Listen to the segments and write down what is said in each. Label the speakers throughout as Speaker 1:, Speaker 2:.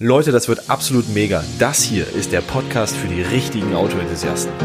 Speaker 1: Leute, das wird absolut mega. Das hier ist der Podcast für die richtigen Autoenthusiasten.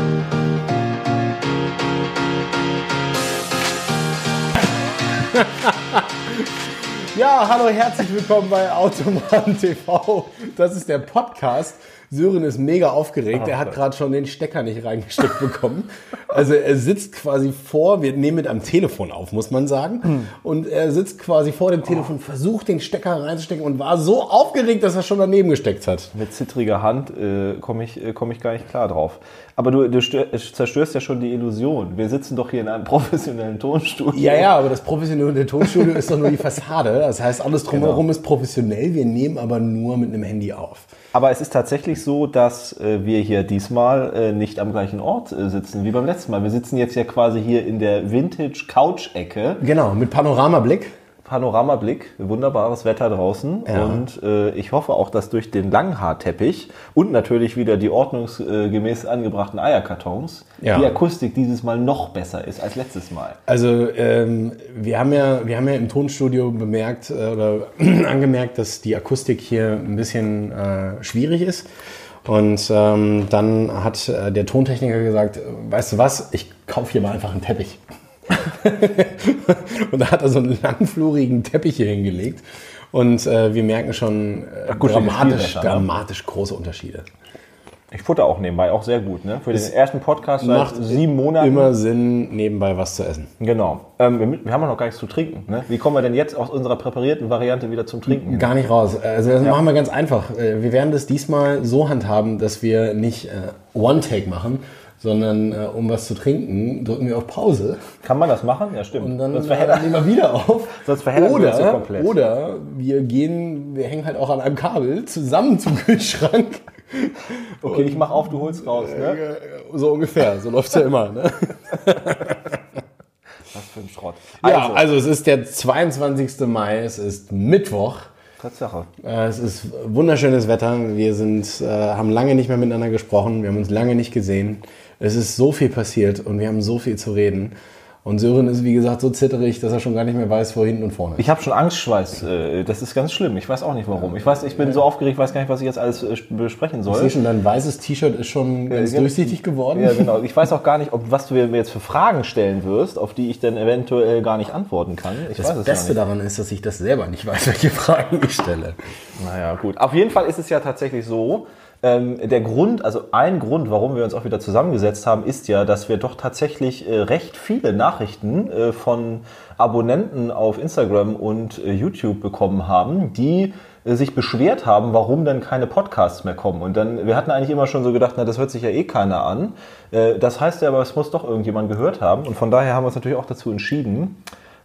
Speaker 2: Ja, hallo, herzlich willkommen bei Automan TV. Das ist der Podcast. Sören ist mega aufgeregt. er hat gerade schon den Stecker nicht reingesteckt bekommen. Also er sitzt quasi vor, wir nehmen mit am Telefon auf, muss man sagen. Und er sitzt quasi vor dem Telefon, versucht den Stecker reinzustecken und war so aufgeregt, dass er schon daneben gesteckt hat.
Speaker 3: Mit zittriger Hand äh, komme ich, äh, komm ich gar nicht klar drauf. Aber du, du stör, zerstörst ja schon die Illusion. Wir sitzen doch hier in einem professionellen Tonstudio.
Speaker 2: Ja, ja, aber das professionelle Tonstudio ist doch nur die Fassade. Das heißt, alles drumherum ist professionell. Wir nehmen aber nur mit einem Handy auf.
Speaker 3: Aber es ist tatsächlich so, dass äh, wir hier diesmal äh, nicht am gleichen Ort äh, sitzen wie beim letzten Mal. Wir sitzen jetzt ja quasi hier in der Vintage-Couch-Ecke.
Speaker 2: Genau, mit Panoramablick.
Speaker 3: Panoramablick, wunderbares Wetter draußen
Speaker 2: Ja.
Speaker 3: und äh, ich hoffe auch, dass durch den Langhaarteppich und natürlich wieder die ordnungsgemäß angebrachten Eierkartons
Speaker 2: Ja.
Speaker 3: die Akustik dieses Mal noch besser ist als letztes Mal.
Speaker 2: Also ähm, wir, haben ja, wir haben ja im Tonstudio bemerkt äh, oder angemerkt, dass die Akustik hier ein bisschen äh, schwierig ist. Und ähm, dann hat äh, der Tontechniker gesagt, weißt du was, ich kaufe hier mal einfach einen Teppich. und da hat er so einen langflurigen Teppich hier hingelegt. Und äh, wir merken schon äh,
Speaker 3: viel
Speaker 2: dramatisch,
Speaker 3: ne?
Speaker 2: dramatisch große Unterschiede.
Speaker 3: Ich futter auch nebenbei, auch sehr gut. Ne? Für den ersten Podcast seit
Speaker 2: Macht
Speaker 3: sieben Monaten.
Speaker 2: Immer Sinn, nebenbei was zu essen.
Speaker 3: Genau. Ähm, wir, wir haben ja noch gar nichts zu trinken. Ne? Wie kommen wir denn jetzt aus unserer präparierten Variante wieder zum Trinken?
Speaker 2: Gar nicht raus. Also das machen wir ganz einfach. Äh, Wir werden das diesmal so handhaben, dass wir nicht äh, One-Take machen, sondern äh, um was zu trinken, drücken wir auf Pause
Speaker 3: Kann man das machen? Ja, stimmt.
Speaker 2: und dann
Speaker 3: Sonst
Speaker 2: äh, nehmen wir wieder auf.
Speaker 3: Sonst verheddern wir uns so
Speaker 2: oder,
Speaker 3: komplett.
Speaker 2: oder wir gehen, wir hängen halt auch an einem Kabel zusammen zum Kühlschrank.
Speaker 3: okay, ich mach auf, du holst raus. Ne?
Speaker 2: So ungefähr, so läuft's ja immer. Ne?
Speaker 3: Was für ein Schrott.
Speaker 2: Ja, also es ist der 22. Mai, es ist Mittwoch.
Speaker 3: Tatsache.
Speaker 2: Äh, Es ist wunderschönes Wetter. Wir sind, äh, haben lange nicht mehr miteinander gesprochen. Wir haben uns lange nicht gesehen. Es ist so viel passiert und wir haben so viel zu reden. Und Sören ist, wie gesagt, so zitterig, dass er schon gar nicht mehr weiß, wo hinten und vorne ist.
Speaker 3: Ich habe schon Angstschweiß. äh, Das ist ganz schlimm. Ich weiß auch nicht warum. Ich weiß, ich bin so aufgeregt, weiß gar nicht, was ich jetzt alles äh, besprechen
Speaker 2: Ich sehe
Speaker 3: soll.
Speaker 2: schon, dein weißes T-Shirt ist schon ganz
Speaker 3: ja.
Speaker 2: durchsichtig geworden.
Speaker 3: Ja, genau. Ich weiß auch gar nicht, ob was du mir jetzt für Fragen stellen wirst, auf die ich dann eventuell gar nicht antworten kann. Ich
Speaker 2: Das
Speaker 3: es
Speaker 2: Beste daran ist, dass ich das selber nicht weiß, welche Fragen ich stelle.
Speaker 3: Naja, gut. Auf jeden Fall ist es ja tatsächlich so, ähm, der Grund, also ein Grund, warum wir uns auch wieder zusammengesetzt haben, ist ja, dass wir doch tatsächlich äh, recht viele Nachrichten äh, von Abonnenten auf Instagram und äh, YouTube bekommen haben, die äh, sich beschwert haben, warum denn keine Podcasts mehr kommen. Und dann, wir hatten eigentlich immer schon so gedacht, na, das hört sich ja eh keiner an. Äh, das heißt ja aber, es muss doch irgendjemand gehört haben. Und von daher haben wir uns natürlich auch dazu entschieden,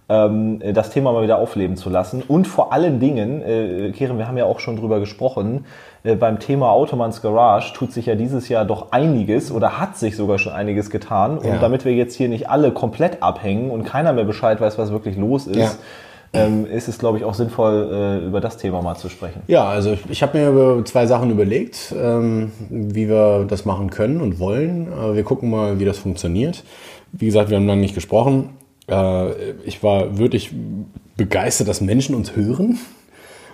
Speaker 3: ähm, das Thema mal wieder aufleben zu lassen. Und vor allen Dingen, äh, Keren, wir haben ja auch schon drüber gesprochen, beim Thema Automans Garage tut sich ja dieses Jahr doch einiges oder hat sich sogar schon einiges getan. Und
Speaker 2: Ja.
Speaker 3: damit wir jetzt hier nicht alle komplett abhängen und keiner mehr Bescheid weiß, was wirklich los ist,
Speaker 2: Ja.
Speaker 3: ähm, ist es, glaube ich, auch sinnvoll, äh, über das Thema mal zu sprechen.
Speaker 2: Ja, also ich- ich habe mir über zwei Sachen überlegt, ähm, wie wir das machen können und wollen. Äh, wir gucken mal, wie das funktioniert. Wie gesagt, wir haben lange nicht gesprochen. Äh, ich war wirklich begeistert, dass Menschen uns hören.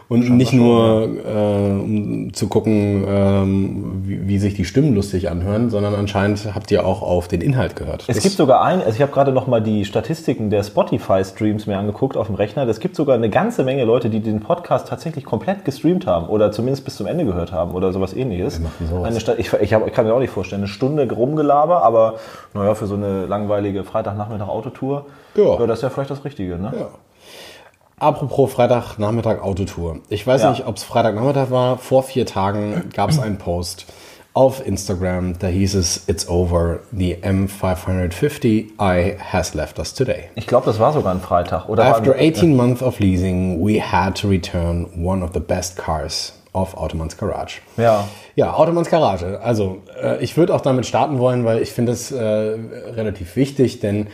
Speaker 2: Und nicht nur, äh, um zu gucken, ähm, wie, wie sich die Stimmen lustig anhören, sondern anscheinend habt ihr auch auf den Inhalt gehört.
Speaker 3: Es
Speaker 2: Das-
Speaker 3: gibt sogar ein, also ich habe gerade noch mal die Statistiken der Spotify-Streams mir angeguckt auf dem Rechner. Es gibt sogar eine ganze Menge Leute, die den Podcast tatsächlich komplett gestreamt haben oder zumindest bis zum Ende gehört haben oder sowas ähnliches.
Speaker 2: Sowas?
Speaker 3: Ich, ich, hab, ich kann mir auch nicht vorstellen, eine Stunde rumgelaber, aber naja, für so eine langweilige Freitagnachmittag Autotour,
Speaker 2: Ja.
Speaker 3: ja, das ist ja vielleicht das Richtige. Ne?
Speaker 2: Ja. Apropos Freitagnachmittag Autotour. Ich weiß
Speaker 3: Ja.
Speaker 2: nicht, ob es Freitagnachmittag war. Vor vier Tagen gab es einen Post auf Instagram. Da hieß es, It's over. The M550i has left us today.
Speaker 3: Ich glaube, das war sogar ein Freitag. Oder
Speaker 2: After
Speaker 3: war,
Speaker 2: 18 months of leasing, we had to return one of the best cars of Automans Garage.
Speaker 3: Ja.
Speaker 2: Ja, Automans Garage. Also, äh, ich würde auch damit starten wollen, weil ich finde es äh, relativ wichtig, denn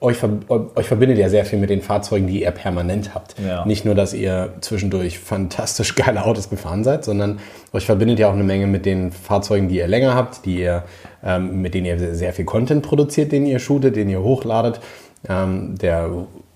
Speaker 2: euch, euch verbindet ja sehr viel mit den Fahrzeugen, die ihr permanent habt.
Speaker 3: Ja.
Speaker 2: Nicht nur, dass ihr zwischendurch fantastisch geile Autos gefahren seid, sondern euch verbindet ja auch eine Menge mit den Fahrzeugen, die ihr länger habt, die ihr, ähm, mit denen ihr sehr viel Content produziert, den ihr shootet, den ihr hochladet. Ähm, der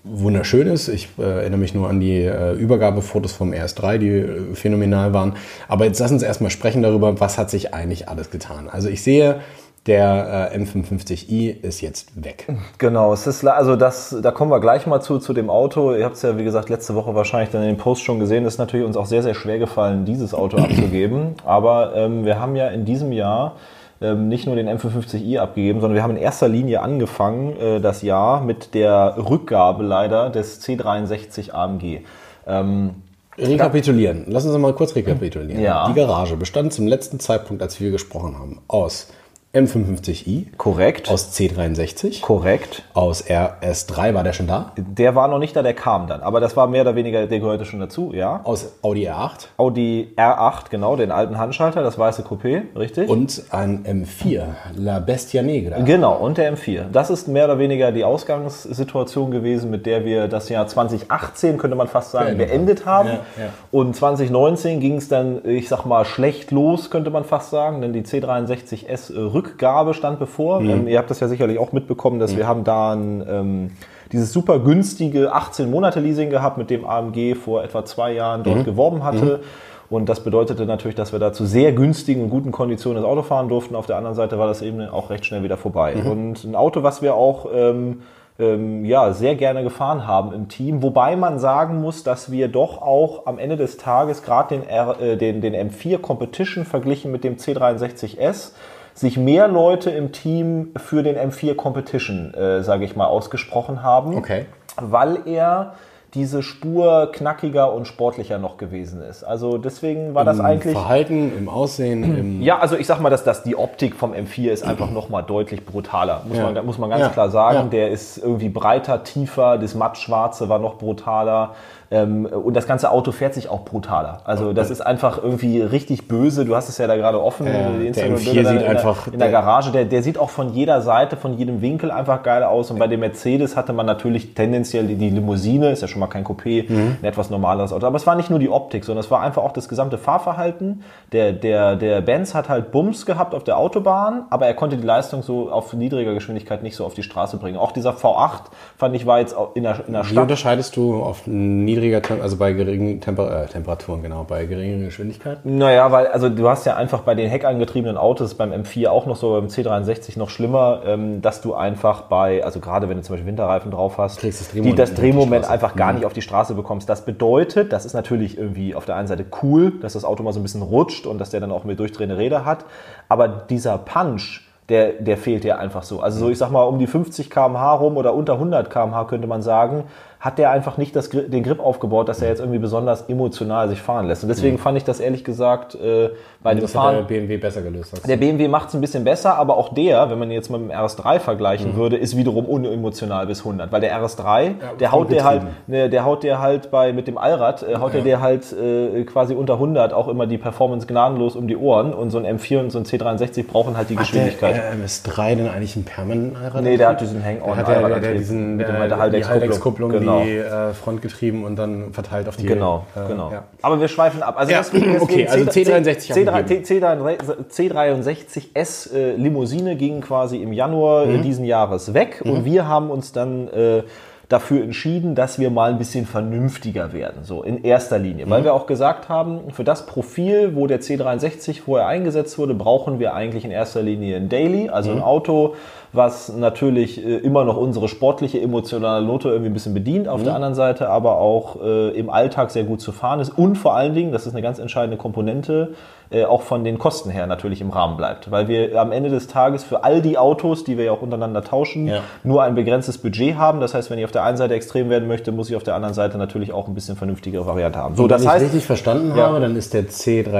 Speaker 2: wunderschön ist. Ich äh, erinnere mich nur an die äh, Übergabefotos vom RS3, die äh, phänomenal waren. Aber jetzt lass uns erstmal sprechen darüber, was hat sich eigentlich alles getan. Also ich sehe, der äh, M55i ist jetzt weg.
Speaker 3: Genau, es ist also das, da kommen wir gleich mal zu zu dem Auto. Ihr habt es ja wie gesagt letzte Woche wahrscheinlich dann in den Post schon gesehen. Es ist natürlich uns auch sehr sehr schwer gefallen, dieses Auto abzugeben. Aber ähm, wir haben ja in diesem Jahr ähm, nicht nur den M55i abgegeben, sondern wir haben in erster Linie angefangen äh, das Jahr mit der Rückgabe leider des C63 AMG. Ähm,
Speaker 2: Rekapitulieren. Lass uns mal kurz rekapitulieren.
Speaker 3: Ja.
Speaker 2: Die Garage bestand zum letzten Zeitpunkt, als wir gesprochen haben, aus M55i,
Speaker 3: korrekt.
Speaker 2: aus C63,
Speaker 3: korrekt.
Speaker 2: aus RS3, war der schon da?
Speaker 3: Der war noch nicht da, der kam dann. Aber das war mehr oder weniger, der gehörte schon dazu, ja.
Speaker 2: Aus Audi R8
Speaker 3: Audi R8, genau, den alten Handschalter, das weiße Coupé, richtig?
Speaker 2: und ein M4, La Bestia Negra.
Speaker 3: Genau, und der M4. Das ist mehr oder weniger die Ausgangssituation gewesen, mit der wir das Jahr 2018, könnte man fast sagen,
Speaker 2: Beendet
Speaker 3: beendet haben.
Speaker 2: Ja, ja.
Speaker 3: Und 2019 ging es dann, ich sag mal, schlecht los, könnte man fast sagen, denn die C63S äh, Rückgabe stand bevor. Ähm, ihr habt das ja sicherlich auch mitbekommen, dass wir haben da ein, ähm, dieses super günstige 18 Monate Leasing gehabt, mit dem AMG vor etwa zwei Jahren dort geworben hatte. Und das bedeutete natürlich, dass wir da zu sehr günstigen und guten Konditionen das Auto fahren durften. Auf der anderen Seite war das eben auch recht schnell wieder vorbei. Und ein Auto, was wir auch ähm, ähm, ja, sehr gerne gefahren haben im Team. Wobei man sagen muss, dass wir doch auch am Ende des Tages gerade den, äh, den, den M4 Competition verglichen mit dem C63S sich mehr Leute im Team für den M4 Competition, äh, sage ich mal, ausgesprochen haben
Speaker 2: Okay.
Speaker 3: weil er diese Spur knackiger und sportlicher noch gewesen ist. Also deswegen war das
Speaker 2: Im
Speaker 3: eigentlich.
Speaker 2: Verhalten, im Aussehen, im
Speaker 3: Ja, also ich sag mal, dass, dass die Optik vom M4 ist einfach noch mal deutlich brutaler. Muss,
Speaker 2: Ja.
Speaker 3: man, muss man ganz
Speaker 2: Ja.
Speaker 3: klar sagen.
Speaker 2: Ja.
Speaker 3: Der ist irgendwie breiter, tiefer, das mattschwarze war noch brutaler. Ähm, und das ganze Auto fährt sich auch brutaler. Also das ist einfach irgendwie richtig böse. Du hast es ja da gerade offen. Die
Speaker 2: der
Speaker 3: Instagram-Bilder
Speaker 2: M4
Speaker 3: dann
Speaker 2: sieht
Speaker 3: in
Speaker 2: einfach-
Speaker 3: Der, in der Garage, der, der sieht auch von jeder Seite, von jedem Winkel einfach geil aus. Und bei dem Mercedes hatte man natürlich tendenziell die, die Limousine, ist ja schon mal kein Coupé,
Speaker 2: Mhm.
Speaker 3: ein etwas normaleres Auto. Aber es war nicht nur die Optik, sondern es war einfach auch das gesamte Fahrverhalten. Der, der, der Benz hat halt Bums gehabt auf der Autobahn, aber er konnte die Leistung so auf niedriger Geschwindigkeit nicht so auf die Straße bringen. Auch dieser V8 fand ich war jetzt in der, in der
Speaker 2: Wie
Speaker 3: Stadt.
Speaker 2: unterscheidest du auf niedriger, Tem also bei geringen Temper äh, Temperaturen, genau, bei geringer Geschwindigkeit?
Speaker 3: Naja, weil also du hast ja einfach bei den heckangetriebenen Autos beim M4 auch noch so, beim C63 noch schlimmer, ähm, dass du einfach bei, also gerade wenn du zum Beispiel Winterreifen drauf hast,
Speaker 2: Kriegst das
Speaker 3: die,
Speaker 2: Drehmoment
Speaker 3: das
Speaker 2: die
Speaker 3: Drehmoment
Speaker 2: Straße.
Speaker 3: einfach gar nicht auf die Straße bekommst. Das bedeutet, das ist natürlich irgendwie auf der einen Seite cool, dass das Auto mal so ein bisschen rutscht und dass der dann auch mit durchdrehende Räder hat, aber dieser Punch, der, der fehlt dir einfach so. Also so, ich sag mal, um die 50 km/h rum oder unter 100 km/h könnte man sagen, hat der einfach nicht das, den Grip aufgebaut, dass er jetzt irgendwie besonders emotional sich fahren lässt. Und deswegen fand ich das ehrlich gesagt äh, bei dem
Speaker 2: Das hat der
Speaker 3: Fahren.
Speaker 2: BMW besser gelöst. du?
Speaker 3: Der BMW macht es ein bisschen besser, aber auch der, wenn man jetzt mit dem RS3 vergleichen würde, ist wiederum unemotional bis 100. Weil der RS3, der haut der halt, ne, der haut der halt bei, mit dem Allrad, äh, haut der dir halt äh, quasi unter 100 auch immer die Performance gnadenlos um die Ohren. Und so ein M4 und so ein C63 brauchen halt die Geschwindigkeit.
Speaker 2: Hat der äh, MS3 denn eigentlich einen Permanent-Allrad?
Speaker 3: Nee, der hat diesen Hang-on
Speaker 2: Der hat ja der, der diesen
Speaker 3: mit dem-
Speaker 2: äh,
Speaker 3: mit der
Speaker 2: die
Speaker 3: Halbdeckskupplung.
Speaker 2: Halbdeckskupplung,
Speaker 3: Genau.
Speaker 2: die äh, Frontgetrieben und dann verteilt auf die.
Speaker 3: Genau,
Speaker 2: äh,
Speaker 3: genau.
Speaker 2: Ja.
Speaker 3: Aber wir schweifen ab. Also
Speaker 2: Ja,
Speaker 3: deswegen,
Speaker 2: okay, also C63 haben wir
Speaker 3: C63, C63S äh, Limousine ging quasi im Januar
Speaker 2: Mhm.
Speaker 3: äh, diesen Jahres weg und wir haben uns dann äh, dafür entschieden, dass wir mal ein bisschen vernünftiger werden, so in erster Linie.
Speaker 2: Mhm.
Speaker 3: Weil wir auch gesagt haben, für das Profil, wo der C63 vorher eingesetzt wurde, brauchen wir eigentlich in erster Linie ein Daily, also
Speaker 2: Mhm.
Speaker 3: ein Auto, was natürlich äh, immer noch unsere sportliche, emotionale Note irgendwie ein bisschen bedient, auf
Speaker 2: Mhm.
Speaker 3: der anderen Seite aber auch äh, im Alltag sehr gut zu fahren ist und vor allen Dingen, das ist eine ganz entscheidende Komponente, äh, auch von den Kosten her natürlich im Rahmen bleibt. Weil wir am Ende des Tages für all die Autos, die wir ja auch untereinander tauschen,
Speaker 2: Ja.
Speaker 3: nur ein begrenztes Budget haben. Das heißt, wenn ich auf der einen Seite extrem werden möchte, muss ich auf der anderen Seite natürlich auch ein bisschen vernünftigere Variante haben. So,
Speaker 2: Wenn
Speaker 3: das
Speaker 2: ich
Speaker 3: heißt,
Speaker 2: richtig verstanden
Speaker 3: Ja.
Speaker 2: habe, dann ist der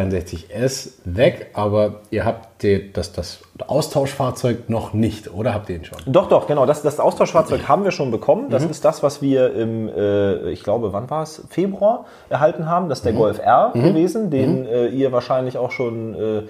Speaker 2: C63S weg, aber ihr habt die, das, das Austauschfahrzeug noch nicht, oder habt ihr ihn schon?
Speaker 3: Doch, doch, genau. Das, das Austauschfahrzeug haben wir schon bekommen.
Speaker 2: Mhm.
Speaker 3: Das ist das, was wir im, äh, ich glaube, wann war es? Februar erhalten haben. Das ist
Speaker 2: Mhm.
Speaker 3: der Golf R gewesen, den äh, ihr wahrscheinlich auch schon äh,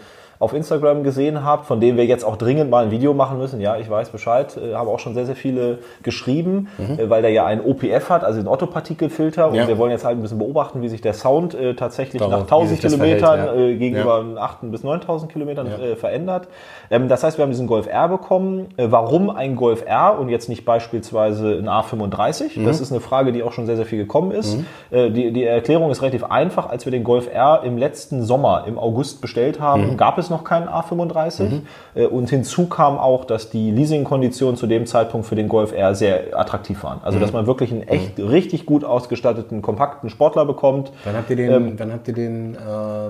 Speaker 3: auf Instagram gesehen habt, von dem wir jetzt auch dringend mal ein Video machen müssen. Ja, ich weiß Bescheid, äh, haben auch schon sehr, sehr viele geschrieben, äh, weil der ja einen OPF hat, also den Otto-Partikelfilter. Und
Speaker 2: Ja.
Speaker 3: wir wollen jetzt halt ein bisschen beobachten, wie sich der Sound äh, tatsächlich
Speaker 2: Darauf,
Speaker 3: nach
Speaker 2: wie
Speaker 3: 1000
Speaker 2: sich das
Speaker 3: Kilometern
Speaker 2: verhält, ja.
Speaker 3: äh, gegenüber
Speaker 2: Ja.
Speaker 3: 8.000 bis 9.000 Kilometern äh, verändert. Ähm, das heißt, wir haben diesen Golf R bekommen. Äh, warum ein Golf R und jetzt nicht beispielsweise ein A35?
Speaker 2: Mhm.
Speaker 3: Das ist eine Frage, die auch schon sehr, sehr viel gekommen ist. Äh, die, die Erklärung ist relativ einfach. Als wir den Golf R im letzten Sommer, im August bestellt haben,
Speaker 2: Mhm.
Speaker 3: gab es noch keinen A35. Äh, und hinzu kam auch, dass die Leasingkonditionen zu dem Zeitpunkt für den Golf R sehr attraktiv waren.
Speaker 2: Mhm.
Speaker 3: Also, dass man wirklich einen echt richtig gut ausgestatteten, kompakten Sportler bekommt.
Speaker 2: Wann habt ihr den, wann habt ihr den äh,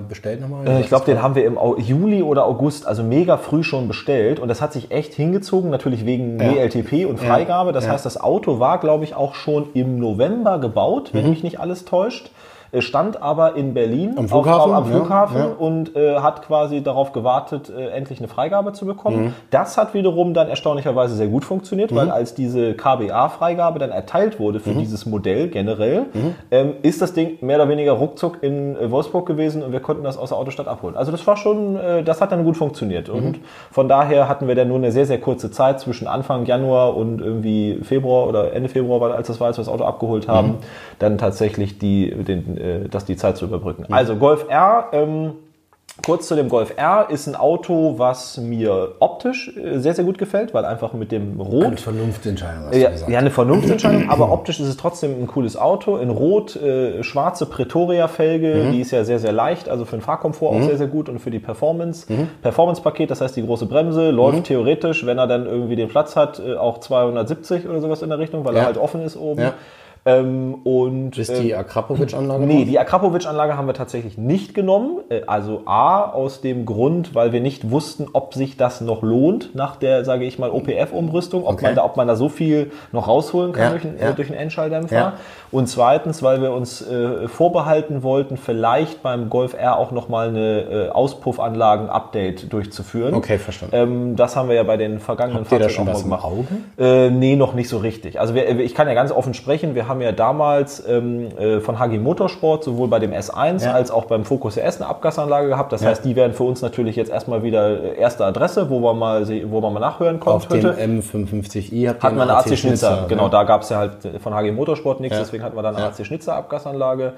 Speaker 2: bestellt nochmal?
Speaker 3: Äh, Ich glaube, den haben wir im Juli oder August, also mega früh schon bestellt. Und das hat sich echt hingezogen, natürlich wegen
Speaker 2: Ja.
Speaker 3: WLTP und Freigabe. Das
Speaker 2: Ja.
Speaker 3: heißt, das Auto war, glaube ich, auch schon im November gebaut,
Speaker 2: Mhm.
Speaker 3: wenn mich nicht alles täuscht. Äh, Stand aber in Berlin
Speaker 2: Am Flughafen,
Speaker 3: auf, am
Speaker 2: ja,
Speaker 3: Flughafen
Speaker 2: ja.
Speaker 3: und äh, hat quasi darauf gewartet, äh, endlich eine Freigabe zu bekommen.
Speaker 2: Mhm.
Speaker 3: Das hat wiederum dann erstaunlicherweise sehr gut funktioniert, weil als diese KBA-Freigabe dann erteilt wurde
Speaker 2: Mhm.
Speaker 3: für dieses Modell generell, ähm, ist das Ding mehr oder weniger ruckzuck in äh, Wolfsburg gewesen und wir konnten das aus der Autostadt abholen. Also das war schon, äh, das hat dann gut funktioniert.
Speaker 2: Mhm.
Speaker 3: Und von daher hatten wir dann nur eine sehr, sehr kurze Zeit zwischen Anfang Januar und irgendwie Februar oder Ende Februar, als das war, als wir das Auto abgeholt haben,
Speaker 2: Mhm.
Speaker 3: dann tatsächlich die, den, äh, das die Zeit zu überbrücken. Also Golf R, ähm, Kurz zu dem Golf R ist ein Auto, was mir optisch äh, sehr, sehr gut gefällt, weil einfach mit dem
Speaker 2: Eine
Speaker 3: Rot
Speaker 2: Vernunftentscheidung, hast
Speaker 3: ja,
Speaker 2: du gesagt.
Speaker 3: ja, eine Vernunftentscheidung, aber optisch ist es trotzdem ein cooles Auto. In Rot, äh, schwarze Pretoria-Felge, die ist ja sehr, sehr leicht, also für den Fahrkomfort auch sehr, sehr gut und für die Performance. Performance-Paket, das heißt die große Bremse, läuft theoretisch, wenn er dann irgendwie den Platz hat, äh, auch 270 oder sowas in der Richtung, weil
Speaker 2: Ja.
Speaker 3: er halt offen ist oben.
Speaker 2: Ja.
Speaker 3: Ähm, und
Speaker 2: Ist
Speaker 3: ähm,
Speaker 2: die Akrapovic-Anlage
Speaker 3: Nee, die Akrapovic-Anlage haben wir tatsächlich nicht genommen. Äh, Also A, aus dem Grund, weil wir nicht wussten, ob sich das noch lohnt nach der, sage ich mal, OPF-Umrüstung, ob,
Speaker 2: Okay.
Speaker 3: man da, ob man da so viel noch rausholen kann
Speaker 2: Ja,
Speaker 3: durch, einen,
Speaker 2: ja.
Speaker 3: durch einen Endschalldämpfer.
Speaker 2: Ja.
Speaker 3: Und zweitens, weil wir uns äh, vorbehalten wollten, vielleicht beim Golf R auch nochmal eine äh, Auspuffanlagen-Update durchzuführen.
Speaker 2: Okay, verstanden.
Speaker 3: Ähm, das haben wir ja bei den vergangenen
Speaker 2: Habt ihr da
Speaker 3: Fahrzeugen
Speaker 2: schon was
Speaker 3: mal
Speaker 2: im
Speaker 3: gemacht.
Speaker 2: Auge?
Speaker 3: Äh, nee, noch nicht so richtig. Also wir, ich kann ja ganz offen sprechen. Wir haben ja damals ähm, äh, von HG Motorsport sowohl bei dem S1
Speaker 2: Ja.
Speaker 3: als auch beim Focus RS eine Abgasanlage gehabt. Das
Speaker 2: Ja.
Speaker 3: heißt, die wären für uns natürlich jetzt erstmal wieder äh, erste Adresse, wo man mal, wo man mal nachhören
Speaker 2: Auf
Speaker 3: konnte.
Speaker 2: dem M55i habt ihr
Speaker 3: Hatten wir eine AC Schnitzer,
Speaker 2: Schnitzer,
Speaker 3: genau,
Speaker 2: ne?
Speaker 3: da gab es ja halt von HG Motorsport nichts,
Speaker 2: Ja.
Speaker 3: deswegen hatten wir dann eine
Speaker 2: Ja.
Speaker 3: AC Schnitzer Abgasanlage.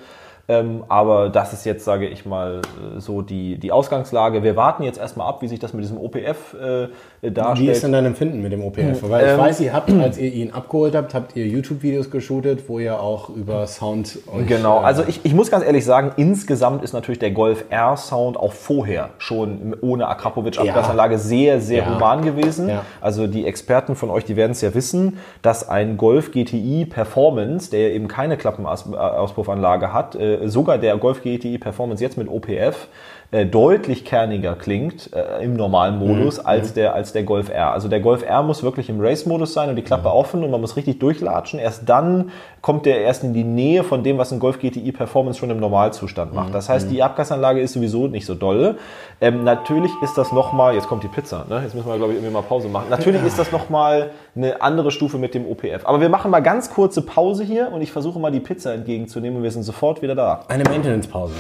Speaker 3: Ähm, aber das ist jetzt, sage ich mal, äh, so die, die Ausgangslage. Wir warten jetzt erstmal ab, wie sich das mit diesem OPF äh,
Speaker 2: Wie
Speaker 3: darstellt.
Speaker 2: ist denn dein Empfinden mit dem OPF? Weil ich
Speaker 3: Ähm,
Speaker 2: weiß, ihr habt, als ihr ihn abgeholt habt, habt ihr YouTube-Videos geshootet, wo ihr auch über Sound euch,
Speaker 3: Genau,
Speaker 2: äh,
Speaker 3: also ich, ich muss ganz ehrlich sagen, insgesamt ist natürlich der Golf R Sound auch vorher schon ohne Akrapovic-Abgasanlage sehr, sehr
Speaker 2: Ja.
Speaker 3: human gewesen.
Speaker 2: Ja.
Speaker 3: Also die Experten von euch, die werden es ja wissen, dass ein Golf GTI Performance, der eben keine Klappenauspuffanlage hat, äh, sogar der Golf GTI Performance jetzt mit OPF, äh, deutlich kerniger klingt äh, im normalen Modus als, der, als der Golf R. Also der Golf R muss wirklich im Race-Modus sein und die Klappe offen und man muss richtig durchlatschen. Erst dann kommt der erst in die Nähe von dem, was ein Golf GTI Performance schon im Normalzustand macht. Das heißt, die Abgasanlage ist sowieso nicht so dolle. Ähm, natürlich ist das nochmal, jetzt kommt die Pizza, ne? jetzt müssen wir glaube ich irgendwie mal Pause machen. Natürlich ist das nochmal eine andere Stufe mit dem OPF. Aber wir machen mal ganz kurze Pause hier und ich versuche mal die Pizza entgegenzunehmen und wir sind sofort wieder da.
Speaker 2: eine Maintenance-Pause.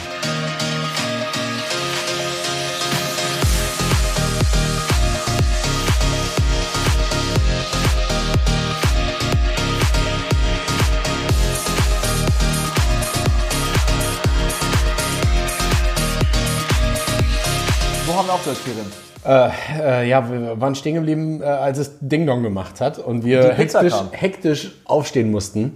Speaker 3: Wir aufgehört, Kirin?
Speaker 2: Äh, äh, ja, wir waren stehen geblieben, äh, als es Ding Dong gemacht hat und wir hektisch,
Speaker 3: kam.
Speaker 2: hektisch aufstehen mussten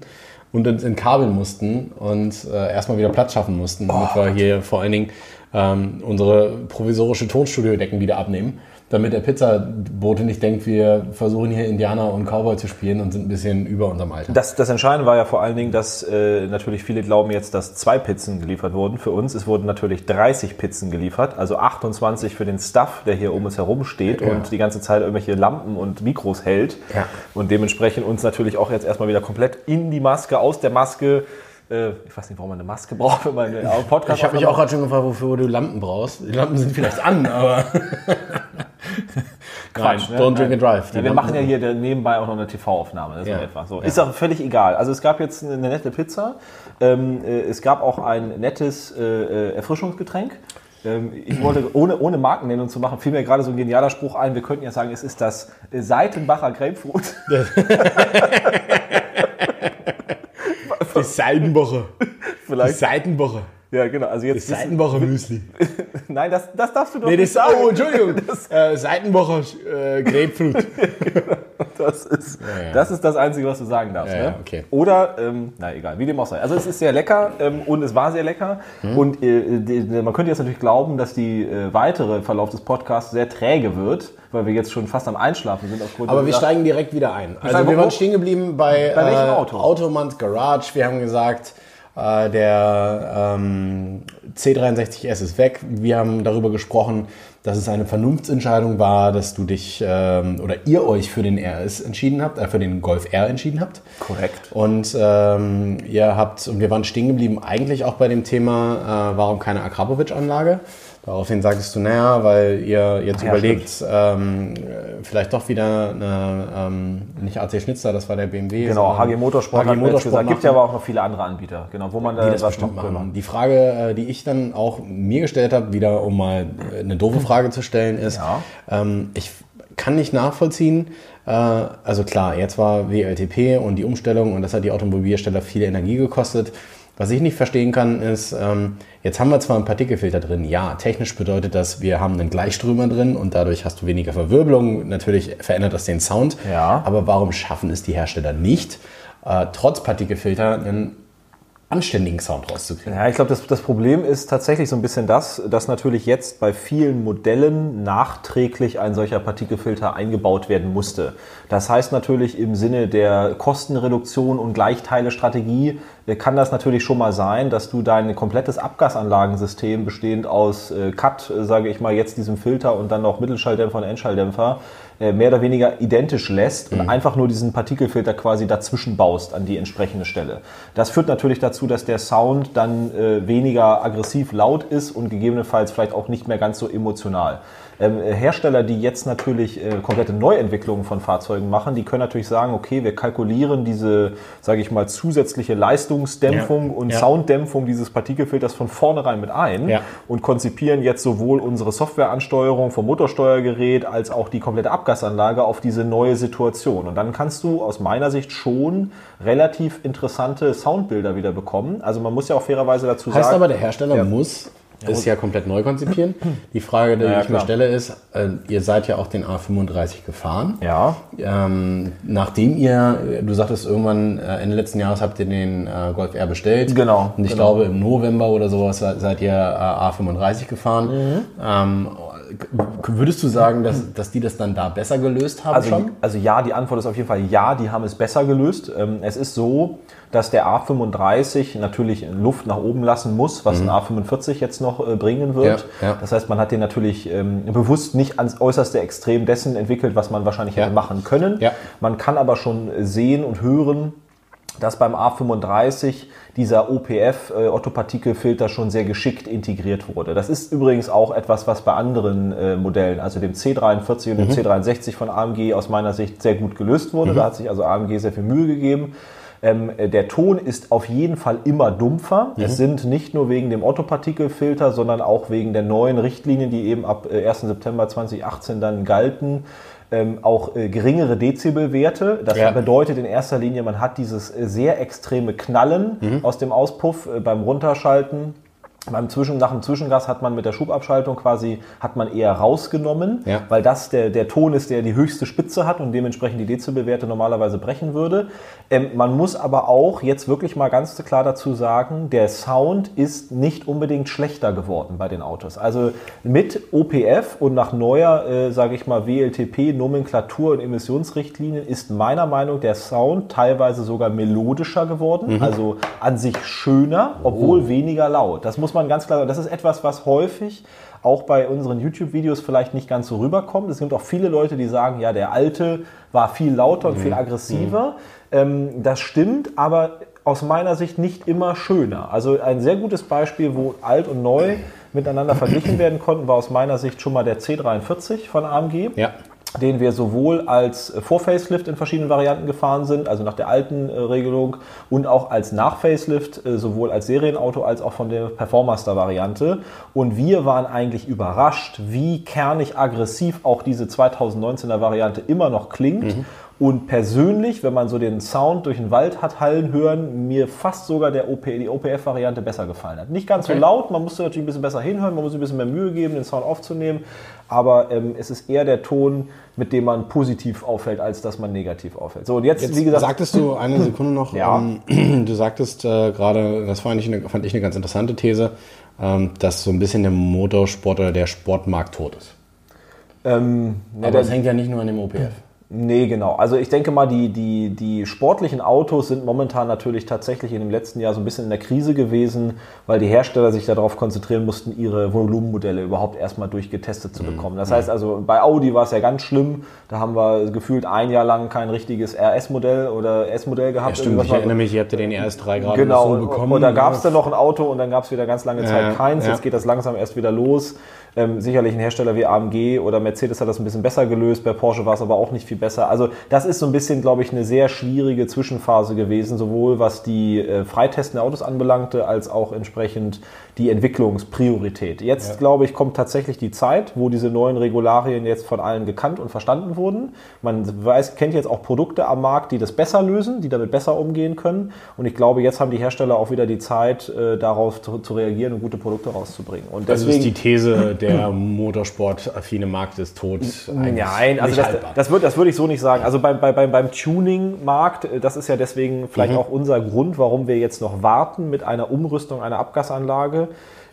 Speaker 2: und uns entkabeln mussten und äh, erstmal wieder Platz schaffen mussten, damit wir hier vor allen Dingen ähm, unsere provisorische Tonstudio-Decken wieder abnehmen, damit der Pizzabote nicht denkt, wir versuchen hier Indianer und Cowboy zu spielen und sind ein bisschen über unserem Alter.
Speaker 3: Das, das Entscheidende war ja vor allen Dingen, dass äh, natürlich viele glauben jetzt, dass zwei Pizzen geliefert wurden. Für uns, es wurden natürlich 30 Pizzen geliefert, also 28 für den Stuff, der hier um uns herum steht
Speaker 2: Ja.
Speaker 3: und die ganze Zeit irgendwelche Lampen und Mikros hält.
Speaker 2: Ja.
Speaker 3: Und dementsprechend uns natürlich auch jetzt erstmal wieder komplett in die Maske, aus der Maske. Äh, ich weiß nicht, warum man eine Maske braucht, wenn man einen Podcast
Speaker 2: ich habe mich auch gerade schon gefragt, wofür du Lampen brauchst. Die Lampen sind vielleicht an, aber
Speaker 3: Quatsch,
Speaker 2: Nein,
Speaker 3: ne?
Speaker 2: don't drink and drive. Die
Speaker 3: Ja, wir machen ja hier nebenbei auch noch eine TV-Aufnahme. Das
Speaker 2: Ja.
Speaker 3: etwa so.
Speaker 2: Ja.
Speaker 3: Ist auch völlig egal. Also es gab jetzt eine nette Pizza. Ähm, äh, es gab auch ein nettes äh, äh, Erfrischungsgetränk. Ähm, ich wollte, ohne, ohne Markennennung zu machen, fiel mir gerade so ein genialer Spruch ein. Wir könnten ja sagen, es ist das Seitenbacher Grapefruit.
Speaker 2: Die Seitenwoche. Die
Speaker 3: Vielleicht.
Speaker 2: Seitenwoche.
Speaker 3: Ja, genau. Also jetzt wissen-
Speaker 2: Seitenwoche Müsli.
Speaker 3: Nein, das, das darfst du doch
Speaker 2: Nee,
Speaker 3: nicht
Speaker 2: das
Speaker 3: sagen.
Speaker 2: oh, Entschuldigung. äh, Seitenwoche äh, Grapefruit.
Speaker 3: Das ist,
Speaker 2: ja.
Speaker 3: das ist das Einzige, was du sagen darfst.
Speaker 2: Ja,
Speaker 3: ne?
Speaker 2: ja, okay.
Speaker 3: Oder, ähm, na egal, wie dem auch sei. Also es ist sehr lecker ähm, und es war sehr lecker.
Speaker 2: Mhm.
Speaker 3: Und äh, die, man könnte jetzt natürlich glauben, dass die äh, weitere Verlauf des Podcasts sehr träge wird, weil wir jetzt schon fast am Einschlafen sind. Aufgrund
Speaker 2: Aber wir steigen direkt wieder ein. Also wir waren stehen geblieben bei,
Speaker 3: Bei welchem
Speaker 2: äh,
Speaker 3: Auto?
Speaker 2: Automanns Garage. Wir haben gesagt, äh, der ähm, C63S ist weg. Wir haben darüber gesprochen, dass es eine Vernunftsentscheidung war, dass du dich ähm, oder ihr euch für den RS entschieden habt, äh, für den Golf R entschieden habt.
Speaker 3: Korrekt.
Speaker 2: Und ähm, ihr habt, und wir waren stehen geblieben, eigentlich auch bei dem Thema, äh, warum keine Akrapovic-Anlage. Daraufhin sagtest du, naja, weil ihr jetzt
Speaker 3: Ja,
Speaker 2: überlegt, ähm, äh, vielleicht doch wieder eine, ähm, nicht AC Schnitzer, das war der BMW.
Speaker 3: Genau, HG Motorsport,
Speaker 2: HG Motorsport
Speaker 3: gesagt. Gibt ja aber auch noch viele andere Anbieter, genau, wo man da
Speaker 2: die das
Speaker 3: was
Speaker 2: bestimmt
Speaker 3: machen
Speaker 2: machen. Die Frage, äh, die ich dann auch mir gestellt habe, wieder um mal äh, eine doofe Frage zu stellen, ist,
Speaker 3: Ja.
Speaker 2: ähm, ich kann nicht nachvollziehen, äh, also klar, jetzt war WLTP und die Umstellung und das hat die Automobilhersteller viel Energie gekostet. Was ich nicht verstehen kann, ist, ähm, jetzt haben wir zwar einen Partikelfilter drin, ja, technisch bedeutet das, wir haben einen Gleichströmer drin und dadurch hast du weniger Verwirbelung. Natürlich verändert das den Sound.
Speaker 3: Ja.
Speaker 2: Aber warum schaffen es die Hersteller nicht, äh, trotz Partikelfilter einen anständigen Sound rauszukriegen?
Speaker 3: Ja, ich glaube, das, das Problem ist tatsächlich so ein bisschen das, dass natürlich jetzt bei vielen Modellen nachträglich ein solcher Partikelfilter eingebaut werden musste. Das heißt natürlich im Sinne der Kostenreduktion und Gleichteile-Strategie äh, kann das natürlich schon mal sein, dass du dein komplettes Abgasanlagensystem bestehend aus äh, Cut, äh, sage ich mal, jetzt diesem Filter und dann noch Mittelschalldämpfer und Endschalldämpfer mehr oder weniger identisch lässt und einfach nur diesen Partikelfilter quasi dazwischen baust an die entsprechende Stelle. Das führt natürlich dazu, dass der Sound dann äh, weniger aggressiv laut ist und gegebenenfalls vielleicht auch nicht mehr ganz so emotional. Ähm, äh, Hersteller, die jetzt natürlich äh, komplette Neuentwicklungen von Fahrzeugen machen, die können natürlich sagen, okay, wir kalkulieren diese, sage ich mal, zusätzliche Leistungsdämpfung
Speaker 2: Ja.
Speaker 3: und
Speaker 2: Ja.
Speaker 3: Sounddämpfung dieses Partikelfilters von vornherein mit ein
Speaker 2: Ja.
Speaker 3: und konzipieren jetzt sowohl unsere Softwareansteuerung vom Motorsteuergerät als auch die komplette Abgasanlage auf diese neue Situation. Und dann kannst du aus meiner Sicht schon relativ interessante Soundbilder wieder bekommen. Also man muss ja auch fairerweise dazu
Speaker 2: Heißt
Speaker 3: sagen.
Speaker 2: aber, der Hersteller muss es ja komplett neu konzipieren. Die Frage, die
Speaker 3: Ja,
Speaker 2: ich mir stelle, ist, äh, ihr seid ja auch den A35 gefahren.
Speaker 3: ja,
Speaker 2: Ähm, nachdem ihr, du sagtest irgendwann äh, Ende letzten Jahres habt ihr den äh, Golf R bestellt.
Speaker 3: Genau,
Speaker 2: Und ich
Speaker 3: genau.
Speaker 2: glaube im November oder sowas seid ihr äh, A35 gefahren.
Speaker 3: Mhm.
Speaker 2: Ähm, würdest du sagen, dass, dass die das dann da besser gelöst haben
Speaker 3: Also,
Speaker 2: schon?
Speaker 3: also ja, die Antwort ist auf jeden Fall ja, die haben es besser gelöst. Ähm, Es ist so, dass der A35 natürlich Luft nach oben lassen muss, was ein A45 jetzt noch äh, bringen wird.
Speaker 2: Ja, ja.
Speaker 3: Das heißt, man hat den natürlich ähm, bewusst nicht ans äußerste Extrem dessen entwickelt, was man wahrscheinlich
Speaker 2: Ja.
Speaker 3: hätte machen können.
Speaker 2: Ja.
Speaker 3: Man kann aber schon sehen und hören, dass beim A35 dieser OPF äh, Otto-Partikelfilter schon sehr geschickt integriert wurde. Das ist übrigens auch etwas, was bei anderen äh, Modellen, also dem C43 und dem C63 von AMG aus meiner Sicht sehr gut gelöst wurde. Da hat sich also AMG sehr viel Mühe gegeben. Ähm, äh, der Ton ist auf jeden Fall immer dumpfer. Es sind nicht nur wegen dem Otto-Partikelfilter, sondern auch wegen der neuen Richtlinien, die eben ab äh, 1. September 2018 dann galten, ähm, auch äh, geringere Dezibelwerte. Das
Speaker 2: Ja.
Speaker 3: bedeutet in erster Linie, man hat dieses äh, sehr extreme Knallen
Speaker 2: Mhm.
Speaker 3: aus dem Auspuff äh, beim Runterschalten. Beim Zwischen, nach dem Zwischengas hat man mit der Schubabschaltung quasi, hat man eher rausgenommen,
Speaker 2: Ja.
Speaker 3: weil das der, der Ton ist, der die höchste Spitze hat und dementsprechend die Dezibelwerte normalerweise brechen würde. Ähm, man muss aber auch jetzt wirklich mal ganz klar dazu sagen, der Sound ist nicht unbedingt schlechter geworden bei den Autos. Also mit OPF und nach neuer, äh, sage ich mal, WLTP-Nomenklatur und Emissionsrichtlinien ist meiner Meinung nach der Sound teilweise sogar melodischer geworden, also an sich schöner, obwohl weniger laut. Das muss man ganz klar sagen. Das ist etwas, was häufig auch bei unseren YouTube-Videos vielleicht nicht ganz so rüberkommt. Es gibt auch viele Leute, die sagen, ja, der alte war viel lauter und viel aggressiver. Ähm, das stimmt, aber aus meiner Sicht nicht immer schöner. Also ein sehr gutes Beispiel, wo alt und neu miteinander verglichen werden konnten, war aus meiner Sicht schon mal der C43 von AMG.
Speaker 2: Ja.
Speaker 3: Den wir sowohl als Vor-Facelift in verschiedenen Varianten gefahren sind, also nach der alten äh, Regelung, und auch als Nach-Facelift, äh, sowohl als Serienauto als auch von der Performaster-Variante. Und wir waren eigentlich überrascht, wie kernig aggressiv auch diese 2019er Variante immer noch klingt. Mhm. Und persönlich, wenn man so den Sound durch den Wald hat hallen hören, mir fast sogar der OP, die OPF-Variante besser gefallen hat. Nicht ganz okay. so laut, man musste natürlich ein bisschen besser hinhören, man muss ein bisschen mehr Mühe geben, den Sound aufzunehmen. Aber ähm, es ist eher der Ton, mit dem man positiv auffällt, als dass man negativ auffällt.
Speaker 2: So, und jetzt, jetzt wie gesagt. Sagtest du eine Sekunde noch, ja. Ähm, du sagtest äh, gerade, das fand ich, eine, fand ich eine ganz interessante These, ähm, dass so ein bisschen der Motorsport oder der Sportmarkt tot ist. Ähm, Aber das hängt ja nicht nur an dem OPF.
Speaker 3: Nee, genau. Also ich denke mal, die, die, die sportlichen Autos sind momentan natürlich tatsächlich in dem letzten Jahr so ein bisschen in der Krise gewesen, weil die Hersteller sich darauf konzentrieren mussten, ihre Volumenmodelle überhaupt erstmal durchgetestet zu mhm. bekommen. Das heißt also, bei Audi war es ja ganz schlimm. Da haben wir gefühlt ein Jahr lang kein richtiges RS-Modell oder S-Modell gehabt.
Speaker 2: Ja, stimmt, ich erinnere mich, ihr habt ja den RS3 gerade
Speaker 3: genau, so bekommen. Und da gab es dann noch ein Auto und dann gab es wieder ganz lange Zeit ja, keins. Ja. Jetzt geht das langsam erst wieder los. Ähm, sicherlich ein Hersteller wie AMG oder Mercedes hat das ein bisschen besser gelöst. Bei Porsche war es aber auch nicht viel besser. Also das ist so ein bisschen, glaube ich, eine sehr schwierige Zwischenphase gewesen, sowohl was die äh, Freitesten der Autos anbelangte, als auch entsprechend die Entwicklungspriorität. Jetzt, ja. glaube ich, kommt tatsächlich die Zeit, wo diese neuen Regularien jetzt von allen gekannt und verstanden wurden. Man weiß, kennt jetzt auch Produkte am Markt, die das besser lösen, die damit besser umgehen können. Und ich glaube, jetzt haben die Hersteller auch wieder die Zeit, äh, darauf zu, zu, reagieren und gute Produkte rauszubringen. Und
Speaker 2: deswegen, also ist die These, der Motorsport-affine Markt ist tot.
Speaker 3: Nein, also das, das, würde das würd ich so nicht sagen. Also beim, beim, beim Tuning-Markt, äh, das ist ja deswegen vielleicht mhm. auch unser Grund, warum wir jetzt noch warten mit einer Umrüstung einer Abgasanlage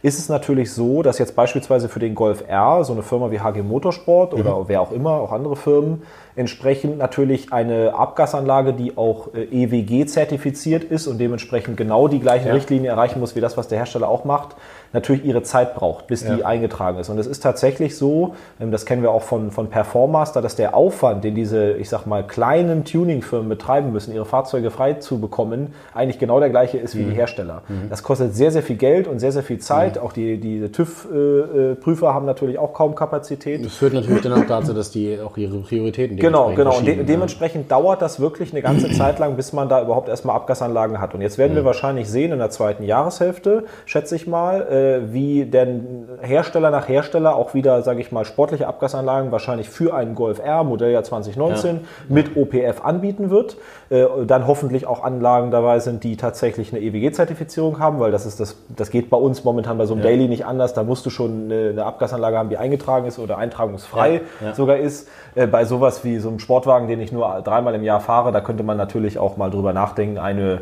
Speaker 3: ist es natürlich so, dass jetzt beispielsweise für den Golf R so eine Firma wie HG Motorsport oder mhm. wer auch immer, auch andere Firmen, entsprechend natürlich eine Abgasanlage, die auch äh, EWG zertifiziert ist und dementsprechend genau die gleichen ja. Richtlinien erreichen muss wie das, was der Hersteller auch macht, natürlich ihre Zeit braucht, bis ja. die eingetragen ist. Und es ist tatsächlich so, ähm, das kennen wir auch von, von Performaster, dass der Aufwand, den diese, ich sag mal, kleinen Tuningfirmen betreiben müssen, ihre Fahrzeuge frei zu bekommen, eigentlich genau der gleiche ist wie mhm. die Hersteller. Mhm. Das kostet sehr, sehr viel Geld und sehr, sehr viel Zeit. Mhm. Auch die, die TÜV-Prüfer haben natürlich auch kaum Kapazität.
Speaker 2: Das führt natürlich dann auch dazu, dass die auch ihre Prioritäten
Speaker 3: Genau, genau. Und de dementsprechend dauert das wirklich eine ganze Zeit lang, bis man da überhaupt erstmal Abgasanlagen hat. Und jetzt werden wir mhm. wahrscheinlich sehen in der zweiten Jahreshälfte, schätze ich mal, wie denn Hersteller nach Hersteller auch wieder, sage ich mal, sportliche Abgasanlagen wahrscheinlich für einen Golf R, Modelljahr 2019, ja. mit OPF anbieten wird. Äh, dann hoffentlich auch Anlagen dabei sind, die tatsächlich eine EWG-Zertifizierung haben, weil das ist das, das geht bei uns momentan bei so einem ja. Daily nicht anders. Da musst du schon eine, eine, Abgasanlage haben, die eingetragen ist oder eintragungsfrei ja. sogar ist. Äh, bei sowas wie so einem Sportwagen, den ich nur dreimal im Jahr fahre, da könnte man natürlich auch mal drüber nachdenken, eine äh,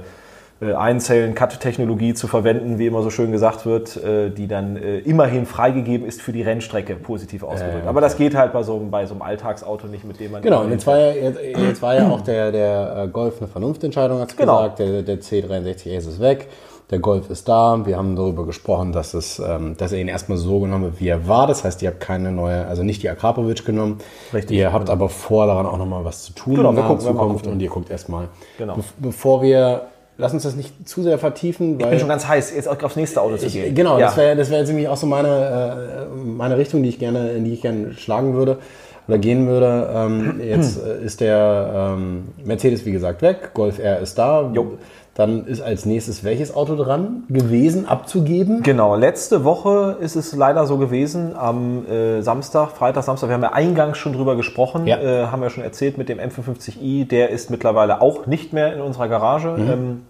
Speaker 3: Einzellen-Cut-Technologie zu verwenden, wie immer so schön gesagt wird, äh, die dann äh, immerhin freigegeben ist für die Rennstrecke, positiv ausgedrückt. Okay. Aber das geht halt bei so, bei so einem Alltagsauto nicht, mit dem man...
Speaker 2: Genau, und jetzt war, ja, jetzt, jetzt war ja auch der, der Golf eine Vernunftentscheidung, hat genau. gesagt, der, der C63 Ace ist weg. Der Golf ist da. Wir haben darüber gesprochen, dass, es, ähm, dass er ihn erstmal so genommen hat, wie er war. Das heißt, ihr habt keine neue, also nicht die Akrapovic genommen. Richtig. Ihr habt aber vor, daran auch nochmal was zu tun
Speaker 3: genau,
Speaker 2: in
Speaker 3: der
Speaker 2: Zukunft und ihr guckt erstmal. Genau. Be bevor wir Lass uns das nicht zu sehr vertiefen.
Speaker 3: ich bin schon ganz heiß, jetzt aufs nächste Auto zu gehen.
Speaker 2: Ich, genau, ja. das wäre das wär jetzt nämlich auch so meine, äh, meine Richtung, die ich gerne, in die ich gerne schlagen würde oder gehen würde. Ähm, jetzt äh, ist der ähm, Mercedes, wie gesagt, weg, Golf R ist da. Jo. Dann ist als nächstes welches Auto dran gewesen, abzugeben?
Speaker 3: Genau, letzte Woche ist es leider so gewesen, am äh, Samstag, Freitag, Samstag, wir haben ja eingangs schon drüber gesprochen, ja. äh, haben wir schon erzählt mit dem M55i, der ist mittlerweile auch nicht mehr in unserer Garage, mhm. ähm,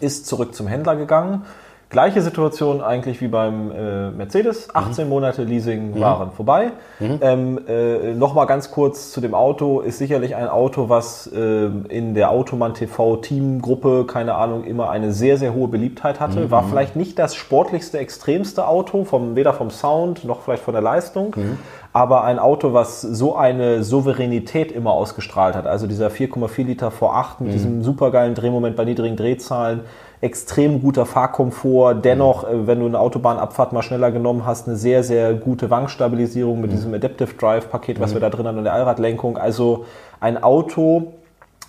Speaker 3: ist zurück zum Händler gegangen Gleiche Situation eigentlich wie beim äh, Mercedes. 18 mhm. Monate Leasing mhm. waren vorbei. Mhm. Ähm, äh, Nochmal ganz kurz zu dem Auto. Ist sicherlich ein Auto, was äh, in der Automann TV Teamgruppe, keine Ahnung, immer eine sehr, sehr hohe Beliebtheit hatte. Mhm. War vielleicht nicht das sportlichste, extremste Auto, vom, weder vom Sound noch vielleicht von der Leistung. Mhm. Aber ein Auto, was so eine Souveränität immer ausgestrahlt hat. Also dieser 4,4 Liter V8 mit mhm. diesem supergeilen Drehmoment bei niedrigen Drehzahlen extrem guter Fahrkomfort. Dennoch, mhm. wenn du eine Autobahnabfahrt mal schneller genommen hast, eine sehr, sehr gute Wankstabilisierung mit mhm. diesem Adaptive Drive Paket, was mhm. wir da drin haben und der Allradlenkung. Also ein Auto,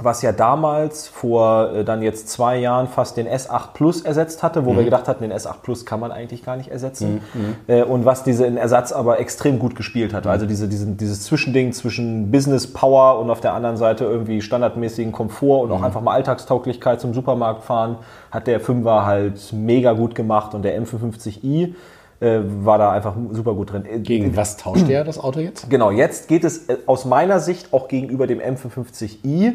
Speaker 3: was ja damals vor äh, dann jetzt zwei Jahren fast den S8 Plus ersetzt hatte, wo wir gedacht hatten, den S8 Plus kann man eigentlich gar nicht ersetzen. Äh, und was diesen Ersatz aber extrem gut gespielt hat. Also diese, diesen, dieses Zwischending zwischen Business Power und auf der anderen Seite irgendwie standardmäßigen Komfort und auch einfach mal Alltagstauglichkeit zum Supermarkt fahren, hat der 5er halt mega gut gemacht und der M55i äh, war da einfach super gut drin. Äh,
Speaker 2: Gegen was tauscht der das Auto jetzt?
Speaker 3: Genau, jetzt geht es äh, aus meiner Sicht auch gegenüber dem M55i äh,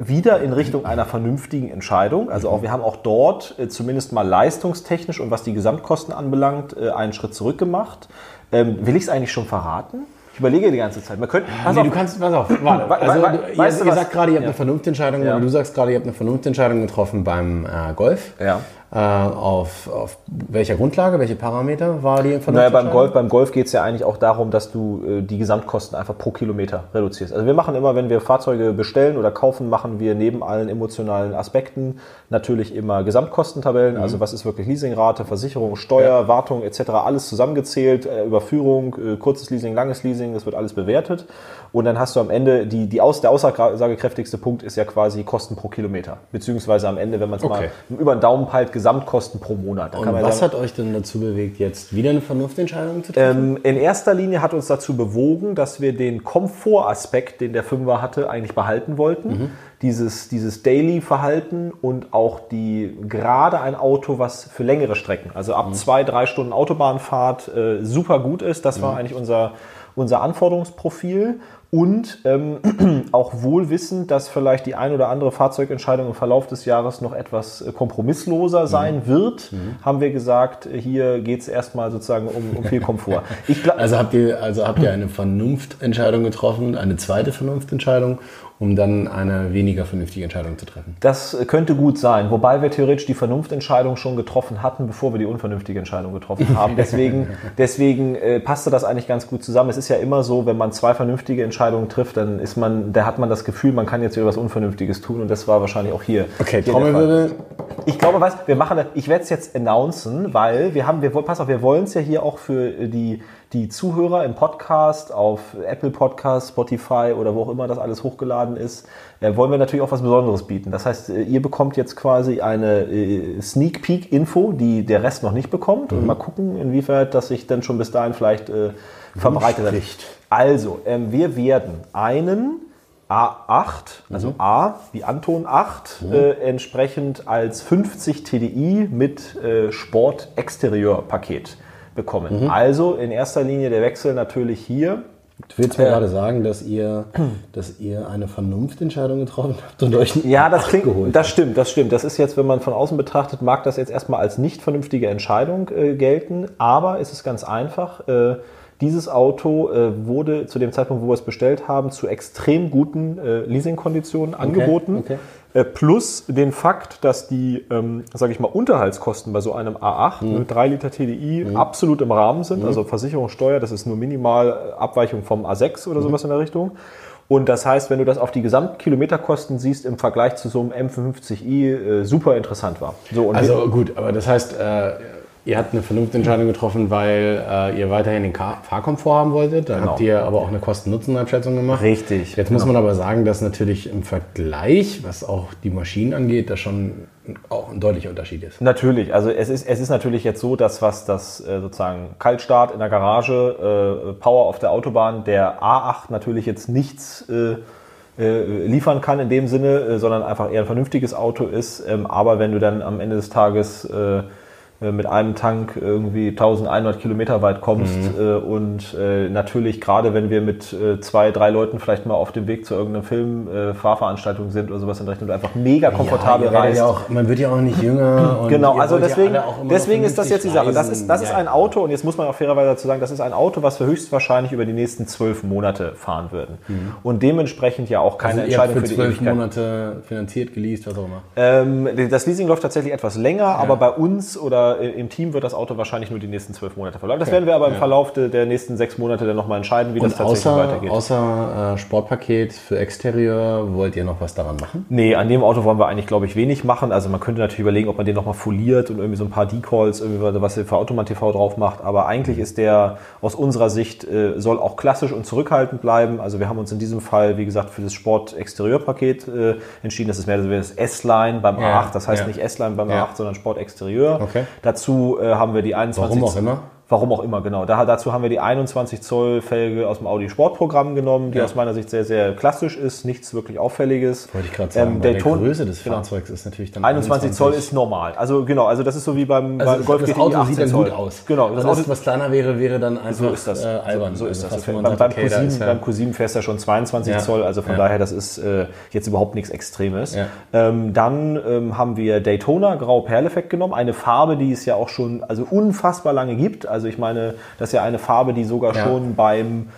Speaker 3: wieder in Richtung einer vernünftigen Entscheidung. Also auch, wir haben auch dort äh, zumindest mal leistungstechnisch und was die Gesamtkosten anbelangt, äh, einen Schritt zurück gemacht. Ähm, will ich es eigentlich schon verraten? Ich überlege die ganze Zeit. Man könnte, pass
Speaker 2: Nee,
Speaker 3: auf,
Speaker 2: du kannst, pass auf, warte. Also,
Speaker 3: we-
Speaker 2: du,
Speaker 3: weißt
Speaker 2: ihr,
Speaker 3: du
Speaker 2: ihr sagt gerade, ihr habt
Speaker 3: Ja.
Speaker 2: eine Vernunftentscheidung,
Speaker 3: Ja.
Speaker 2: du sagst gerade, ihr habt eine Vernunftentscheidung getroffen beim äh, Golf.
Speaker 3: Ja.
Speaker 2: Äh, auf, auf welcher Grundlage, welche Parameter war die
Speaker 3: Naja,
Speaker 2: Vernunftentscheidung?
Speaker 3: beim Golf, beim Golf geht es ja eigentlich auch darum, dass du äh, die Gesamtkosten einfach pro Kilometer reduzierst. Also wir machen immer, wenn wir Fahrzeuge bestellen oder kaufen, machen wir neben allen emotionalen Aspekten natürlich immer Gesamtkostentabellen. Also was ist wirklich Leasingrate, Versicherung, Steuer, Wartung etc. Alles zusammengezählt, äh, Überführung, äh, kurzes Leasing, langes Leasing, das wird alles bewertet. Und dann hast du am Ende, die, die aus, der aussagekräftigste Punkt ist ja quasi Kosten pro Kilometer. Beziehungsweise am Ende, wenn man es
Speaker 2: Okay.
Speaker 3: mal über den Daumen peilt, Gesamtkosten pro Monat.
Speaker 2: Was
Speaker 3: sagen,
Speaker 2: hat euch denn dazu bewegt, jetzt wieder eine Vernunftentscheidung zu treffen?
Speaker 3: ähm, in erster Linie hat uns dazu bewogen, dass wir den Komfortaspekt, den der Fünfer hatte, eigentlich behalten wollten. Dieses, dieses Daily-Verhalten und auch die gerade ein Auto, was für längere Strecken, also ab zwei, drei Stunden Autobahnfahrt äh, super gut ist. Das war eigentlich unser, unser Anforderungsprofil. Und ähm, auch wohlwissend, dass vielleicht die ein oder andere Fahrzeugentscheidung im Verlauf des Jahres noch etwas äh, kompromissloser sein wird, haben wir gesagt, äh, hier geht es erstmal sozusagen um, um viel Komfort.
Speaker 2: Also habt ihr, also habt ihr eine Vernunftentscheidung getroffen, eine zweite Vernunftentscheidung, um dann eine weniger vernünftige Entscheidung zu treffen?
Speaker 3: Das äh, könnte gut sein, wobei wir theoretisch die Vernunftentscheidung schon getroffen hatten, bevor wir die unvernünftige Entscheidung getroffen haben. Deswegen, deswegen äh, passte das eigentlich ganz gut zusammen. Es ist ja immer so, wenn man zwei vernünftige Entscheidungen trifft, dann ist man, da hat man das Gefühl, man kann jetzt wieder was Unvernünftiges tun und das war wahrscheinlich auch hier.
Speaker 2: Okay,
Speaker 3: hier
Speaker 2: Trommelwirbel.
Speaker 3: Ich glaube, was wir machen, ich werde es jetzt announcen, weil wir haben, wir pass auf, wir wollen es ja hier auch für die die Zuhörer im Podcast auf Apple Podcast, Spotify oder wo auch immer das alles hochgeladen ist, äh, wollen wir natürlich auch was Besonderes bieten. Das heißt, äh, ihr bekommt jetzt quasi eine äh, Sneak Peek Info, die der Rest noch nicht bekommt. Und mal gucken, inwieweit das sich dann schon bis dahin vielleicht äh, verbreitet hat. Also, ähm, wir werden einen A8, also A wie Anton 8, äh, entsprechend als 50 TDI mit äh, Sport-Exterieur-Paket bekommen. Also in erster Linie der Wechsel natürlich hier.
Speaker 2: Du willst mir
Speaker 3: Äh.
Speaker 2: gerade sagen, dass ihr, dass ihr eine Vernunftentscheidung getroffen habt und euch
Speaker 3: Ja, das klingt,
Speaker 2: geholt
Speaker 3: das stimmt, das stimmt. Das ist jetzt, wenn man von außen betrachtet, mag das jetzt erstmal als nicht vernünftige Entscheidung äh, gelten, aber es ist ganz einfach. Äh, dieses Auto äh, wurde zu dem Zeitpunkt, wo wir es bestellt haben, zu extrem guten äh, Leasingkonditionen angeboten.
Speaker 2: okay.
Speaker 3: Äh, plus den Fakt, dass die, ähm, sage ich mal, Unterhaltskosten bei so einem A8
Speaker 2: Mhm.
Speaker 3: mit 3 Liter TDI absolut im Rahmen sind. Also Versicherung, Steuer, das ist nur minimal Abweichung vom A6
Speaker 2: Mhm.
Speaker 3: oder sowas in der Richtung. Und das heißt, wenn du das auf die Gesamtkilometerkosten siehst, im Vergleich zu so einem M55i, äh, super interessant war. So,
Speaker 2: Also gut, aber das heißt, äh, ihr habt eine Vernunftentscheidung getroffen, weil äh, ihr weiterhin den Ka- Fahrkomfort haben wolltet. Da habt ihr aber auch eine Kosten-Nutzen-Abschätzung gemacht.
Speaker 3: Richtig,
Speaker 2: Jetzt muss man aber sagen, dass natürlich im Vergleich, was auch die Maschinen angeht, da schon auch ein deutlicher Unterschied ist.
Speaker 3: Natürlich, also es ist, es ist natürlich jetzt so, dass was das äh, sozusagen Kaltstart in der Garage, äh, Power auf der Autobahn, der A8 natürlich jetzt nichts äh, äh, liefern kann in dem Sinne, sondern einfach eher ein vernünftiges Auto ist. Ähm, aber wenn du dann am Ende des Tages mit einem Tank irgendwie 1100 Kilometer weit kommst äh, und äh, natürlich gerade wenn wir mit äh, zwei, drei Leuten vielleicht mal auf dem Weg zu irgendeinem Film, äh, Fahrveranstaltung sind oder sowas in der Richtung, einfach mega komfortabel
Speaker 2: werdet
Speaker 3: reist.
Speaker 2: ja auch, man wird ja auch nicht jünger. Und
Speaker 3: Genau, also
Speaker 2: wollt ja
Speaker 3: deswegen, deswegen ist das jetzt die Sache. Das ist, das ist ein Auto und jetzt muss man auch fairerweise dazu sagen, das ist ein Auto, was wir höchstwahrscheinlich über die nächsten zwölf Monate fahren würden. Und dementsprechend ja auch keine
Speaker 2: Mhm. also
Speaker 3: Entscheidung
Speaker 2: für
Speaker 3: für die
Speaker 2: zwölf. Monate finanziert, geleast, was auch immer.
Speaker 3: Ähm, das Leasing läuft tatsächlich etwas länger, aber bei uns oder aber äh, im Team wird das Auto wahrscheinlich nur die nächsten zwölf Monate verlaufen. Das werden wir aber im Verlauf de, der nächsten sechs Monate dann nochmal entscheiden, wie das
Speaker 2: Und
Speaker 3: tatsächlich
Speaker 2: außer,
Speaker 3: weitergeht.
Speaker 2: außer äh, Sportpaket für Exterieur, wollt ihr noch was daran machen?
Speaker 3: Nee, an dem Auto wollen wir eigentlich, glaube ich, wenig machen. Also man könnte natürlich überlegen, ob man den nochmal foliert und irgendwie so ein paar Decals, irgendwie was für Automat TV drauf macht. Aber eigentlich ist der aus unserer Sicht, äh, soll auch klassisch und zurückhaltend bleiben. Also wir haben uns in diesem Fall, wie gesagt, für das Sport-Exterieur-Paket äh, entschieden. Das ist mehr so wie das S-Line beim
Speaker 2: Ja,
Speaker 3: A8. Das heißt
Speaker 2: ja.
Speaker 3: nicht S-Line beim
Speaker 2: Ja.
Speaker 3: A8, sondern Sport-Exterieur.
Speaker 2: Okay.
Speaker 3: Dazu äh, haben wir die 21
Speaker 2: Warum auch immer?
Speaker 3: Warum auch immer, genau. Da, dazu haben wir die 21 Zoll Felge aus dem Audi Sportprogramm genommen, die
Speaker 2: Ja.
Speaker 3: aus meiner Sicht sehr, sehr klassisch ist, nichts wirklich Auffälliges.
Speaker 2: Wollte ich gerade sagen,
Speaker 3: Ähm,
Speaker 2: der Größe des
Speaker 3: genau.
Speaker 2: Fahrzeugs ist natürlich dann
Speaker 3: 21 Zoll ist normal. Also genau, also das ist so wie beim,
Speaker 2: also
Speaker 3: beim Golf
Speaker 2: das
Speaker 3: GTI
Speaker 2: Auto
Speaker 3: 18
Speaker 2: sieht dann
Speaker 3: Zoll.
Speaker 2: gut aus.
Speaker 3: Genau, das
Speaker 2: Alles,
Speaker 3: Auto,
Speaker 2: was kleiner wäre, wäre dann einfach
Speaker 3: so ist das.
Speaker 2: Äh, albern.
Speaker 3: So, so ist
Speaker 2: Also
Speaker 3: das. beim,
Speaker 2: sagt, okay, da
Speaker 3: Q7,
Speaker 2: ist ja-
Speaker 3: beim Q7 fährst du ja schon 22
Speaker 2: Ja.
Speaker 3: Zoll, also von
Speaker 2: Ja.
Speaker 3: daher, das ist äh, jetzt überhaupt nichts Extremes. Ähm, dann ähm, haben wir Daytona Grau Perleffekt genommen, eine Farbe, die es ja auch schon also unfassbar lange gibt. Also ich meine, das ist ja eine Farbe, die sogar
Speaker 2: Ja.
Speaker 3: schon beim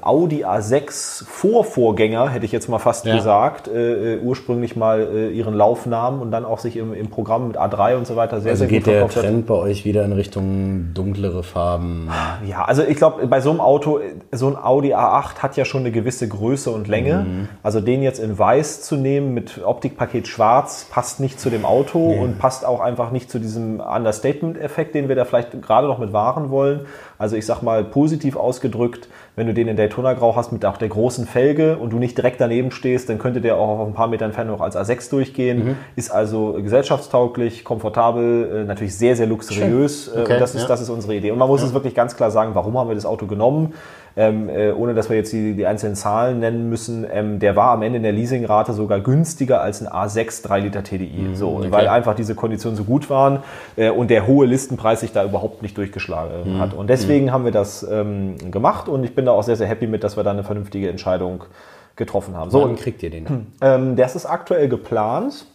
Speaker 3: Audi A6 Vorvorgänger, hätte ich jetzt mal fast
Speaker 2: Ja.
Speaker 3: gesagt, äh, äh, ursprünglich mal äh, ihren Lauf nahmen und dann auch sich im, im Programm mit A3 und so weiter sehr,
Speaker 2: Also
Speaker 3: sehr
Speaker 2: geht
Speaker 3: gut
Speaker 2: der. Trend bei euch wieder in Richtung dunklere Farben?
Speaker 3: Ja, also ich glaube, bei so einem Auto, so ein Audi A8 hat ja schon eine gewisse Größe und Länge. Also den jetzt in weiß zu nehmen mit Optikpaket schwarz passt nicht zu dem Auto und passt auch einfach nicht zu diesem Understatement-Effekt, den wir da vielleicht gerade noch mit wahren wollen. Also ich sag mal positiv ausgedrückt, wenn du den in Daytona Grau hast mit auch der großen Felge und du nicht direkt daneben stehst, dann könnte der auch auf ein paar Meter Entfernung noch als A6 durchgehen. Ist also gesellschaftstauglich, komfortabel, äh, natürlich sehr, sehr luxuriös. Äh,
Speaker 2: Okay,
Speaker 3: und das ist,
Speaker 2: ja.
Speaker 3: das ist unsere Idee. Und man muss es wirklich ganz klar sagen, warum haben wir das Auto genommen? Ähm, äh, ohne dass wir jetzt die, die einzelnen Zahlen nennen müssen. Ähm, der war am Ende in der Leasingrate sogar günstiger als ein A6 3 Liter TDI. so,
Speaker 2: okay.
Speaker 3: Weil einfach diese Konditionen so gut waren äh, und der hohe Listenpreis sich da überhaupt nicht durchgeschlagen hat. Und deswegen haben wir das ähm, gemacht und ich bin da auch sehr, sehr happy mit, dass wir da eine vernünftige Entscheidung getroffen haben. So,
Speaker 2: Wann kriegt ihr den?
Speaker 3: ähm, das ist aktuell geplant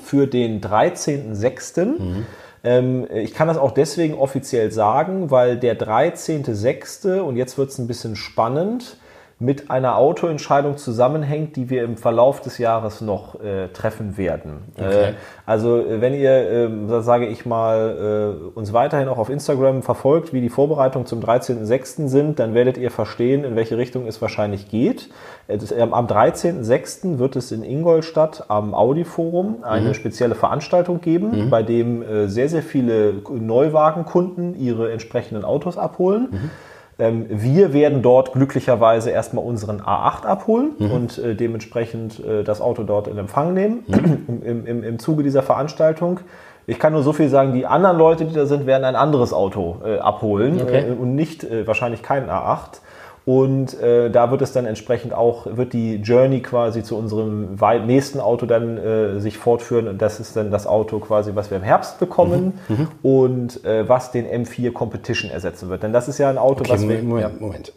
Speaker 3: für den 13.06. Ähm, ich kann das auch deswegen offiziell sagen, weil der 13.06. und jetzt wird es ein bisschen spannend, mit einer Autoentscheidung zusammenhängt, die wir im Verlauf des Jahres noch äh, treffen werden.
Speaker 2: Okay.
Speaker 3: Äh, also äh, wenn ihr, da sage ich mal, äh, uns weiterhin auch auf Instagram verfolgt, wie die Vorbereitungen zum 13.06. sind, dann werdet ihr verstehen, in welche Richtung es wahrscheinlich geht. Äh, das, ähm, am 13.06. wird es in Ingolstadt am Audi-Forum eine spezielle Veranstaltung geben, bei dem äh, sehr, sehr viele Neuwagenkunden ihre entsprechenden Autos abholen. Ähm, wir werden dort glücklicherweise erstmal unseren A8 abholen und äh, dementsprechend äh, das Auto dort in Empfang nehmen im, im, im, im Zuge dieser Veranstaltung. Ich kann nur so viel sagen, die anderen Leute, die da sind, werden ein anderes Auto äh, abholen
Speaker 2: Okay.
Speaker 3: äh, und nicht äh, wahrscheinlich kein A8. Und äh, da wird es dann entsprechend auch, wird die Journey quasi zu unserem nächsten Auto dann äh, sich fortführen. Und das ist dann das Auto quasi, was wir im Herbst bekommen und äh, was den M4 Competition ersetzen wird. Denn das ist ja ein Auto,
Speaker 2: Okay,
Speaker 3: was wir.
Speaker 2: Moment, Moment.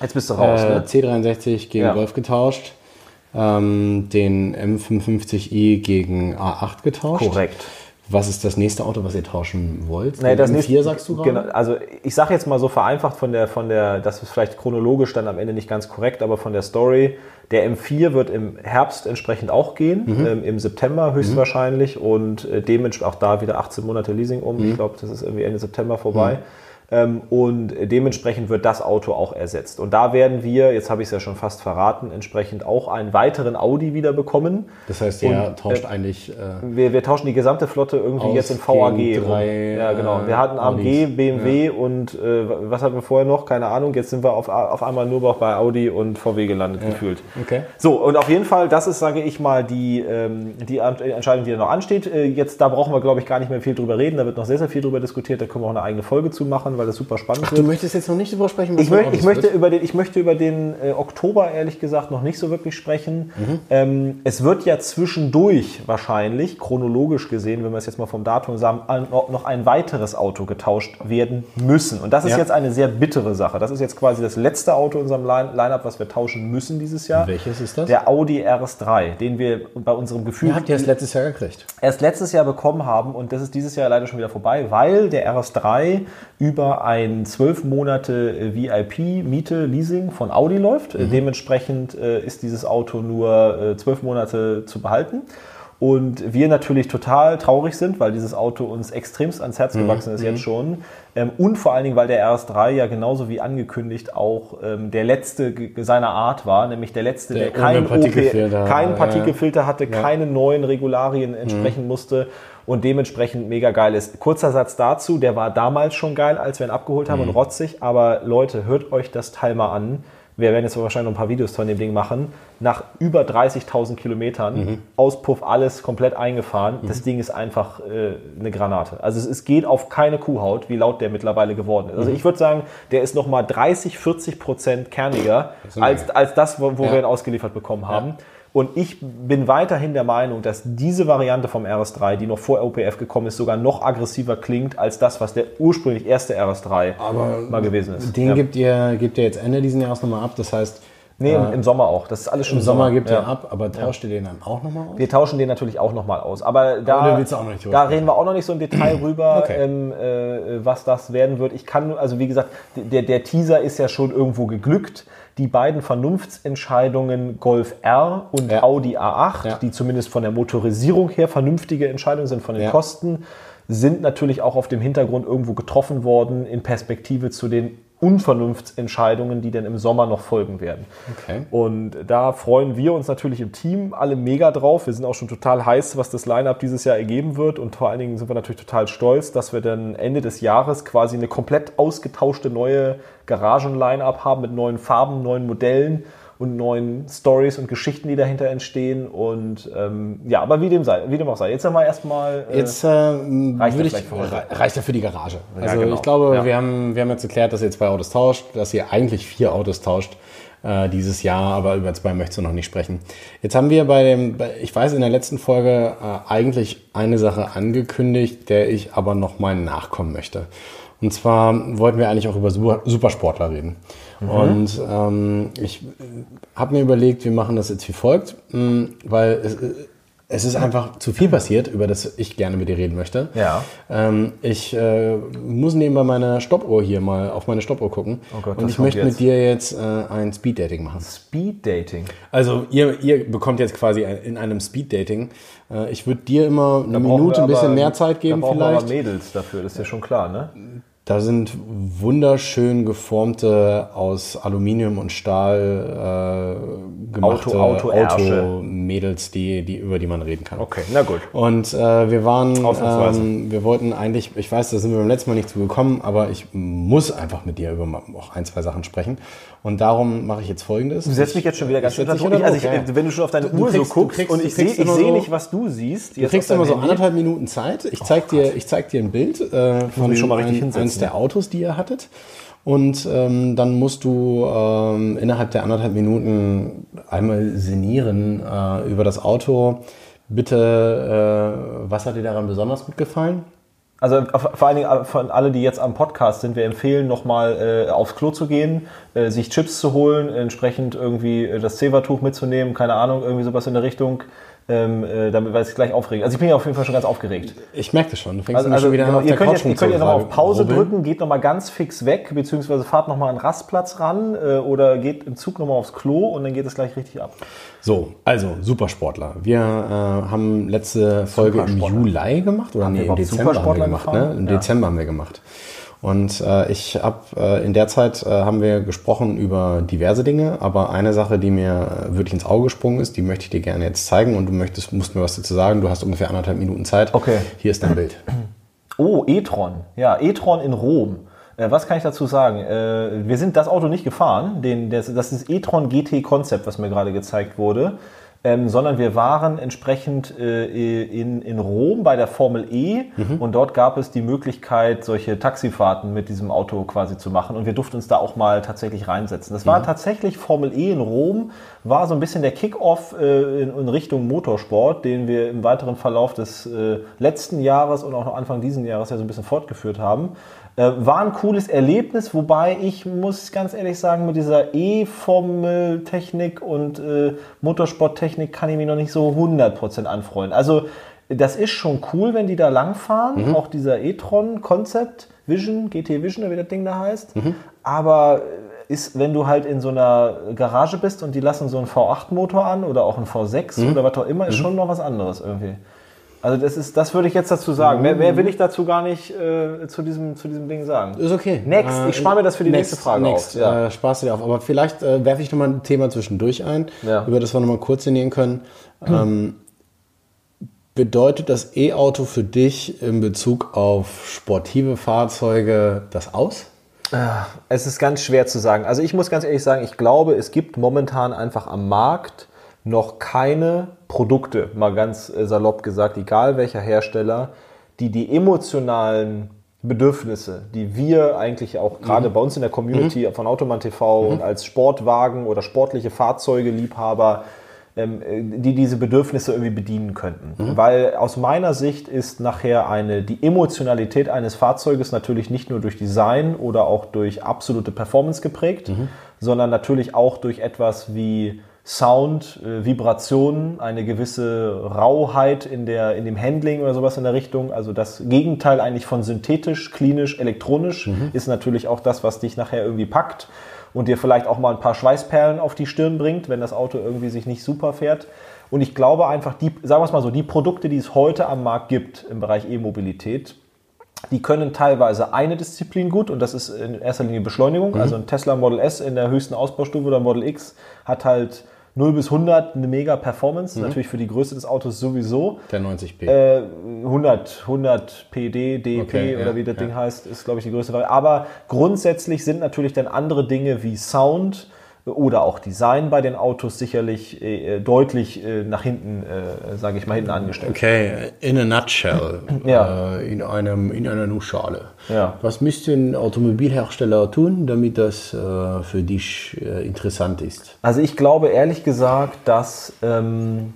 Speaker 3: Jetzt bist du raus,
Speaker 2: Äh,
Speaker 3: ne?
Speaker 2: C63 gegen
Speaker 3: Ja.
Speaker 2: Golf getauscht, ähm, den M55i gegen A8 getauscht.
Speaker 3: Korrekt.
Speaker 2: Was ist das nächste Auto, was ihr tauschen wollt?
Speaker 3: Nee, das
Speaker 2: M4
Speaker 3: nächste-
Speaker 2: sagst du gerade?
Speaker 3: Genau, also ich sage jetzt mal so vereinfacht von der, von der, das ist vielleicht chronologisch dann am Ende nicht ganz korrekt, aber von der Story, der M4 wird im Herbst entsprechend auch gehen,
Speaker 2: Mhm.
Speaker 3: ähm, im September höchstwahrscheinlich und äh, dementsprechend auch da wieder 18 Monate Leasing um.
Speaker 2: Mhm.
Speaker 3: Ich glaube, das ist irgendwie Ende September vorbei. Ähm, und äh, dementsprechend wird das Auto auch ersetzt. Und da werden wir, jetzt habe ich es ja schon fast verraten, entsprechend auch einen weiteren Audi wieder bekommen.
Speaker 2: Das heißt, ihr
Speaker 3: Und,
Speaker 2: tauscht eigentlich. Äh,
Speaker 3: Wir, wir tauschen die gesamte Flotte irgendwie jetzt in VAG.
Speaker 2: drei,
Speaker 3: ja, genau. Wir
Speaker 2: äh,
Speaker 3: hatten AMG,
Speaker 2: Audis.
Speaker 3: BMW und äh, was hatten wir vorher noch? Keine Ahnung. Jetzt sind wir auf, auf einmal nur noch bei Audi und VW gelandet gefühlt.
Speaker 2: okay.
Speaker 3: So, und auf jeden Fall, das ist, sage ich mal, die, ähm, die Entscheidung, die da noch ansteht. Äh, Jetzt, da brauchen wir, glaube ich, gar nicht mehr viel drüber reden. Da wird noch sehr, sehr viel drüber diskutiert. Da können wir auch eine eigene Folge zu machen, weil das super spannend
Speaker 2: Ach,
Speaker 3: wird.
Speaker 2: du möchtest jetzt noch nicht darüber sprechen, was
Speaker 3: Ich, möcht, ich, möchte
Speaker 2: wird?
Speaker 3: über den, ich möchte über den äh, Oktober ehrlich gesagt noch nicht so wirklich sprechen.
Speaker 2: Mhm.
Speaker 3: Ähm, es wird ja zwischendurch wahrscheinlich, chronologisch gesehen, wenn wir es jetzt mal vom Datum sagen, an- noch ein weiteres Auto getauscht werden müssen. Und das ist
Speaker 2: Ja.
Speaker 3: jetzt eine sehr bittere Sache. Das ist jetzt quasi das letzte Auto in unserem Line- Line-Up, was wir tauschen müssen dieses Jahr.
Speaker 2: Welches ist das?
Speaker 3: Der Audi RS3, den wir bei unserem Gefühl
Speaker 2: Den habt ihr erst letztes Jahr gekriegt.
Speaker 3: erst letztes Jahr bekommen haben und das ist dieses Jahr leider schon wieder vorbei, weil der RS3 über ein zwölf Monate äh, VIP-Miete, Leasing von Audi läuft. Äh, Dementsprechend äh, ist dieses Auto nur äh, zwölf Monate zu behalten. Und wir natürlich total traurig sind, weil dieses Auto uns extremst ans Herz gewachsen ist jetzt schon. Ähm, und vor allen Dingen, weil der RS3 ja genauso wie angekündigt auch ähm, der letzte seiner Art war, nämlich der letzte, der,
Speaker 2: Der
Speaker 3: keinen
Speaker 2: Partikelfilter, ja.
Speaker 3: Partikelfilter hatte, keine neuen Regularien entsprechen musste und dementsprechend mega geil ist. Kurzer Satz dazu, der war damals schon geil, als wir ihn abgeholt haben und rotzig, aber Leute, hört euch das Teil mal an. Wir werden jetzt wahrscheinlich noch ein paar Videos von dem Ding machen. Nach über 30.000 Kilometern, Auspuff, alles komplett eingefahren. Das Ding ist einfach äh, eine Granate. Also es, es geht auf keine Kuhhaut, wie laut der mittlerweile geworden ist. Also ich würde sagen, der ist nochmal 30, 40 Prozent kerniger als, als das, wo, wo
Speaker 2: Ja.
Speaker 3: wir ihn ausgeliefert bekommen haben. Und ich bin weiterhin der Meinung, dass diese Variante vom RS3, die noch vor OPF gekommen ist, sogar noch aggressiver klingt als das, was der ursprünglich erste RS3 mal gewesen ist.
Speaker 2: Den
Speaker 3: ja.
Speaker 2: gibt, ihr, gibt ihr jetzt Ende diesen Jahres nochmal ab. Das heißt,
Speaker 3: Nee, im, im Sommer auch. Das ist alles schon
Speaker 2: im Sommer gibt
Speaker 3: ja.
Speaker 2: ihr ab, aber tauscht ihr den dann auch nochmal aus?
Speaker 3: Wir tauschen den natürlich auch nochmal aus. Aber da,
Speaker 2: drüber
Speaker 3: da reden wir auch noch nicht so im Detail rüber,
Speaker 2: Okay.
Speaker 3: ähm, äh, was das werden wird. Ich kann, nur- also wie gesagt, der, der Teaser ist ja schon irgendwo geglückt. Die beiden Vernunftsentscheidungen Golf R und
Speaker 2: Ja.
Speaker 3: Audi A8,
Speaker 2: Ja.
Speaker 3: die zumindest von der Motorisierung her vernünftige Entscheidungen sind, von den
Speaker 2: Ja.
Speaker 3: Kosten, sind natürlich auch auf dem Hintergrund irgendwo getroffen worden in Perspektive zu den Unvernunftsentscheidungen, die dann im Sommer noch folgen werden.
Speaker 2: Okay.
Speaker 3: Und da freuen wir uns natürlich im Team alle mega drauf. Wir sind auch schon total heiß, was das Line-Up dieses Jahr ergeben wird. Und vor allen Dingen sind wir natürlich total stolz, dass wir dann Ende des Jahres quasi eine komplett ausgetauschte neue Garagen-Line-Up haben mit neuen Farben, neuen Modellen und neuen Stories und Geschichten, die dahinter entstehen. Und ähm, ja, aber wie dem, sei, wie dem auch sei. Jetzt haben wir erstmal. Äh,
Speaker 2: Jetzt äh,
Speaker 3: Reicht
Speaker 2: ich, reicht ja für die Garage. Also
Speaker 3: genau.
Speaker 2: ich glaube,
Speaker 3: Ja.
Speaker 2: wir, haben, wir haben jetzt geklärt, dass ihr zwei Autos tauscht, dass ihr eigentlich vier Autos tauscht äh, dieses Jahr, aber über zwei möchtest du noch nicht sprechen. Jetzt haben wir bei dem, ich weiß, in der letzten Folge äh, eigentlich eine Sache angekündigt, der ich aber noch mal nachkommen möchte. Und zwar wollten wir eigentlich auch über Super, Supersportler reden. Und ähm, ich habe mir überlegt, wir machen das jetzt wie folgt, mh, weil es, es ist einfach zu viel passiert, über das ich gerne mit dir reden möchte.
Speaker 3: Ja.
Speaker 2: Ähm, ich äh, muss nebenbei meine Stoppuhr hier mal auf meine Stoppuhr gucken.
Speaker 3: Oh Gott,
Speaker 2: und ich möchte mit dir jetzt äh, ein Speed-Dating machen.
Speaker 3: Speed Dating.
Speaker 2: Also ihr, ihr bekommt jetzt quasi ein- in einem Speed-Dating. Äh, ich würde dir immer eine
Speaker 3: Da
Speaker 2: Minute ein bisschen mehr Zeit geben
Speaker 3: da
Speaker 2: vielleicht.
Speaker 3: aber Mädels dafür, das ist ja schon klar, ne?
Speaker 2: Da sind wunderschön geformte, aus Aluminium und Stahl äh, gemachte
Speaker 3: Auto-.
Speaker 2: Auto-Mädels, die, die, über die man reden kann.
Speaker 3: Okay, na gut.
Speaker 2: Und äh, wir waren, ähm, wir wollten eigentlich, ich weiß, da sind wir beim letzten Mal nicht zu gekommen, aber ich muss einfach mit dir über auch ein, zwei Sachen sprechen. Und darum mache ich jetzt Folgendes.
Speaker 3: Du setzt mich jetzt schon wieder ganz
Speaker 2: Ich
Speaker 3: schön unter Druck. Also ich,
Speaker 2: ja.
Speaker 3: wenn du schon auf deine
Speaker 2: Du- du
Speaker 3: Uhr
Speaker 2: kriegst-
Speaker 3: so guckst
Speaker 2: kriegst-
Speaker 3: und ich sehe
Speaker 2: so-
Speaker 3: nicht, was du siehst.
Speaker 2: Du kriegst immer so anderthalb Minuten Zeit. Ich zeig dir, ich zeig dir ein Bild äh, von
Speaker 3: mich schon mal richtig
Speaker 2: ein, eines der Autos, die ihr hattet. Und ähm, dann musst du ähm, innerhalb der anderthalb Minuten einmal sinnieren äh, über das Auto. Bitte, äh, was hat dir daran besonders gut gefallen?
Speaker 3: Also auf- vor allen Dingen äh, von alle, die jetzt am Podcast sind, wir empfehlen nochmal äh, aufs Klo zu gehen, äh, sich Chips zu holen, entsprechend irgendwie äh, das Zevertuch mitzunehmen, keine Ahnung, irgendwie sowas in der Richtung, ähm, äh, damit, weil es gleich aufregt. Also ich bin ja auf jeden Fall schon ganz aufgeregt.
Speaker 2: Ich merke das schon. Du fängst
Speaker 3: Also, also
Speaker 2: schon wieder
Speaker 3: genau,
Speaker 2: an, auf
Speaker 3: ihr könnt jetzt, ihr könnt jetzt nochmal auf Pause
Speaker 2: rumzurubbeln.
Speaker 3: drücken, geht nochmal ganz fix weg, beziehungsweise fahrt nochmal an den Rastplatz ran äh, oder geht im Zug nochmal aufs Klo und dann geht es gleich richtig ab.
Speaker 2: So, also Supersportler. Wir äh, haben letzte Folge im. Juli gemacht oder
Speaker 3: Haben wir
Speaker 2: nee, im Dezember haben wir gemacht. Ne? Im
Speaker 3: Ja.
Speaker 2: Dezember haben wir gemacht. Und äh, ich habe äh, in der Zeit äh, haben wir gesprochen über diverse Dinge, aber eine Sache, die mir äh, wirklich ins Auge gesprungen ist, die möchte ich dir gerne jetzt zeigen und du möchtest, musst mir was dazu sagen. Du hast ungefähr anderthalb Minuten Zeit.
Speaker 3: Okay.
Speaker 2: Hier ist dein Bild.
Speaker 3: Oh, e-tron. Ja, e-tron in Rom. Äh, was kann ich dazu sagen? Äh, wir sind das Auto nicht gefahren. Den, das, das ist e-tron GT Concept, was mir gerade gezeigt wurde. Ähm, sondern wir waren entsprechend äh, in, in Rom bei der Formel E und dort gab es die Möglichkeit, solche Taxifahrten mit diesem Auto quasi zu machen und wir durften uns da auch mal tatsächlich reinsetzen. Das war tatsächlich Formel E in Rom, war so ein bisschen der Kick-Off äh, in, in Richtung Motorsport, den wir im weiteren Verlauf des äh, letzten Jahres und auch noch Anfang diesen Jahres ja so ein bisschen fortgeführt haben. Äh, war ein cooles Erlebnis, wobei ich muss ganz ehrlich sagen, mit dieser E-Formel-Technik und äh, Motorsporttechnik kann ich mich noch nicht so 100% anfreunden. Also das ist schon cool, wenn die da langfahren, auch dieser e-tron Concept Vision, GT Vision, wie das Ding da heißt. Aber ist, wenn du halt in so einer Garage bist und die lassen so einen V8-Motor an oder auch einen V6 oder was auch immer, ist schon noch was anderes irgendwie. Also das ist, das würde ich jetzt dazu sagen. Mehr, mehr will ich dazu gar nicht äh, zu, diesem, zu diesem Ding sagen.
Speaker 2: Ist okay.
Speaker 3: Next, ich spare mir das für die
Speaker 2: next,
Speaker 3: nächste Frage
Speaker 2: next,
Speaker 3: auf. Ja.
Speaker 2: Äh, sparst du dir auf. Aber vielleicht äh, werfe ich nochmal ein Thema zwischendurch ein,
Speaker 3: Ja.
Speaker 2: über das wir nochmal kurz sinnieren können. Ähm, bedeutet das E-Auto für dich in Bezug auf sportive Fahrzeuge das aus?
Speaker 3: Es ist ganz schwer zu sagen. Also ich muss ganz ehrlich sagen, ich glaube, es gibt momentan einfach am Markt noch keine Produkte, mal ganz äh, salopp gesagt, egal welcher Hersteller, die die emotionalen Bedürfnisse, die wir eigentlich auch gerade bei uns in der Community von Automan TV und als Sportwagen oder sportliche Fahrzeuge Liebhaber, ähm, äh, die diese Bedürfnisse irgendwie bedienen könnten. Weil aus meiner Sicht ist nachher eine, die Emotionalität eines Fahrzeuges natürlich nicht nur durch Design oder auch durch absolute Performance geprägt, sondern natürlich auch durch etwas wie Sound, äh, Vibrationen, eine gewisse Rauheit in, der, in dem Handling oder sowas in der Richtung. Also das Gegenteil eigentlich von synthetisch, klinisch, elektronisch ist natürlich auch das, was dich nachher irgendwie packt und dir vielleicht auch mal ein paar Schweißperlen auf die Stirn bringt, wenn das Auto irgendwie sich nicht super fährt. Und ich glaube einfach, die, sagen wir es mal so, die Produkte, die es heute am Markt gibt im Bereich E-Mobilität, die können teilweise eine Disziplin gut und das ist in erster Linie Beschleunigung. Also ein Tesla Model S in der höchsten Ausbaustufe oder Model X hat halt 0 bis 100 eine mega Performance, natürlich für die Größe des Autos sowieso.
Speaker 2: Der 90p.
Speaker 3: Äh, 100, 100 PD, DEP
Speaker 2: Okay, ja,
Speaker 3: oder wie das
Speaker 2: ja.
Speaker 3: Ding heißt, ist glaube ich die größte Variante. Aber grundsätzlich sind natürlich dann andere Dinge wie Sound oder auch Design bei den Autos sicherlich äh, deutlich äh, nach hinten, äh, sage ich mal, hinten angestellt.
Speaker 2: Okay, in a nutshell,
Speaker 3: Ja.
Speaker 2: äh, in, einem, in einer Nussschale.
Speaker 3: Ja.
Speaker 2: Was müsste ein Automobilhersteller tun, damit das äh, für dich äh, interessant ist?
Speaker 3: Also ich glaube ehrlich gesagt, dass ähm,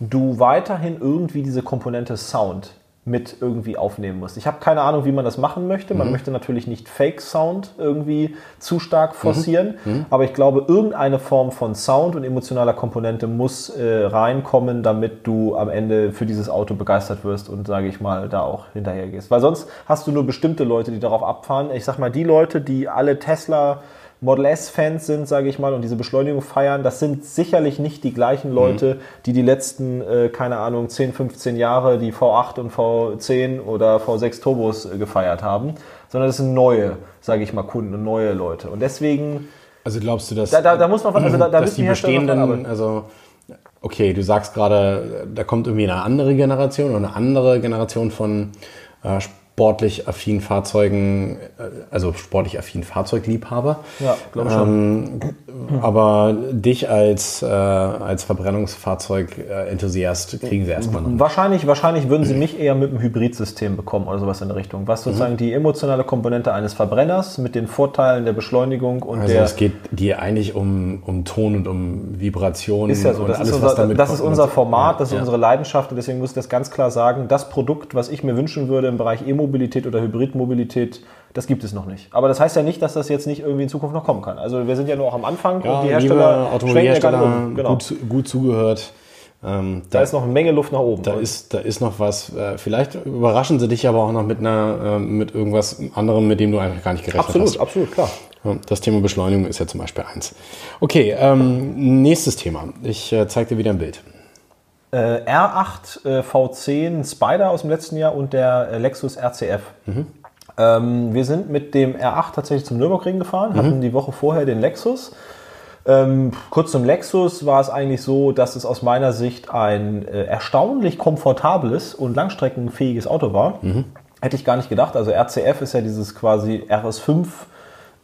Speaker 3: du weiterhin irgendwie diese Komponente Sound mit irgendwie aufnehmen musst. Ich habe keine Ahnung, wie man das machen möchte. Man möchte natürlich nicht Fake Sound irgendwie zu stark forcieren, aber ich glaube, irgendeine Form von Sound und emotionaler Komponente muss äh, reinkommen, damit du am Ende für dieses Auto begeistert wirst und sage ich mal da auch hinterher gehst. Weil sonst hast du nur bestimmte Leute, die darauf abfahren. Ich sag mal, die Leute, die alle Tesla Model S-Fans sind, sage ich mal, und diese Beschleunigung feiern, das sind sicherlich nicht die gleichen Leute, die die letzten, äh, keine Ahnung, 10, 15 Jahre die V8 und V10 oder V6 Turbos äh, gefeiert haben, sondern das sind neue, sage ich mal, Kunden und neue Leute. Und deswegen,
Speaker 2: Also glaubst du, dass,
Speaker 3: da, da, da muss noch also da, da
Speaker 2: dass die bestehenden, also okay, du sagst gerade, da kommt irgendwie eine andere Generation oder eine andere Generation von äh, sportlich affinen Fahrzeugen, äh, also sportlich affinen Fahrzeugliebhaber.
Speaker 3: Ja, glaube schon.
Speaker 2: Ähm, aber dich als, äh, als Verbrennungsfahrzeug-Enthusiast kriegen sie erstmal noch.
Speaker 3: Wahrscheinlich, wahrscheinlich würden sie mich eher mit einem Hybridsystem bekommen oder sowas in der Richtung. Was sozusagen die emotionale Komponente eines Verbrenners mit den Vorteilen der Beschleunigung und
Speaker 2: Also
Speaker 3: der
Speaker 2: es geht dir eigentlich um, um Ton und um Vibration
Speaker 3: Ist ja so,
Speaker 2: und
Speaker 3: das,
Speaker 2: alles,
Speaker 3: ist,
Speaker 2: was
Speaker 3: unser,
Speaker 2: damit
Speaker 3: das ist unser Format, das ist
Speaker 2: Ja.
Speaker 3: unsere Leidenschaft und deswegen muss ich das ganz klar sagen, das Produkt, was ich mir wünschen würde im Bereich E-Mobilität oder Hybridmobilität, das gibt es noch nicht. Aber das heißt ja nicht, dass das jetzt nicht irgendwie in Zukunft noch kommen kann. Also wir sind ja nur auch am Anfang
Speaker 2: Ja,
Speaker 3: und die Hersteller
Speaker 2: Automobilhersteller,
Speaker 3: um. Genau.
Speaker 2: gut, gut zugehört. Ähm,
Speaker 3: da ist noch eine Menge Luft nach oben.
Speaker 2: Da ist, da ist noch was. Äh, vielleicht überraschen sie dich aber auch noch mit einer, äh, mit irgendwas anderem, mit dem du einfach gar nicht gerechnet
Speaker 3: absolut,
Speaker 2: hast.
Speaker 3: absolut, klar.
Speaker 2: Ja, Das Thema Beschleunigung ist ja zum Beispiel eins. Okay, ähm, nächstes Thema. Ich äh, zeige dir wieder ein Bild.
Speaker 3: Äh, R8 äh, V10 Spider aus dem letzten Jahr und der äh, Lexus RCF. Ähm, wir sind mit dem R8 tatsächlich zum Nürburgring gefahren, hatten die Woche vorher den Lexus. Ähm, kurz zum Lexus war es eigentlich so, dass es aus meiner Sicht ein äh, erstaunlich komfortables und langstreckenfähiges Auto war. Hätte ich gar nicht gedacht. Also RCF ist ja dieses quasi RS5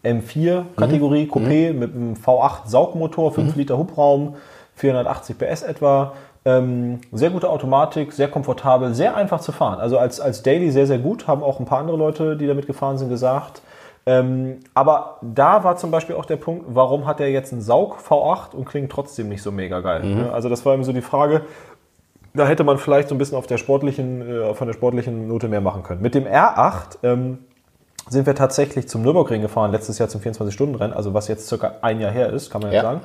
Speaker 3: M4 Kategorie Coupé mit einem V8 Saugmotor, 5 Liter Hubraum, 480 PS etwa. Ähm, sehr gute Automatik, sehr komfortabel, sehr einfach zu fahren. Also als, als Daily sehr, sehr gut, haben auch ein paar andere Leute, die damit gefahren sind, gesagt. Ähm, aber da war zum Beispiel auch der Punkt, warum hat er jetzt einen Saug V8 und klingt trotzdem nicht so mega geil? Ne? Also das war eben so die Frage, da hätte man vielleicht so ein bisschen auf der sportlichen, äh, von der sportlichen Note mehr machen können. Mit dem R8 ähm, sind wir tatsächlich zum Nürburgring gefahren, letztes Jahr zum 24-Stunden-Rennen, also was jetzt circa ein Jahr her ist, kann man ja,
Speaker 2: Ja.
Speaker 3: sagen.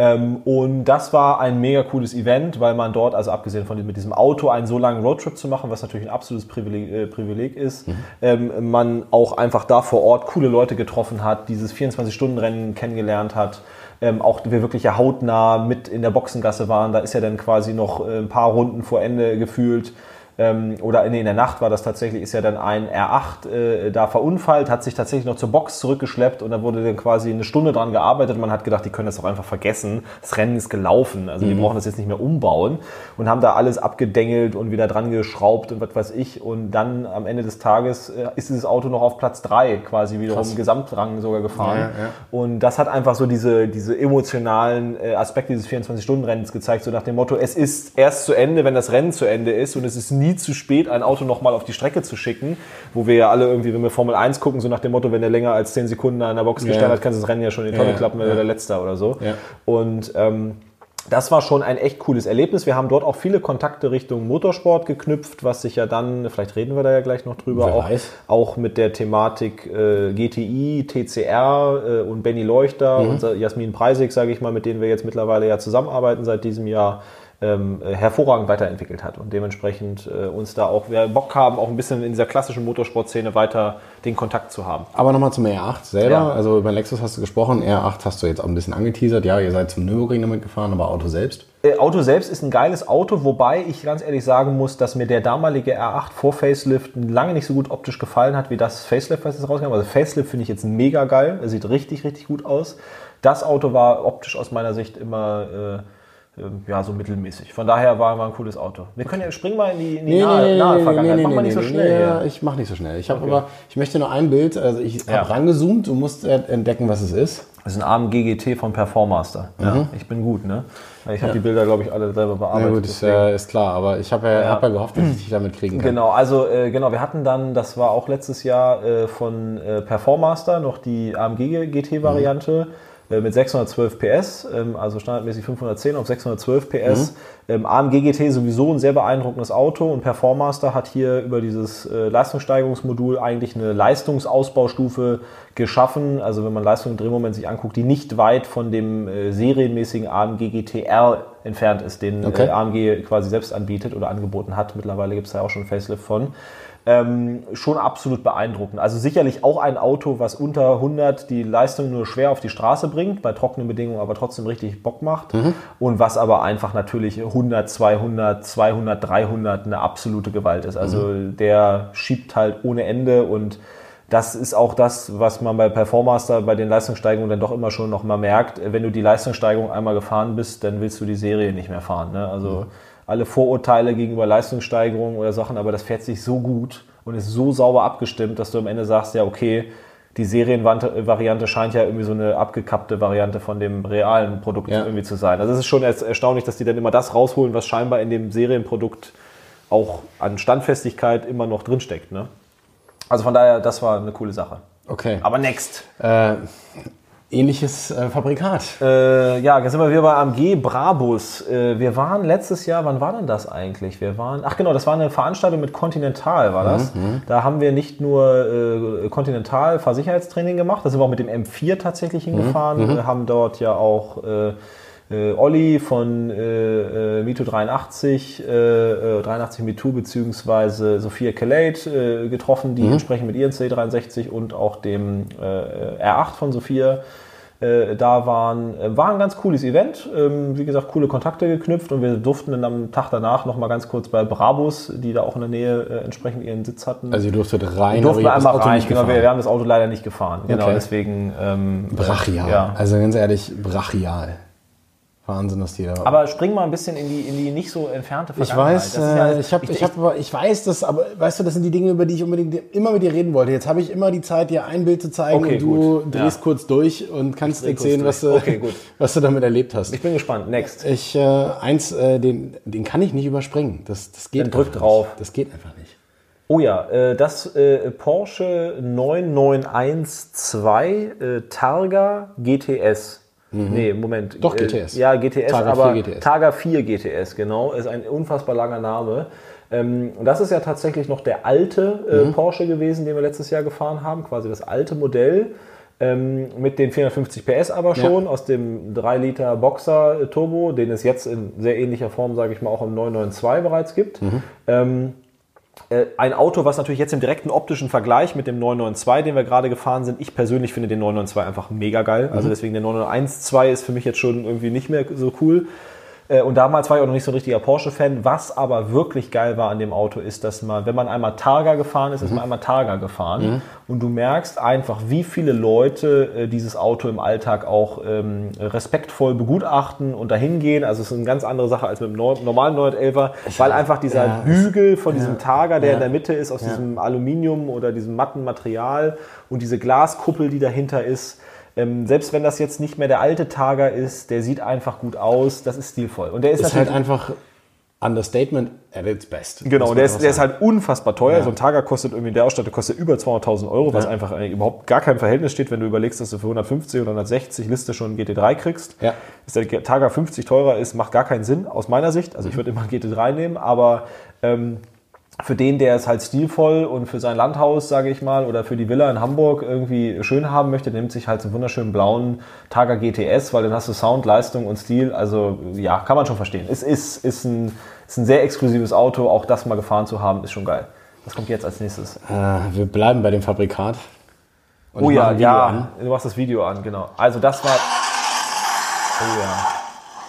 Speaker 3: Ähm, und das war ein mega cooles Event, weil man dort, also abgesehen von mit diesem Auto, einen so langen Roadtrip zu machen, was natürlich ein absolutes Privileg, äh, Privileg ist, mhm. ähm, man auch einfach da vor Ort coole Leute getroffen hat, dieses 24-Stunden-Rennen kennengelernt hat. Ähm, auch wir wirklich ja hautnah mit in der Boxengasse waren. Da ist ja dann quasi noch äh, ein paar Runden vor Ende gefühlt ähm, oder nee, in der Nacht war das tatsächlich, ist ja dann ein R8 äh, da verunfallt, hat sich tatsächlich noch zur Box zurückgeschleppt und da wurde dann quasi eine Stunde dran gearbeitet und man hat gedacht, die können das auch einfach vergessen. Das Rennen ist gelaufen, also mhm. die brauchen das jetzt nicht mehr umbauen und haben da alles abgedengelt und wieder dran geschraubt und was weiß ich und dann am Ende des Tages äh, ist dieses Auto noch auf Platz 3 quasi wiederum Krass. Gesamtrang sogar gefahren ja, ja. und das hat einfach so diese, diese emotionalen äh, Aspekte dieses 24-Stunden-Rennens gezeigt, so nach dem Motto, es ist erst zu Ende, wenn das Rennen zu Ende ist und es ist nie zu spät, ein Auto nochmal auf die Strecke zu schicken, wo wir ja alle irgendwie, wenn wir Formel 1 gucken, so nach dem Motto, wenn der länger als 10 Sekunden an der Box ja. gestellt hat, kannst du das Rennen ja schon in die Tonne ja, klappen, wenn ja. der Letzter oder so. Ja. Und ähm, das war schon ein echt cooles Erlebnis. Wir haben dort auch viele Kontakte Richtung Motorsport geknüpft, was sich ja dann, vielleicht reden wir da ja gleich noch drüber, auch, auch, mit der Thematik äh, GTI, TCR äh, und Benny Leuchter mhm. und Jasmin Preisig, sage ich mal, mit denen wir jetzt mittlerweile ja zusammenarbeiten seit diesem Jahr ähm, hervorragend weiterentwickelt hat und dementsprechend äh, uns da auch wir Bock haben, auch ein bisschen in dieser klassischen Motorsportszene weiter den Kontakt zu haben.
Speaker 2: Aber nochmal zum R8 selber. Ja. Also über Lexus hast du gesprochen, R8 hast du jetzt auch ein bisschen angeteasert. Ja, ihr seid zum Nürburgring damit gefahren, aber Auto selbst?
Speaker 3: Äh, Auto selbst ist ein geiles Auto, wobei ich ganz ehrlich sagen muss, dass mir der damalige R8 vor Facelift lange nicht so gut optisch gefallen hat, wie das Facelift, was jetzt rauskam. Also Facelift finde ich jetzt mega geil. Er sieht richtig, richtig gut aus. Das Auto war optisch aus meiner Sicht immer... Äh, ja, so mittelmäßig. Von daher war, war ein cooles Auto. Wir können ja springen mal in die, in die nee, nahe,
Speaker 2: nee,
Speaker 3: nahe Vergangenheit.
Speaker 2: Nee, mach mal nicht so schnell. Ja, ich mach nicht so schnell. Ich habe okay. aber, ich möchte nur ein Bild, also ich ja. habe rangezoomt, du musst entdecken, was es ist.
Speaker 3: Das ist ein AMG GT von Performaster. Ja, mhm. Ich bin gut, ne? Ich habe ja. die Bilder, glaube ich, alle selber bearbeitet. Ja,
Speaker 2: gut, ist, äh, ist, klar, aber ich habe ja, ja. Hab ja gehofft, dass ich dich damit kriegen kann.
Speaker 3: Genau, also äh, genau, wir hatten dann, das war auch letztes Jahr äh, von äh, Performaster noch die AMG GT-Variante. Mhm äh, mit 612 PS, ähm, also standardmäßig 510 auf 612 PS. Mhm. Ähm, AMG GT sowieso ein sehr beeindruckendes Auto und Performaster hat hier über dieses äh, Leistungssteigerungsmodul eigentlich eine Leistungsausbaustufe geschaffen. Also wenn man Leistung im Drehmoment sich anguckt, die nicht weit von dem äh, serienmäßigen AMG GTR entfernt ist, den okay. AMG quasi selbst anbietet oder angeboten hat. Mittlerweile gibt es da auch schon Facelift von ähm, schon absolut beeindruckend. Also sicherlich auch ein Auto, was unter 100 die Leistung nur schwer auf die Straße bringt, bei trockenen Bedingungen aber trotzdem richtig Bock macht mhm. und was aber einfach natürlich 100, 200, 200, 300 eine absolute Gewalt ist. Also mhm. der schiebt halt ohne Ende und das ist auch das, was man bei Performaster bei den Leistungssteigerungen dann doch immer schon noch mal merkt. Wenn du die Leistungssteigerung einmal gefahren bist, dann willst du die Serie nicht mehr fahren. Ne? Also mhm alle Vorurteile gegenüber Leistungssteigerungen oder Sachen, aber das fährt sich so gut und ist so sauber abgestimmt, dass du am Ende sagst, ja, okay, die Serienvariante scheint ja irgendwie so eine abgekappte Variante von dem realen Produkt ja. irgendwie zu sein. Also es ist schon erstaunlich, dass die dann immer das rausholen, was scheinbar in dem Serienprodukt auch an Standfestigkeit immer noch drinsteckt. Ne? Also von daher, das war eine coole Sache.
Speaker 2: Okay.
Speaker 3: Aber next.
Speaker 2: Äh, ähnliches äh, Fabrikat.
Speaker 3: Äh, ja, jetzt sind wir wieder bei AMG Brabus. Äh, wir waren letztes Jahr, wann war denn das eigentlich? Wir waren, ach genau, das war eine Veranstaltung mit Continental, war das. Mhm. mhm. Da haben wir nicht nur äh, Continental Fahrsicherheitstraining gemacht, da sind wir auch mit dem M4 tatsächlich hingefahren, mhm. mhm. haben dort ja auch äh, äh, Olli von äh, äh, Mito 83, äh, 83 Mito beziehungsweise Sophia Kalate äh, getroffen, die mhm. entsprechend mit ihren C63 und auch dem äh, R8 von Sophia äh, da waren. Äh, war ein ganz cooles Event. Ähm, wie gesagt, coole Kontakte geknüpft und wir durften dann am Tag danach noch mal ganz kurz bei Brabus, die da auch in der Nähe äh, entsprechend ihren Sitz hatten.
Speaker 2: Also ihr durftet rein, wir
Speaker 3: durften einmal rein. Genau, wir, wir, haben das Auto leider nicht gefahren. Genau, okay. deswegen.
Speaker 2: Ähm, brachial. Ja. Also ganz ehrlich, brachial. Wahnsinn, dass die da.
Speaker 3: Aber spring mal ein bisschen in die, in die nicht so entfernte
Speaker 2: Vergangenheit. Ich weiß, ja, ich, hab, ich, ich, hab, ich weiß das, aber weißt du, das sind die Dinge, über die ich unbedingt immer mit dir reden wollte. Jetzt habe ich immer die Zeit, dir ein Bild zu zeigen okay, und du gut. drehst ja. kurz durch und kannst erzählen, was du, okay, was du damit erlebt hast.
Speaker 3: Ich bin gespannt. Next.
Speaker 2: Ich, äh, eins, äh, den, den kann ich nicht überspringen. Das, das geht
Speaker 3: Dann drück drauf.
Speaker 2: Nicht. Das geht einfach nicht.
Speaker 3: Oh ja, äh, das äh, Porsche 9912 äh, Targa GTS. Mhm. Nee, Moment.
Speaker 2: Doch, GTS.
Speaker 3: Ja, GTS, Targa aber 4 GTS. Targa 4 GTS, genau. Ist ein unfassbar langer Name. Ähm, und das ist ja tatsächlich noch der alte äh, mhm. Porsche gewesen, den wir letztes Jahr gefahren haben, quasi das alte Modell. Ähm, mit den 450 PS aber schon aus dem 3 Liter Boxer äh, Turbo, den es jetzt in sehr ähnlicher Form, sage ich mal, auch im 992 bereits gibt. Ähm, äh, ein Auto, was natürlich jetzt im direkten optischen Vergleich mit dem 992, den wir gerade gefahren sind, ich persönlich finde den 992 einfach mega geil. Also deswegen der 912 ist für mich jetzt schon irgendwie nicht mehr so cool. Äh, Und damals war ich auch noch nicht so ein richtiger Porsche-Fan. Was aber wirklich geil war an dem Auto, ist, dass man, wenn man einmal Targa gefahren ist, ist man einmal Targa gefahren. Und du merkst einfach, wie viele Leute äh, dieses Auto im Alltag auch ähm, respektvoll begutachten und dahin gehen. Also es ist eine ganz andere Sache als mit dem normalen 911er, weil einfach dieser
Speaker 2: ja,
Speaker 3: Hügel von diesem Targa, der
Speaker 2: ja.
Speaker 3: in der Mitte ist, aus
Speaker 2: Ja.
Speaker 3: diesem Aluminium oder diesem matten Material und diese Glaskuppel, die dahinter ist, ähm, selbst wenn das jetzt nicht mehr der alte Targa ist, der sieht einfach gut aus, das ist stilvoll. Und der ist,
Speaker 2: Ist halt einfach Understatement at its best.
Speaker 3: Genau, der ist, der ist halt unfassbar teuer.
Speaker 2: Ja.
Speaker 3: So ein Targa kostet irgendwie, der Ausstatter kostet über 200.000 Euro, was
Speaker 2: Ja.
Speaker 3: einfach überhaupt gar kein Verhältnis steht, wenn du überlegst, dass du für 150 oder 160 Liste schon einen GT3 kriegst.
Speaker 2: Ja.
Speaker 3: Dass der Targa 50 teurer ist, macht gar keinen Sinn aus meiner Sicht.
Speaker 2: Mhm.
Speaker 3: Also ich würde immer einen GT3 nehmen, aber ähm, für den, der es halt stilvoll und für sein Landhaus, sage ich mal, oder für die Villa in Hamburg irgendwie schön haben möchte, nimmt sich halt so einen wunderschönen blauen Targa GTS, weil dann hast du Sound, Leistung und Stil. Also ja, kann man schon verstehen. Es ist, ist, ein, ist ein sehr exklusives Auto. Auch das mal gefahren zu haben, ist schon geil. Was kommt jetzt als nächstes?
Speaker 2: Äh, wir bleiben bei dem Fabrikat. Und
Speaker 3: Oh ja, ja,
Speaker 2: an.
Speaker 3: du machst das Video an, genau. Also das war... Oh ja.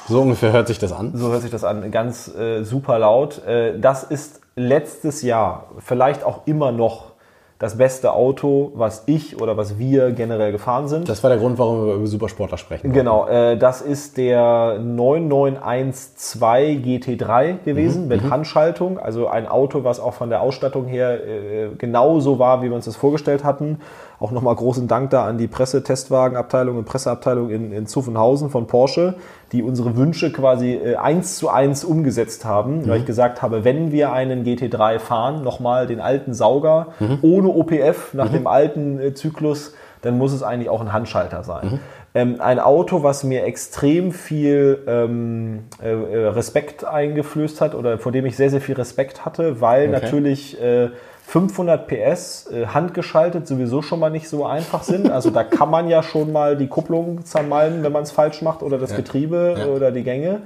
Speaker 2: So ungefähr hört sich das an.
Speaker 3: So hört sich das an, ganz äh, super laut. Äh, das ist letztes Jahr, vielleicht auch immer noch das beste Auto, was ich oder was wir generell gefahren sind.
Speaker 2: Das war der Grund, warum wir über Supersportler sprechen.
Speaker 3: Genau, äh, das ist der 9912 GT3 gewesen mit Handschaltung. Also ein Auto, was auch von der Ausstattung her äh, genauso war, wie wir uns das vorgestellt hatten. Auch nochmal großen Dank da an die Pressetestwagenabteilung und Presseabteilung in, in Zuffenhausen von Porsche, die unsere Wünsche quasi äh, eins zu eins umgesetzt haben. Weil ich gesagt habe, wenn wir einen GT3 fahren, nochmal den alten Sauger ohne OPF nach dem alten äh, Zyklus, dann muss es eigentlich auch ein Handschalter sein. Ähm, ein Auto, was mir extrem viel ähm, äh, äh, Respekt eingeflößt hat oder vor dem ich sehr, sehr viel Respekt hatte, weil
Speaker 2: Okay.
Speaker 3: natürlich äh, 500 PS äh, handgeschaltet sowieso schon mal nicht so einfach sind. Also da kann man ja schon mal die Kupplung zermalmen, wenn man es falsch macht oder das Getriebe
Speaker 2: Ja.
Speaker 3: oder die Gänge.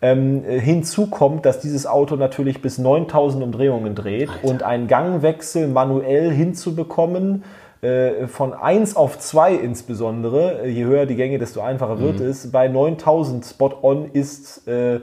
Speaker 3: Ähm, äh, hinzu kommt, dass dieses Auto natürlich bis 9000 Umdrehungen dreht und einen Gangwechsel manuell hinzubekommen, äh, von 1 auf 2 insbesondere, äh, je höher die Gänge, desto einfacher wird es. Bei 9000 Spot-on ist, äh,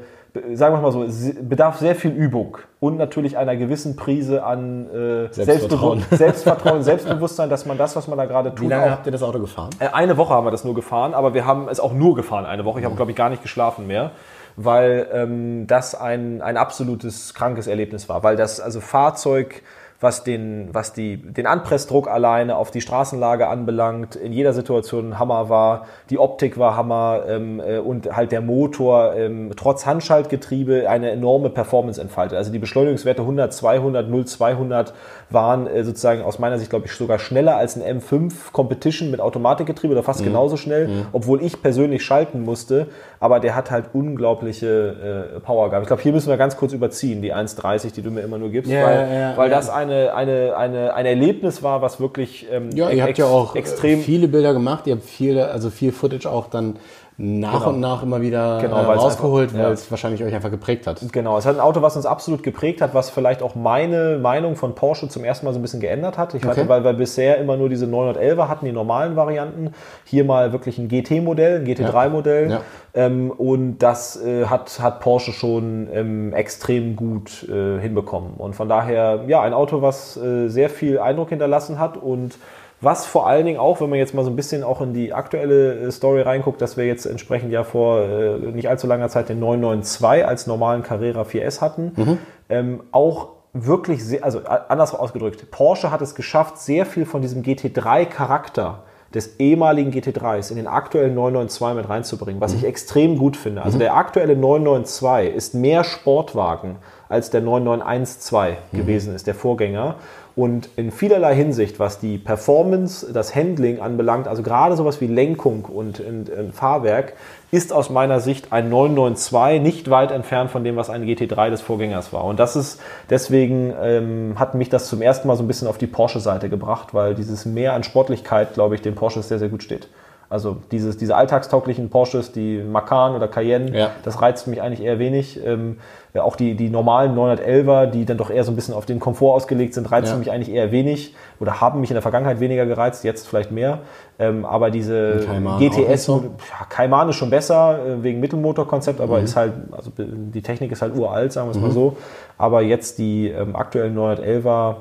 Speaker 3: sagen wir mal so, bedarf sehr viel Übung und natürlich einer gewissen Prise an äh,
Speaker 2: Selbstvertrauen.
Speaker 3: Selbstvertrauen, Selbstbewusstsein, dass man das, was man da gerade
Speaker 2: Wie
Speaker 3: tut,
Speaker 2: lange
Speaker 3: auch
Speaker 2: habt ihr das Auto gefahren?
Speaker 3: äh, Eine Woche haben wir das nur gefahren, aber wir haben es auch nur gefahren eine Woche. Ich habe, glaube ich, gar nicht geschlafen mehr, weil ähm, das ein, ein absolutes krankes Erlebnis war. Weil das also Fahrzeug, was den, was die, den Anpressdruck alleine auf die Straßenlage anbelangt, in jeder Situation ein Hammer war. Die Optik war Hammer ähm, äh, und halt der Motor ähm, trotz Handschaltgetriebe eine enorme Performance entfaltet. Also die Beschleunigungswerte 100, 200, 0, 200 waren äh, sozusagen aus meiner Sicht, glaube ich, sogar schneller als ein M5 Competition mit Automatikgetriebe oder fast genauso schnell, obwohl ich persönlich schalten musste. Aber der hat halt unglaubliche äh, Power gehabt. Ich glaube, hier müssen wir ganz kurz überziehen, die 1,30, die du mir immer nur gibst,
Speaker 2: Ja,
Speaker 3: weil,
Speaker 2: ja,
Speaker 3: weil
Speaker 2: ja.
Speaker 3: das eine, eine, eine, ein Erlebnis war, was wirklich ähm,
Speaker 2: Ja, ihr habt ja auch
Speaker 3: extrem
Speaker 2: extrem viele Bilder gemacht. Ihr habt viel, also viel Footage auch dann nach
Speaker 3: Genau.
Speaker 2: und nach immer wieder
Speaker 3: Genau,
Speaker 2: äh, rausgeholt,
Speaker 3: ja.
Speaker 2: weil es wahrscheinlich euch einfach geprägt hat.
Speaker 3: Genau, es hat ein Auto, was uns absolut geprägt hat, was vielleicht auch meine Meinung von Porsche zum ersten Mal so ein bisschen geändert hat. Ich
Speaker 2: Okay.
Speaker 3: hatte, weil wir bisher immer nur diese 911er hatten, die normalen Varianten. Hier mal wirklich ein GT-Modell, ein GT3-Modell.
Speaker 2: Ja.
Speaker 3: Ähm, und das äh, hat, hat Porsche schon ähm, extrem gut äh, hinbekommen. Und von daher, ja, ein Auto, was äh, sehr viel Eindruck hinterlassen hat und was vor allen Dingen auch, wenn man jetzt mal so ein bisschen auch in die aktuelle äh, Story reinguckt, dass wir jetzt entsprechend ja vor äh, nicht allzu langer Zeit den 992 als normalen Carrera 4S hatten, ähm, auch wirklich sehr, also anders ausgedrückt, Porsche hat es geschafft, sehr viel von diesem GT3-Charakter des ehemaligen GT3s in den aktuellen 992 mit reinzubringen, was ich extrem gut finde. Also der aktuelle 992 ist mehr Sportwagen als der 991.2 mhm. gewesen ist, der Vorgänger. Und in vielerlei Hinsicht, was die Performance, das Handling anbelangt, also gerade sowas wie Lenkung und, und, und Fahrwerk, ist aus meiner Sicht ein 992 nicht weit entfernt von dem, was ein GT3 des Vorgängers war. Und das ist, deswegen ähm, hat mich das zum ersten Mal so ein bisschen auf die Porsche-Seite gebracht, weil dieses Mehr an Sportlichkeit, glaube ich, dem Porsche sehr, sehr gut steht. Also dieses, diese alltagstauglichen Porsches, die Macan oder Cayenne, ja. das reizt mich eigentlich eher wenig. Ähm, ja, auch die, die normalen 911er, die dann doch eher so ein bisschen auf den Komfort ausgelegt sind, reizen ja. mich eigentlich eher wenig oder haben mich in der Vergangenheit weniger gereizt, jetzt vielleicht mehr. Ähm, aber diese GTS, so? ja, Kaiman ist schon besser äh, wegen Mittelmotorkonzept, aber mhm. ist halt, also die Technik ist halt uralt, sagen wir es mhm. mal so. Aber jetzt die ähm, aktuellen 911er,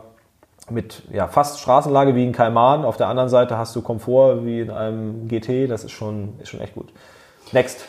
Speaker 3: mit ja, fast Straßenlage wie in Kaiman. Auf der anderen Seite hast du Komfort wie in einem GT. Das ist schon, ist schon echt gut. Next.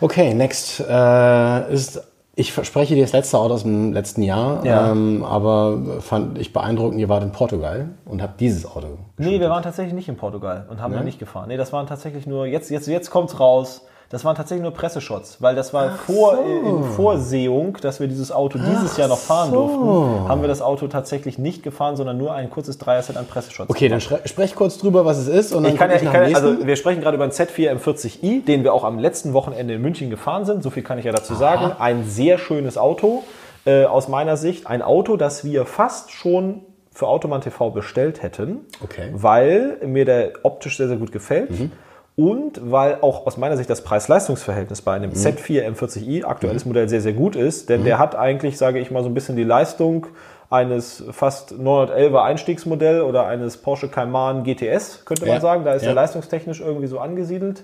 Speaker 2: Okay, next äh, ist ich verspreche dir das letzte Auto aus dem letzten Jahr, ja. ähm, aber fand ich beeindruckend, ihr wart in Portugal und habt dieses Auto.
Speaker 3: Nee, wir waren tatsächlich nicht in Portugal und haben nee? da nicht gefahren. Nee, das waren tatsächlich nur, jetzt, jetzt, jetzt kommt's raus. Das waren tatsächlich nur Presseshots, weil das war vor, so. in Vorsehung, dass wir dieses Auto dieses Ach Jahr noch fahren so. durften, haben wir das Auto tatsächlich nicht gefahren, sondern nur ein kurzes Dreier-Set an Presseshots.
Speaker 2: Okay, dann sprech kurz drüber, was es ist.
Speaker 3: Und dann ich kann ja, ich kann, also wir sprechen gerade über einen Z4 M40i, den wir auch am letzten Wochenende in München gefahren sind. So viel kann ich ja dazu Aha. sagen. Ein sehr schönes Auto äh, aus meiner Sicht. Ein Auto, das wir fast schon für Automan TV bestellt hätten, okay. weil mir der optisch sehr, sehr gut gefällt. Mhm und weil auch aus meiner Sicht das Preis-Leistungs-Verhältnis bei einem mhm. Z4 M40i, aktuelles mhm. Modell, sehr, sehr gut ist. Denn mhm. der hat eigentlich, sage ich mal, so ein bisschen die Leistung eines fast 911er Einstiegsmodell oder eines Porsche Cayman GTS, könnte man ja. sagen. Da ist ja. er leistungstechnisch irgendwie so angesiedelt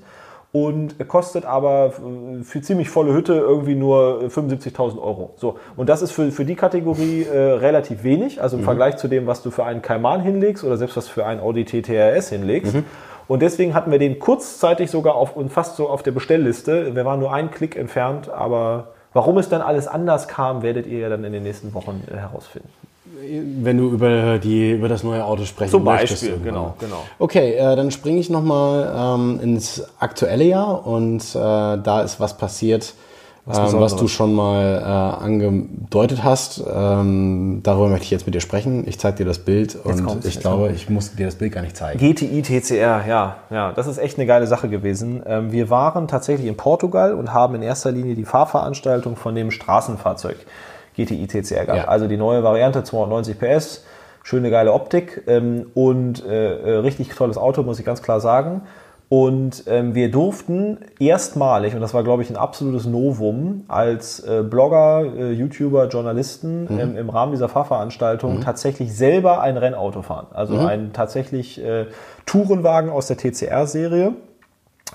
Speaker 3: und kostet aber für ziemlich volle Hütte irgendwie nur 75.000 Euro. So. Und das ist für, für die Kategorie äh, relativ wenig, also im mhm. Vergleich zu dem, was du für einen Cayman hinlegst oder selbst was für einen Audi TTRS hinlegst. Mhm. Und deswegen hatten wir den kurzzeitig sogar auf, und fast so auf der Bestellliste. Wir waren nur einen Klick entfernt, aber warum es dann alles anders kam, werdet ihr ja dann in den nächsten Wochen äh, herausfinden.
Speaker 2: Wenn du über, die, über das neue Auto sprechen
Speaker 3: Zum Beispiel, genau, genau.
Speaker 2: Okay, äh, dann springe ich nochmal ähm, ins aktuelle Jahr und äh, da ist was passiert, was, ähm, was du schon mal äh, angedeutet hast. Ähm, darüber möchte ich jetzt mit dir sprechen. Ich zeige dir das Bild jetzt und ich glaube, ich muss dir das Bild gar nicht zeigen.
Speaker 3: GTI TCR, ja, ja, das ist echt eine geile Sache gewesen. Ähm, wir waren tatsächlich in Portugal und haben in erster Linie die Fahrveranstaltung von dem Straßenfahrzeug GTI TCR gehabt. Ja. Also die neue Variante 290 PS, schöne geile Optik ähm, und äh, äh, richtig tolles Auto, muss ich ganz klar sagen. Und ähm, wir durften erstmalig, und das war, glaube ich, ein absolutes Novum, als äh, Blogger, äh, YouTuber, Journalisten mhm. ähm, im Rahmen dieser Fahrveranstaltung mhm. tatsächlich selber ein Rennauto fahren. Also mhm. ein tatsächlich äh, Tourenwagen aus der TCR-Serie.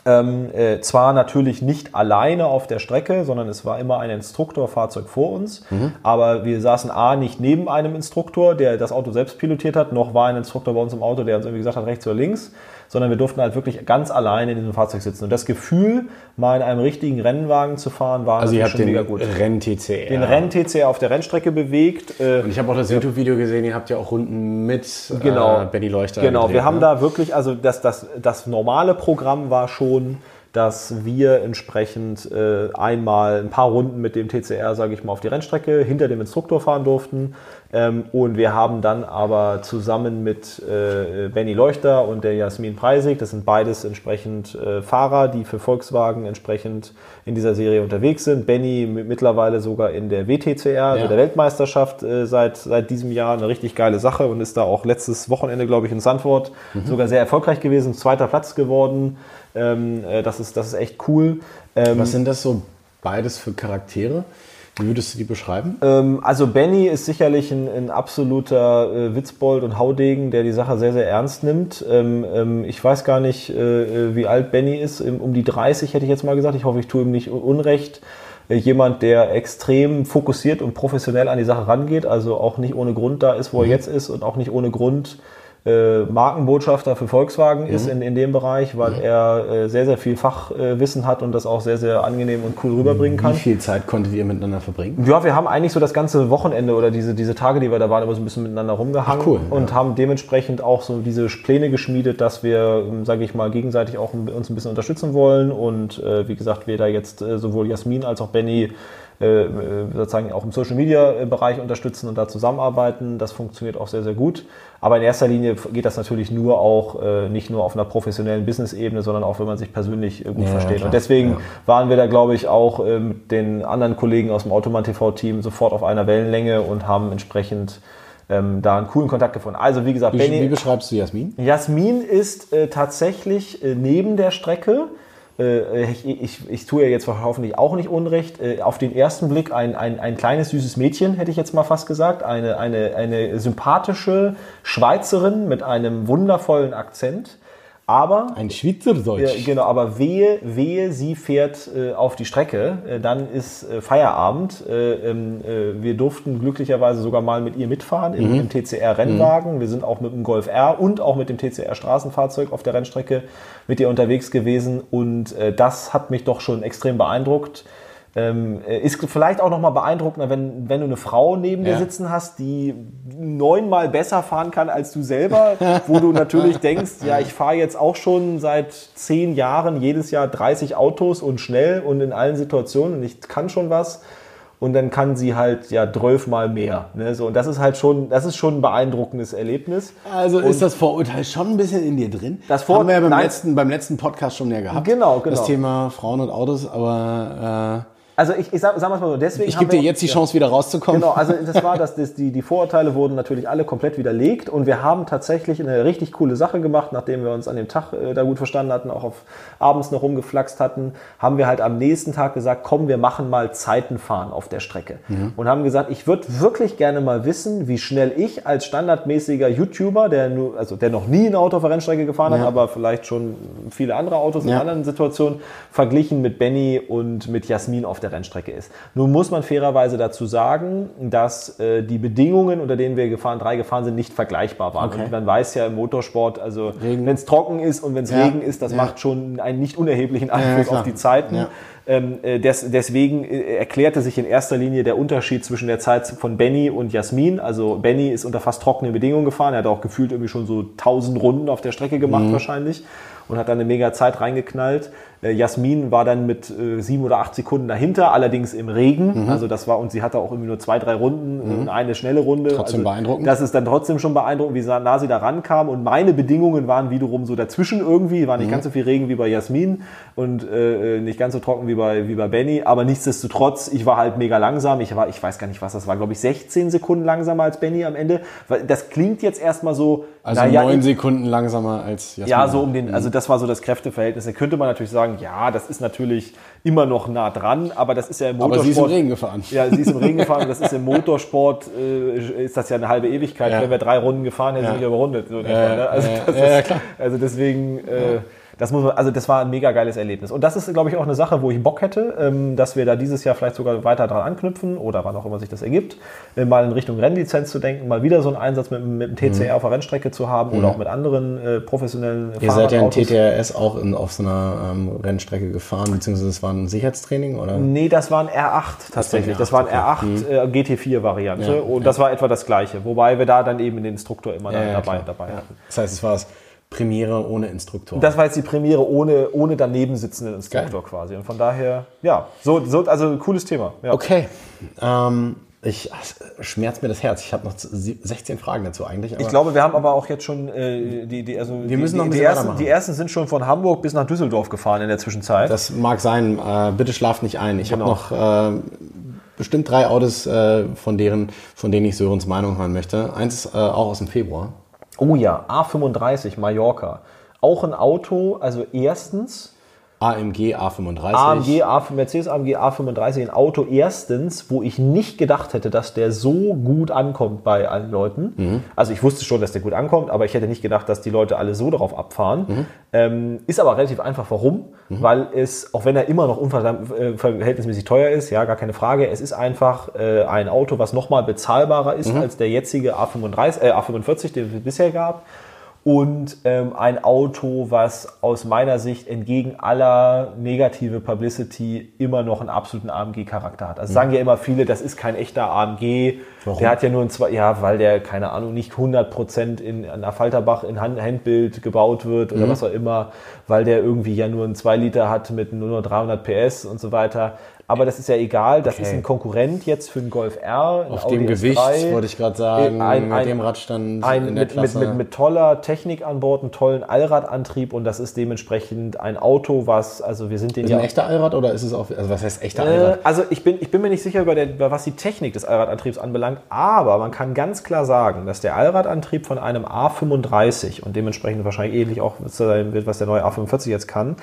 Speaker 3: Ähm, äh, zwar natürlich nicht alleine auf der Strecke, sondern es war immer ein Instruktorfahrzeug vor uns. Mhm. Aber wir saßen A nicht neben einem Instruktor, der das Auto selbst pilotiert hat, noch war ein Instruktor bei uns im Auto, der uns irgendwie gesagt hat, rechts oder links sondern wir durften halt wirklich ganz alleine in diesem Fahrzeug sitzen. Und das Gefühl, mal in einem richtigen Rennwagen zu fahren, war
Speaker 2: also ihr habt schon den mega gut.
Speaker 3: Renn-TCR. Den Renn-TCR auf der Rennstrecke bewegt.
Speaker 2: Äh, Und ich habe auch das YouTube-Video gesehen, ihr habt ja auch Runden mit
Speaker 3: genau, äh, Benny Leuchter. Genau, gedreht, wir haben ne? da wirklich, also das, das, das normale Programm war schon dass wir entsprechend äh, einmal ein paar Runden mit dem TCR, sage ich mal, auf die Rennstrecke hinter dem Instruktor fahren durften. Ähm, und wir haben dann aber zusammen mit äh, Benny Leuchter und der Jasmin Preisig, das sind beides entsprechend äh, Fahrer, die für Volkswagen entsprechend in dieser Serie unterwegs sind. Benny mittlerweile sogar in der WTCR, ja. also der Weltmeisterschaft äh, seit, seit diesem Jahr, eine richtig geile Sache und ist da auch letztes Wochenende, glaube ich, in Sandford mhm. sogar sehr erfolgreich gewesen, zweiter Platz geworden. Ähm, äh, das, ist, das ist echt cool.
Speaker 2: Ähm, Was sind das so beides für Charaktere? Wie würdest du die beschreiben?
Speaker 3: Ähm, also Benny ist sicherlich ein, ein absoluter äh, Witzbold und Haudegen, der die Sache sehr, sehr ernst nimmt. Ähm, ähm, ich weiß gar nicht, äh, wie alt Benny ist. Um die 30 hätte ich jetzt mal gesagt. Ich hoffe, ich tue ihm nicht Unrecht. Äh, jemand, der extrem fokussiert und professionell an die Sache rangeht, also auch nicht ohne Grund da ist, wo mhm. er jetzt ist und auch nicht ohne Grund äh, Markenbotschafter für Volkswagen mhm. ist in, in dem Bereich, weil mhm. er äh, sehr, sehr viel Fachwissen hat und das auch sehr, sehr angenehm und cool rüberbringen kann.
Speaker 2: Wie viel Zeit konntet ihr miteinander verbringen?
Speaker 3: Ja, wir haben eigentlich so das ganze Wochenende oder diese, diese Tage, die wir da waren, immer so ein bisschen miteinander rumgehangen Ach, cool, und ja. haben dementsprechend auch so diese Pläne geschmiedet, dass wir, ähm, sage ich mal, gegenseitig auch uns ein bisschen unterstützen wollen und äh, wie gesagt, wir da jetzt äh, sowohl Jasmin als auch Benny äh, sozusagen auch im Social Media Bereich unterstützen und da zusammenarbeiten. Das funktioniert auch sehr, sehr gut. Aber in erster Linie geht das natürlich nur auch äh, nicht nur auf einer professionellen Business-Ebene, sondern auch, wenn man sich persönlich äh, gut
Speaker 2: Ja,
Speaker 3: versteht.
Speaker 2: klar.
Speaker 3: Und deswegen
Speaker 2: Ja.
Speaker 3: waren wir da, glaube ich, auch äh, mit den anderen Kollegen aus dem Automan TV-Team sofort auf einer Wellenlänge und haben entsprechend ähm, da einen coolen Kontakt gefunden. Also wie gesagt,
Speaker 2: Wie,
Speaker 3: Benny,
Speaker 2: wie beschreibst du Jasmin?
Speaker 3: Jasmin ist äh, tatsächlich äh, neben der Strecke, äh, ich, ich, ich tue ja jetzt hoffentlich auch nicht Unrecht, äh, auf den ersten Blick ein, ein, ein kleines süßes Mädchen, hätte ich jetzt mal fast gesagt, eine, eine, eine sympathische Schweizerin mit einem wundervollen Akzent. Aber
Speaker 2: Ein Schweizerdeutsch.
Speaker 3: ja, genau, aber wehe, wehe, sie fährt äh, auf die Strecke, äh, dann ist äh, Feierabend. Äh, ähm, äh, wir durften glücklicherweise sogar mal mit ihr mitfahren im, im TCR-Rennwagen. Wir sind auch mit dem Golf R und auch mit dem TCR-Straßenfahrzeug auf der Rennstrecke mit ihr unterwegs gewesen und äh, das hat mich doch schon extrem beeindruckt. Ähm, äh, ist vielleicht auch nochmal beeindruckender, wenn, wenn du eine Frau neben dir
Speaker 2: Ja.
Speaker 3: sitzen hast, die neunmal besser fahren kann als du selber, wo du natürlich denkst, ja, ich fahre jetzt auch schon seit zehn Jahren jedes Jahr 30 Autos und schnell und in allen Situationen und ich kann schon was. Und dann kann sie halt ja mal mehr. Ne? So, und das ist halt schon, das ist schon ein beeindruckendes Erlebnis.
Speaker 2: Also ist das Vorurteil schon ein bisschen in dir drin?
Speaker 3: Das Vor-
Speaker 2: haben wir ja beim
Speaker 3: Nein.
Speaker 2: letzten, beim letzten Podcast schon ja gehabt.
Speaker 3: Genau, genau.
Speaker 2: Das Thema Frauen und Autos, aber
Speaker 3: Also ich, ich sag, sag mal so, deswegen
Speaker 2: ich gebe dir jetzt die Chance, wieder rauszukommen.
Speaker 3: Genau, also das war, dass das, die, die Vorurteile wurden natürlich alle komplett widerlegt und wir haben tatsächlich eine richtig coole Sache gemacht, nachdem wir uns an dem Tag äh, da gut verstanden hatten, auch auf abends noch rumgeflaxt hatten, haben wir halt am nächsten Tag gesagt, komm, wir machen mal Zeitenfahren auf der Strecke. Und haben gesagt, ich würde wirklich gerne mal wissen, wie schnell ich als standardmäßiger YouTuber, der nur, also der noch nie ein Auto auf der Rennstrecke gefahren hat,
Speaker 2: Ja.
Speaker 3: aber vielleicht schon viele andere Autos in
Speaker 2: Ja.
Speaker 3: anderen Situationen, verglichen mit Benny und mit Jasmin auf der Rennstrecke ist. Nun muss man fairerweise dazu sagen, dass äh, die Bedingungen, unter denen wir gefahren, drei gefahren sind, nicht vergleichbar waren.
Speaker 2: Okay.
Speaker 3: Und man weiß ja im Motorsport, also wenn es trocken ist und wenn es
Speaker 2: Ja.
Speaker 3: Regen ist, das
Speaker 2: Ja.
Speaker 3: macht schon einen nicht unerheblichen
Speaker 2: ja,
Speaker 3: Einfluss
Speaker 2: klar.
Speaker 3: auf die Zeiten.
Speaker 2: Ja.
Speaker 3: Ähm, äh, des, deswegen äh, erklärte sich in erster Linie der Unterschied zwischen der Zeit von Benny und Jasmin. Also Benny ist unter fast trockenen Bedingungen gefahren. Er hat auch gefühlt irgendwie schon so 1000 Runden auf der Strecke gemacht
Speaker 2: Mhm.
Speaker 3: wahrscheinlich und hat dann eine mega Zeit reingeknallt. Äh, Jasmin war dann mit äh, sieben oder acht Sekunden dahinter, allerdings im Regen.
Speaker 2: Mhm.
Speaker 3: Also das war und sie hatte auch irgendwie nur zwei, drei Runden und eine schnelle Runde.
Speaker 2: Trotzdem
Speaker 3: also
Speaker 2: beeindruckend.
Speaker 3: Das ist dann trotzdem schon beeindruckend, wie nah sie da rankam. Und meine Bedingungen waren wiederum so dazwischen irgendwie. War nicht
Speaker 2: Mhm.
Speaker 3: ganz so viel Regen wie bei Jasmin und äh, nicht ganz so trocken wie bei, wie bei Benny. Aber nichtsdestotrotz, ich war halt mega langsam. Ich war, ich weiß gar nicht, was das war, glaube ich, 16 Sekunden langsamer als Benny am Ende. Das klingt jetzt erstmal so,
Speaker 2: also neun Sekunden langsamer als Jasmin.
Speaker 3: ja, so um den, also das war so das Kräfteverhältnis. Da könnte man natürlich sagen, ja, das ist natürlich immer noch nah dran, aber das ist ja im
Speaker 2: Aber
Speaker 3: Motorsport.
Speaker 2: sie ist im Regen gefahren.
Speaker 3: Ja, sie ist im Regen gefahren. und Das ist im Motorsport, äh, ist das ja eine halbe Ewigkeit.
Speaker 2: Ja.
Speaker 3: Wenn wir drei Runden gefahren, hätten
Speaker 2: Ja.
Speaker 3: sie mich überrundet. So
Speaker 2: Ja,
Speaker 3: ne? also,
Speaker 2: ja, ja, ja,
Speaker 3: ist,
Speaker 2: klar.
Speaker 3: also deswegen, äh, das muss man, also das war ein mega geiles Erlebnis. Und das ist, glaube ich, auch eine Sache, wo ich Bock hätte, ähm, dass wir da dieses Jahr vielleicht sogar weiter dran anknüpfen oder wann auch immer sich das ergibt, äh, mal in Richtung Rennlizenz zu denken, mal wieder so einen Einsatz mit, mit dem TCR auf der Rennstrecke zu haben oder auch mit anderen äh, professionellen
Speaker 2: Ihr seid ja in. TTRS auch in, auf so einer ähm, Rennstrecke gefahren, beziehungsweise es war ein Sicherheitstraining, oder?
Speaker 3: Nee, das war ein R8 tatsächlich. Das war ein R8 äh, GT4-Variante
Speaker 2: Ja,
Speaker 3: und das war etwa das gleiche. Wobei wir da dann eben den Instruktor immer dann dabei, dabei
Speaker 2: Ja.
Speaker 3: hatten.
Speaker 2: Das heißt, es war es Premiere ohne Instruktor.
Speaker 3: Das war jetzt die Premiere ohne, ohne daneben sitzenden Instruktor quasi. Und von daher, ja, so, so also cooles Thema. Ja.
Speaker 2: okay. Ähm, ich schmerzt mir das Herz. Ich habe noch 16 Fragen dazu eigentlich.
Speaker 3: Ich glaube, wir haben aber auch jetzt schon äh, die, die, also wir
Speaker 2: müssen
Speaker 3: die,
Speaker 2: noch ein
Speaker 3: die,
Speaker 2: bisschen
Speaker 3: ersten, die ersten sind schon von Hamburg bis nach Düsseldorf gefahren in der Zwischenzeit.
Speaker 2: Das mag sein. Äh, bitte schlaft nicht ein. Ich
Speaker 3: Genau.
Speaker 2: habe noch äh, bestimmt drei Autos, äh, von, deren, von denen ich Sörens Meinung hören möchte. Eins äh, auch aus dem Februar.
Speaker 3: Oh ja, A35 Mallorca. Auch ein Auto, also erstens
Speaker 2: AMG A35.
Speaker 3: AMG, A, Mercedes AMG A35, ein Auto erstens, wo ich nicht gedacht hätte, dass der so gut ankommt bei allen Leuten. Also ich wusste schon, dass der gut ankommt, aber ich hätte nicht gedacht, dass die Leute alle so darauf abfahren. Ähm, ist aber relativ einfach. Warum? Weil es, auch wenn er immer noch unverhältnismäßig teuer ist, ja, gar keine Frage, es ist einfach äh, ein Auto, was nochmal bezahlbarer ist als der jetzige A35, äh, A45, den es bisher gab. Und ähm, ein Auto, was aus meiner Sicht entgegen aller negative Publicity immer noch einen absoluten AMG-Charakter hat. Also sagen ja immer viele, das ist kein echter AMG.
Speaker 2: Warum?
Speaker 3: Der hat ja nur ein zwei, ja, weil der keine Ahnung nicht 100% in an der Falterbach in Hand, Handbild gebaut wird oder was auch immer, weil der irgendwie ja nur einen 2 Liter hat mit nur 300 PS und so weiter. Aber das ist ja egal, das
Speaker 2: Okay.
Speaker 3: ist ein Konkurrent jetzt für den Golf R.
Speaker 2: Auf
Speaker 3: Audi
Speaker 2: dem Gewicht,
Speaker 3: S3.
Speaker 2: wollte ich gerade sagen,
Speaker 3: Ein-
Speaker 2: mit
Speaker 3: ein-
Speaker 2: dem Radstand
Speaker 3: ein,
Speaker 2: in der
Speaker 3: mit, mit, mit, mit toller Technik an Bord, einen tollen Allradantrieb und das ist dementsprechend ein Auto, was, also wir sind den
Speaker 2: ist
Speaker 3: ja.
Speaker 2: ein echter Allrad oder ist es auch, also was heißt echter
Speaker 3: Äh,
Speaker 2: Allrad?
Speaker 3: also ich bin, ich bin mir nicht sicher, über, der, über was die Technik des Allradantriebs anbelangt, aber man kann ganz klar sagen, dass der Allradantrieb von einem A35 und dementsprechend wahrscheinlich ähnlich auch sein wird, was der neue A45 jetzt kann,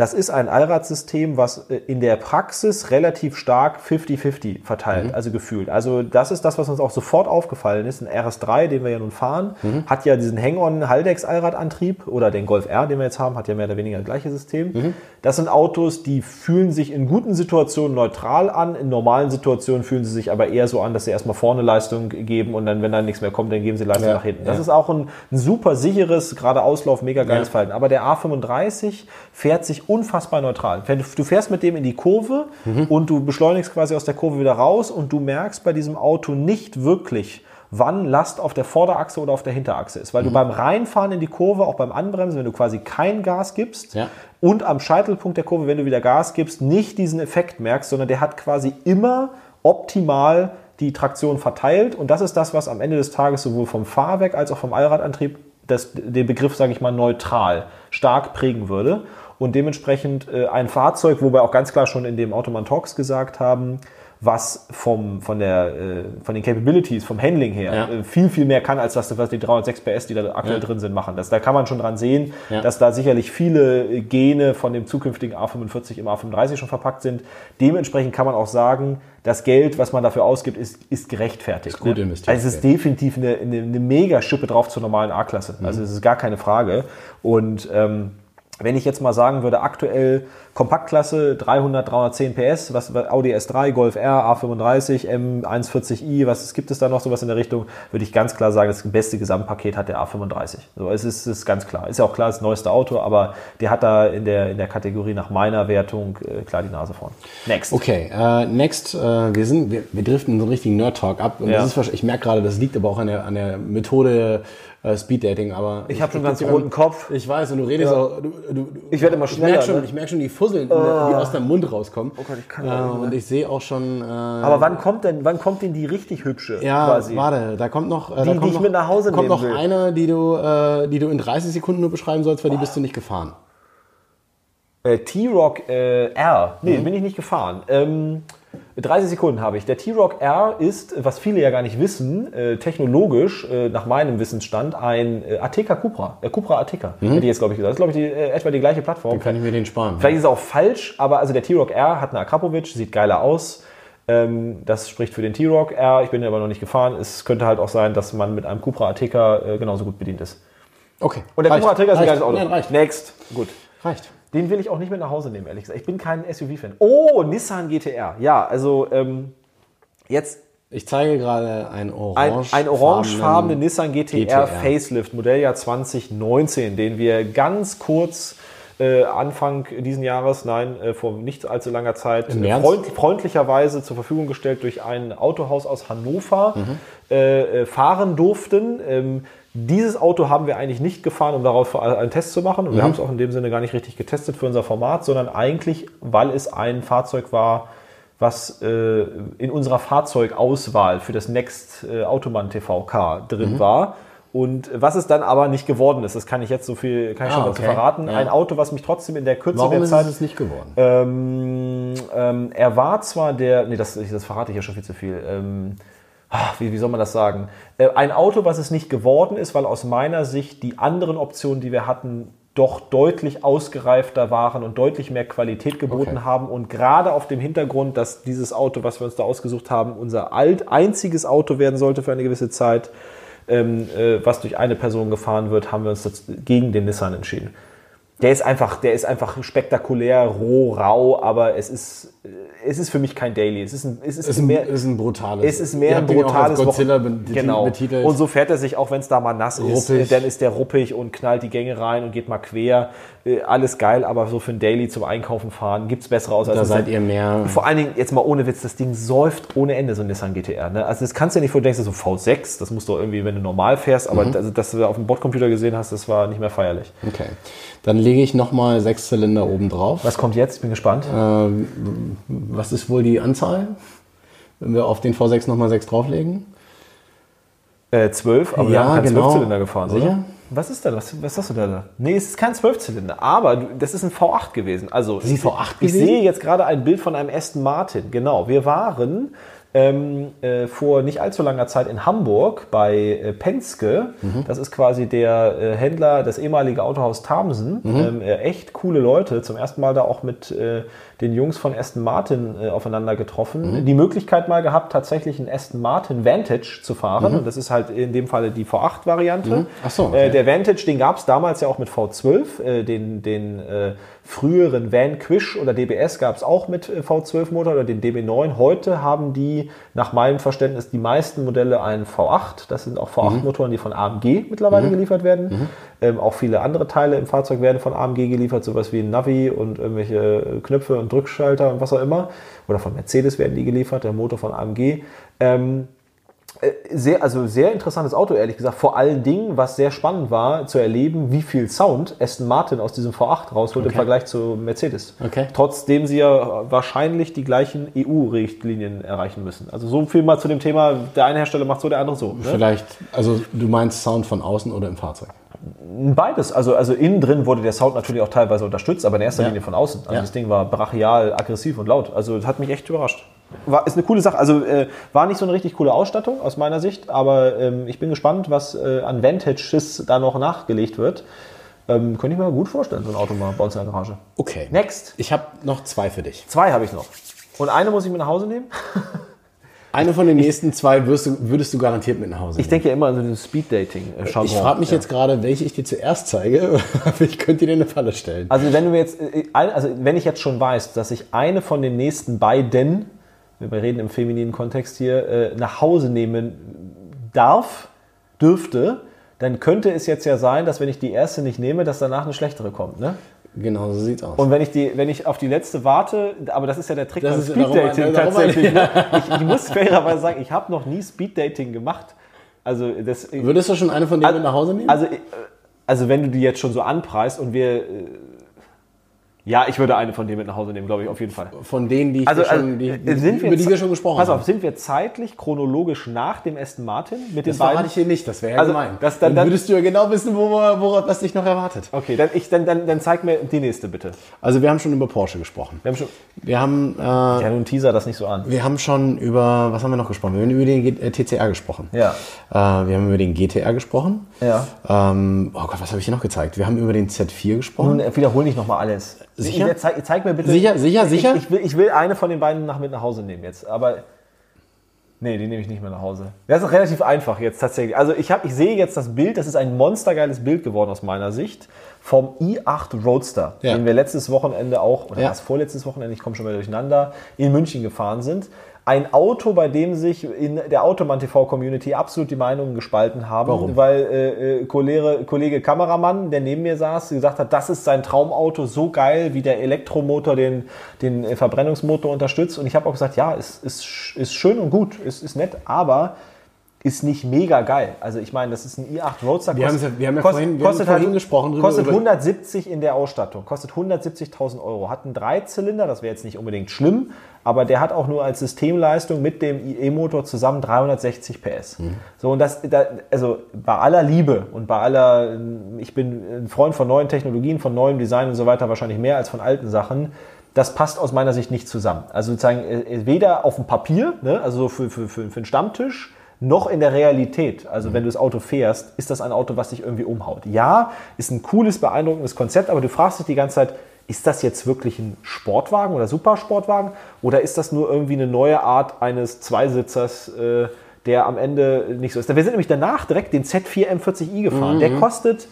Speaker 3: das ist ein Allradsystem, was äh, in der Praxis relativ stark 50-50 verteilt, also gefühlt. Also das ist das, was uns auch sofort aufgefallen ist. Ein RS3, den wir ja nun fahren, hat ja diesen Hang-on-Haldex-Allradantrieb oder den Golf R, den wir jetzt haben, hat ja mehr oder weniger das gleiche System. Das sind Autos, die fühlen sich in guten Situationen neutral an, in normalen Situationen fühlen sie sich aber eher so an, dass sie erstmal vorne Leistung geben und dann, wenn dann nichts mehr kommt, dann geben sie Leistung
Speaker 2: Ja,
Speaker 3: nach hinten. Das
Speaker 2: ja.
Speaker 3: ist auch ein, ein super sicheres, gerade Auslauf, mega geiles
Speaker 2: Ja.
Speaker 3: Verhalten. Aber der A35 fährt sich unfassbar neutral. Wenn du, du fährst mit dem in die Kurve
Speaker 2: Mhm.
Speaker 3: und du beschleunigst quasi aus der Kurve wieder raus und du merkst bei diesem Auto nicht wirklich, wann Last auf der Vorderachse oder auf der Hinterachse ist. Weil
Speaker 2: Mhm.
Speaker 3: du beim Reinfahren in die Kurve, auch beim Anbremsen, wenn du quasi kein Gas gibst
Speaker 2: Ja.
Speaker 3: und am Scheitelpunkt der Kurve, wenn du wieder Gas gibst, nicht diesen Effekt merkst, sondern der hat quasi immer optimal die Traktion verteilt. Und das ist das, was am Ende des Tages sowohl vom Fahrwerk als auch vom Allradantrieb das, den Begriff, sage ich mal, neutral stark prägen würde. Und dementsprechend äh, ein Fahrzeug, wo wir auch ganz klar schon in dem Automan Talks gesagt haben, was vom, von, der, äh, von den Capabilities, vom Handling her,
Speaker 2: Ja.
Speaker 3: äh, viel, viel mehr kann, als das, was die 306 PS, die da aktuell
Speaker 2: Ja.
Speaker 3: drin sind, machen. Das, da kann man schon dran sehen,
Speaker 2: Ja.
Speaker 3: dass da sicherlich viele Gene von dem zukünftigen A45 im A35 schon verpackt sind. Dementsprechend kann man auch sagen, das Geld, was man dafür ausgibt, ist, ist gerechtfertigt.
Speaker 2: Ist gut
Speaker 3: ne?
Speaker 2: investiert,
Speaker 3: Also es ist definitiv eine, eine, eine mega Schippe drauf zur normalen A-Klasse.
Speaker 2: Mhm.
Speaker 3: Also es ist gar keine Frage. Und ähm, wenn ich jetzt mal sagen würde, aktuell Kompaktklasse 300, 310 PS, was Audi S3, Golf R, A35, M140i, was gibt es da noch sowas in der Richtung, würde ich ganz klar sagen, das beste Gesamtpaket hat der A35. So, es ist, es ist ganz klar. Ist ja auch klar, das neueste Auto, aber der hat da in der, in der Kategorie nach meiner Wertung äh, klar die Nase vorn. Next.
Speaker 2: Okay, äh, next, äh, wir sind, wir, wir driften so einen richtigen Nerd-Talk ab. Und
Speaker 3: Ja.
Speaker 2: das ist ich merke gerade, das liegt aber auch an der, an der Methode äh, Speed-Dating, aber.
Speaker 3: Ich hab schon ganz roten Kopf.
Speaker 2: Ich weiß, und du redest
Speaker 3: Ja.
Speaker 2: auch, du, du,
Speaker 3: Ich werde immer
Speaker 2: Ich
Speaker 3: schneller,
Speaker 2: merke schon,
Speaker 3: ne?
Speaker 2: ich merk schon die Fusseln, die aus deinem Mund rauskommen. Oh
Speaker 3: Gott, ich kann
Speaker 2: äh,
Speaker 3: nicht mehr.
Speaker 2: Und ich sehe auch schon, äh,
Speaker 3: Aber wann kommt denn, wann kommt denn die richtig hübsche?
Speaker 2: ja,
Speaker 3: quasi?
Speaker 2: warte, da kommt noch, äh,
Speaker 3: Die,
Speaker 2: da
Speaker 3: die
Speaker 2: kommt
Speaker 3: ich
Speaker 2: noch,
Speaker 3: mit nach Hause
Speaker 2: kommt
Speaker 3: nehmen
Speaker 2: noch
Speaker 3: will.
Speaker 2: eine, die du, äh, die du in 30 Sekunden nur beschreiben sollst, weil die bist du nicht gefahren.
Speaker 3: Äh, T-Rock äh, R. Nee,
Speaker 2: Mhm.
Speaker 3: bin ich nicht gefahren. Ähm, 30 Sekunden habe ich. Der T-Rock R ist, was viele ja gar nicht wissen, äh, technologisch, äh, nach meinem Wissensstand, ein äh, Ateca Cupra. Äh, Cupra Ateca, hätte ich jetzt, glaube ich, gesagt. Das ist, glaube ich, die, äh, etwa die gleiche Plattform.
Speaker 2: Dann kann ich mir den sparen.
Speaker 3: Vielleicht ist es auch falsch, aber also der T-Rock R hat eine Akrapovic, sieht geiler aus. Ähm, das spricht für den T-Rock R. Ich bin aber noch nicht gefahren. Es könnte halt auch sein, dass man mit einem Cupra Ateca äh, genauso gut bedient ist.
Speaker 2: Okay.
Speaker 3: Und der
Speaker 2: reicht,
Speaker 3: Cupra Ateca ist ein
Speaker 2: reicht.
Speaker 3: geiles Auto.
Speaker 2: Nein, reicht.
Speaker 3: Next. Gut.
Speaker 2: Reicht.
Speaker 3: Den will ich auch nicht mit nach Hause nehmen, ehrlich gesagt. Ich bin kein SUV-Fan. Oh, Nissan GTR. Ja, also ähm, jetzt
Speaker 2: Ich zeige gerade ein
Speaker 3: ein,
Speaker 2: orange
Speaker 3: ein orangefarbenen Nissan GTR,
Speaker 2: GTR.
Speaker 3: Facelift, Modelljahr 2019, den wir ganz kurz äh, Anfang diesen Jahres, nein, äh, vor nicht allzu langer Zeit, freund, freundlicherweise zur Verfügung gestellt durch ein Autohaus aus Hannover
Speaker 2: Mhm.
Speaker 3: äh, äh, fahren durften. Ähm, dieses Auto haben wir eigentlich nicht gefahren, um darauf einen Test zu machen. Und
Speaker 2: Mhm.
Speaker 3: wir haben es auch in dem Sinne gar nicht richtig getestet für unser Format, sondern eigentlich, weil es ein Fahrzeug war, was äh, in unserer Fahrzeugauswahl für das Next äh, Automan TVK
Speaker 2: Mhm.
Speaker 3: drin war. Und was es dann aber nicht geworden ist, das kann ich jetzt so viel, kann ich
Speaker 2: Ah,
Speaker 3: schon dazu
Speaker 2: okay.
Speaker 3: verraten.
Speaker 2: Ja.
Speaker 3: Ein Auto, was mich trotzdem in der Kürze
Speaker 2: Warum
Speaker 3: der
Speaker 2: ist
Speaker 3: Zeit
Speaker 2: es es nicht geworden?
Speaker 3: ähm, ähm, er war zwar der, nee, das, das verrate ich ja schon viel zu viel. Ähm, wie, wie soll man das sagen? Äh, ein Auto, was es nicht geworden ist, weil aus meiner Sicht die anderen Optionen, die wir hatten, doch deutlich ausgereifter waren und deutlich mehr Qualität geboten
Speaker 2: Okay.
Speaker 3: haben. Und gerade auf dem Hintergrund, dass dieses Auto, was wir uns da ausgesucht haben, unser alt einziges Auto werden sollte für eine gewisse Zeit, ähm, äh, was durch eine Person gefahren wird, haben wir uns gegen den Nissan entschieden. Der ist einfach, der ist einfach spektakulär, roh, rau, aber es ist, es ist für mich kein Daily. Es ist ein, es ist,
Speaker 2: ist, ein,
Speaker 3: mehr,
Speaker 2: ist ein brutales.
Speaker 3: es ist mehr ein
Speaker 2: als
Speaker 3: brutales
Speaker 2: Godzilla
Speaker 3: Wochen-
Speaker 2: be-
Speaker 3: genau.
Speaker 2: betitelt.
Speaker 3: Und so fährt er sich, auch wenn es da mal nass ist,
Speaker 2: Ruppig.
Speaker 3: dann ist der ruppig und knallt die Gänge rein und geht mal quer. Äh, Alles geil, aber so für ein Daily zum Einkaufen fahren gibt's bessere aus als
Speaker 2: da
Speaker 3: ein
Speaker 2: seid ihr mehr.
Speaker 3: vor allen Dingen, jetzt mal ohne Witz, das Ding säuft ohne Ende, so ein Nissan GTR. Ne? Also das kannst du dir nicht denkst du so V6, das musst du irgendwie, wenn du normal fährst, aber also, dass du auf dem Bordcomputer gesehen hast, das war nicht mehr feierlich.
Speaker 2: Okay. Dann lege ich nochmal sechs Zylinder oben drauf.
Speaker 3: Was kommt jetzt? Ich bin gespannt.
Speaker 2: Ähm, was ist wohl die Anzahl? Wenn wir auf den V6 nochmal 6 drauflegen?
Speaker 3: Äh, 12, aber wir
Speaker 2: Ja,
Speaker 3: haben keinen
Speaker 2: genau.
Speaker 3: Zwölfzylinder gefahren,
Speaker 2: Sicher?
Speaker 3: oder? Was ist da? Was, was hast du da? da? Nee, es ist kein Zwölfzylinder, aber das ist ein V8 gewesen. Also
Speaker 2: ist ein V8
Speaker 3: ich
Speaker 2: gewesen?
Speaker 3: sehe jetzt gerade ein Bild von einem Aston Martin. Genau, wir waren ähm, äh, vor nicht allzu langer Zeit in Hamburg bei äh, Penske.
Speaker 2: Mhm.
Speaker 3: Das ist quasi der äh, Händler, das ehemalige Autohaus Thamsen.
Speaker 2: Mhm.
Speaker 3: Ähm, äh, echt coole Leute. Zum ersten Mal da auch mit äh, den Jungs von Aston Martin äh, aufeinander getroffen.
Speaker 2: Mhm.
Speaker 3: Die Möglichkeit mal gehabt, tatsächlich einen Aston Martin Vantage zu
Speaker 2: Mhm.
Speaker 3: fahren. Und das ist halt in dem Falle die V8-Variante.
Speaker 2: Ach so, okay.
Speaker 3: äh, der Vantage, den gab es damals ja auch mit V12. Äh, den den früheren Vanquish oder DBS gab es auch mit äh, V12-Motor oder den DB9. Heute haben die, nach meinem Verständnis, die meisten Modelle einen V8. Das sind auch V8-Motoren, die von AMG mittlerweile geliefert werden. Ähm, auch viele andere Teile im Fahrzeug werden von AMG geliefert, sowas wie ein Navi und irgendwelche äh, Knöpfe und Drückschalter und was auch immer. Oder von Mercedes werden die geliefert, der Motor von AMG. Ähm, sehr, also sehr interessantes Auto, ehrlich gesagt. Vor allen Dingen, was sehr spannend war, zu erleben, wie viel Sound Aston Martin aus diesem V8 rausholt im Vergleich zu Mercedes.
Speaker 2: Okay.
Speaker 3: Trotzdem sie ja wahrscheinlich die gleichen EU-Richtlinien erreichen müssen. Also so viel mal zu dem Thema, der eine Hersteller macht so, der andere so. Ne?
Speaker 2: Vielleicht, also du meinst Sound von außen oder im Fahrzeug?
Speaker 3: Beides. Also, also innen drin wurde der Sound natürlich auch teilweise unterstützt, aber in erster
Speaker 2: Ja.
Speaker 3: Linie von außen. Also
Speaker 2: Ja.
Speaker 3: das Ding war brachial, aggressiv und laut. Also das hat mich echt überrascht. War, ist eine coole Sache. Also äh, war nicht so eine richtig coole Ausstattung aus meiner Sicht, aber ähm, ich bin gespannt, was äh, an Vantages da noch nachgelegt wird. Ähm, könnte ich mir gut vorstellen, so ein Auto mal bei uns in der Garage.
Speaker 2: Okay.
Speaker 3: Next.
Speaker 2: Ich habe noch zwei für dich.
Speaker 3: Zwei habe ich noch. Und eine muss ich mit nach Hause nehmen.
Speaker 2: Eine von den nächsten zwei wirst du, würdest du garantiert mit nach Hause
Speaker 3: Ich denke ja immer an so dieses Speed-Dating. Äh,
Speaker 2: Ich frage mich jetzt gerade, welche ich dir zuerst zeige, aber ich könnte dir eine Falle stellen.
Speaker 3: Also wenn du jetzt, äh, ein- also wenn ich jetzt schon weiß, dass ich eine von den nächsten beiden, wir reden im femininen Kontext hier, äh, nach Hause nehmen darf, dürfte, dann könnte es jetzt ja sein, dass wenn ich die erste nicht nehme, dass danach eine schlechtere kommt. Ne?
Speaker 2: Genau so sieht's aus.
Speaker 3: Und wenn ich, die, wenn ich auf die letzte warte, aber das ist ja der Trick
Speaker 2: Das
Speaker 3: beim Speeddating tatsächlich. Ne? Ich, ich muss fairerweise sagen, ich habe noch nie Speeddating gemacht. Also das,
Speaker 2: Würdest du schon eine von denen mit nach Hause nehmen?
Speaker 3: also, äh, also wenn du die jetzt schon so anpreist und wir. Ja, ich würde eine von denen mit nach Hause nehmen, glaube ich, auf jeden Fall.
Speaker 2: von denen, die, ich
Speaker 3: Also,
Speaker 2: schon,
Speaker 3: also
Speaker 2: die,
Speaker 3: äh, sind wir
Speaker 2: über die wir schon gesprochen
Speaker 3: Pass
Speaker 2: haben.
Speaker 3: auf, sind wir zeitlich chronologisch nach dem Aston Martin mit den
Speaker 2: das
Speaker 3: beiden?
Speaker 2: verrate ich dir nicht, das wäre ja
Speaker 3: Also,
Speaker 2: gemein.
Speaker 3: das- dann-
Speaker 2: dann,
Speaker 3: dann-
Speaker 2: würdest du ja genau wissen, wo, worauf was dich noch erwartet.
Speaker 3: Okay, dann, ich, dann, dann, dann zeig mir die nächste bitte.
Speaker 2: Also wir haben schon über Porsche gesprochen.
Speaker 3: Wir haben schon.
Speaker 2: Wir haben, äh,
Speaker 3: Ja, nun teaser das nicht so an.
Speaker 2: wir haben schon über, was haben wir noch gesprochen? Wir haben über den G- äh, TCR gesprochen.
Speaker 3: Ja.
Speaker 2: Äh, wir haben über den GTR gesprochen.
Speaker 3: Ja.
Speaker 2: Ähm, oh Gott, was habe ich hier noch gezeigt? Wir haben über den Z4 gesprochen.
Speaker 3: Nun äh, wiederhol nicht nochmal alles.
Speaker 2: Sicher?
Speaker 3: Ich, zeig, zeig mir bitte.
Speaker 2: Sicher, sicher, sicher?
Speaker 3: Ich, ich, will, ich will eine von den beiden nach, mit nach Hause nehmen jetzt. Aber. Nee, die nehme ich nicht mehr nach Hause. Das ist relativ einfach jetzt tatsächlich. Also ich, hab, ich sehe jetzt das Bild, das ist ein monstergeiles Bild geworden aus meiner Sicht, vom i8 Roadster,
Speaker 2: Ja.
Speaker 3: den wir letztes Wochenende auch, oder
Speaker 2: Ja.
Speaker 3: was vorletztes Wochenende, ich komme schon mal durcheinander, in München gefahren sind. Ein Auto, bei dem sich in der Automann TV Community absolut die Meinungen gespalten haben,
Speaker 2: Warum?
Speaker 3: weil äh, äh, Kollege, Kollege Kameramann, der neben mir saß, gesagt hat, das ist sein Traumauto, so geil, wie der Elektromotor den, den äh, Verbrennungsmotor unterstützt. Und ich habe auch gesagt, ja, ist, ist, ist schön und gut, ist, ist nett, aber ist nicht mega geil. Also ich meine, das ist ein i8 Roadster.
Speaker 2: Wir
Speaker 3: kostet-
Speaker 2: haben ja- wir haben ja vorhin- wir haben
Speaker 3: kostet
Speaker 2: vorhin
Speaker 3: halt-
Speaker 2: gesprochen drüber,
Speaker 3: Kostet
Speaker 2: über-
Speaker 3: 170 in der Ausstattung, kostet 170.000 Euro. Hat einen Dreizylinder, das wäre jetzt nicht unbedingt schlimm, aber der hat auch nur als Systemleistung mit dem IE-Motor zusammen 360 PS.
Speaker 2: Mhm.
Speaker 3: So und das, da, also bei aller Liebe und bei aller, ich bin ein Freund von neuen Technologien, von neuem Design und so weiter, wahrscheinlich mehr als von alten Sachen. Das passt aus meiner Sicht nicht zusammen. Also sozusagen äh, weder auf dem Papier, ne, also so für, für, für, für einen Stammtisch, noch in der Realität, also wenn du das Auto fährst, ist das ein Auto, was dich irgendwie umhaut. Ja, ist ein cooles, beeindruckendes Konzept, aber du fragst dich die ganze Zeit, ist das jetzt wirklich ein Sportwagen oder Supersportwagen oder ist das nur irgendwie eine neue Art eines Zweisitzers, äh, der am Ende nicht so ist? Wir sind nämlich danach direkt den Z4 M40i gefahren. Der kostet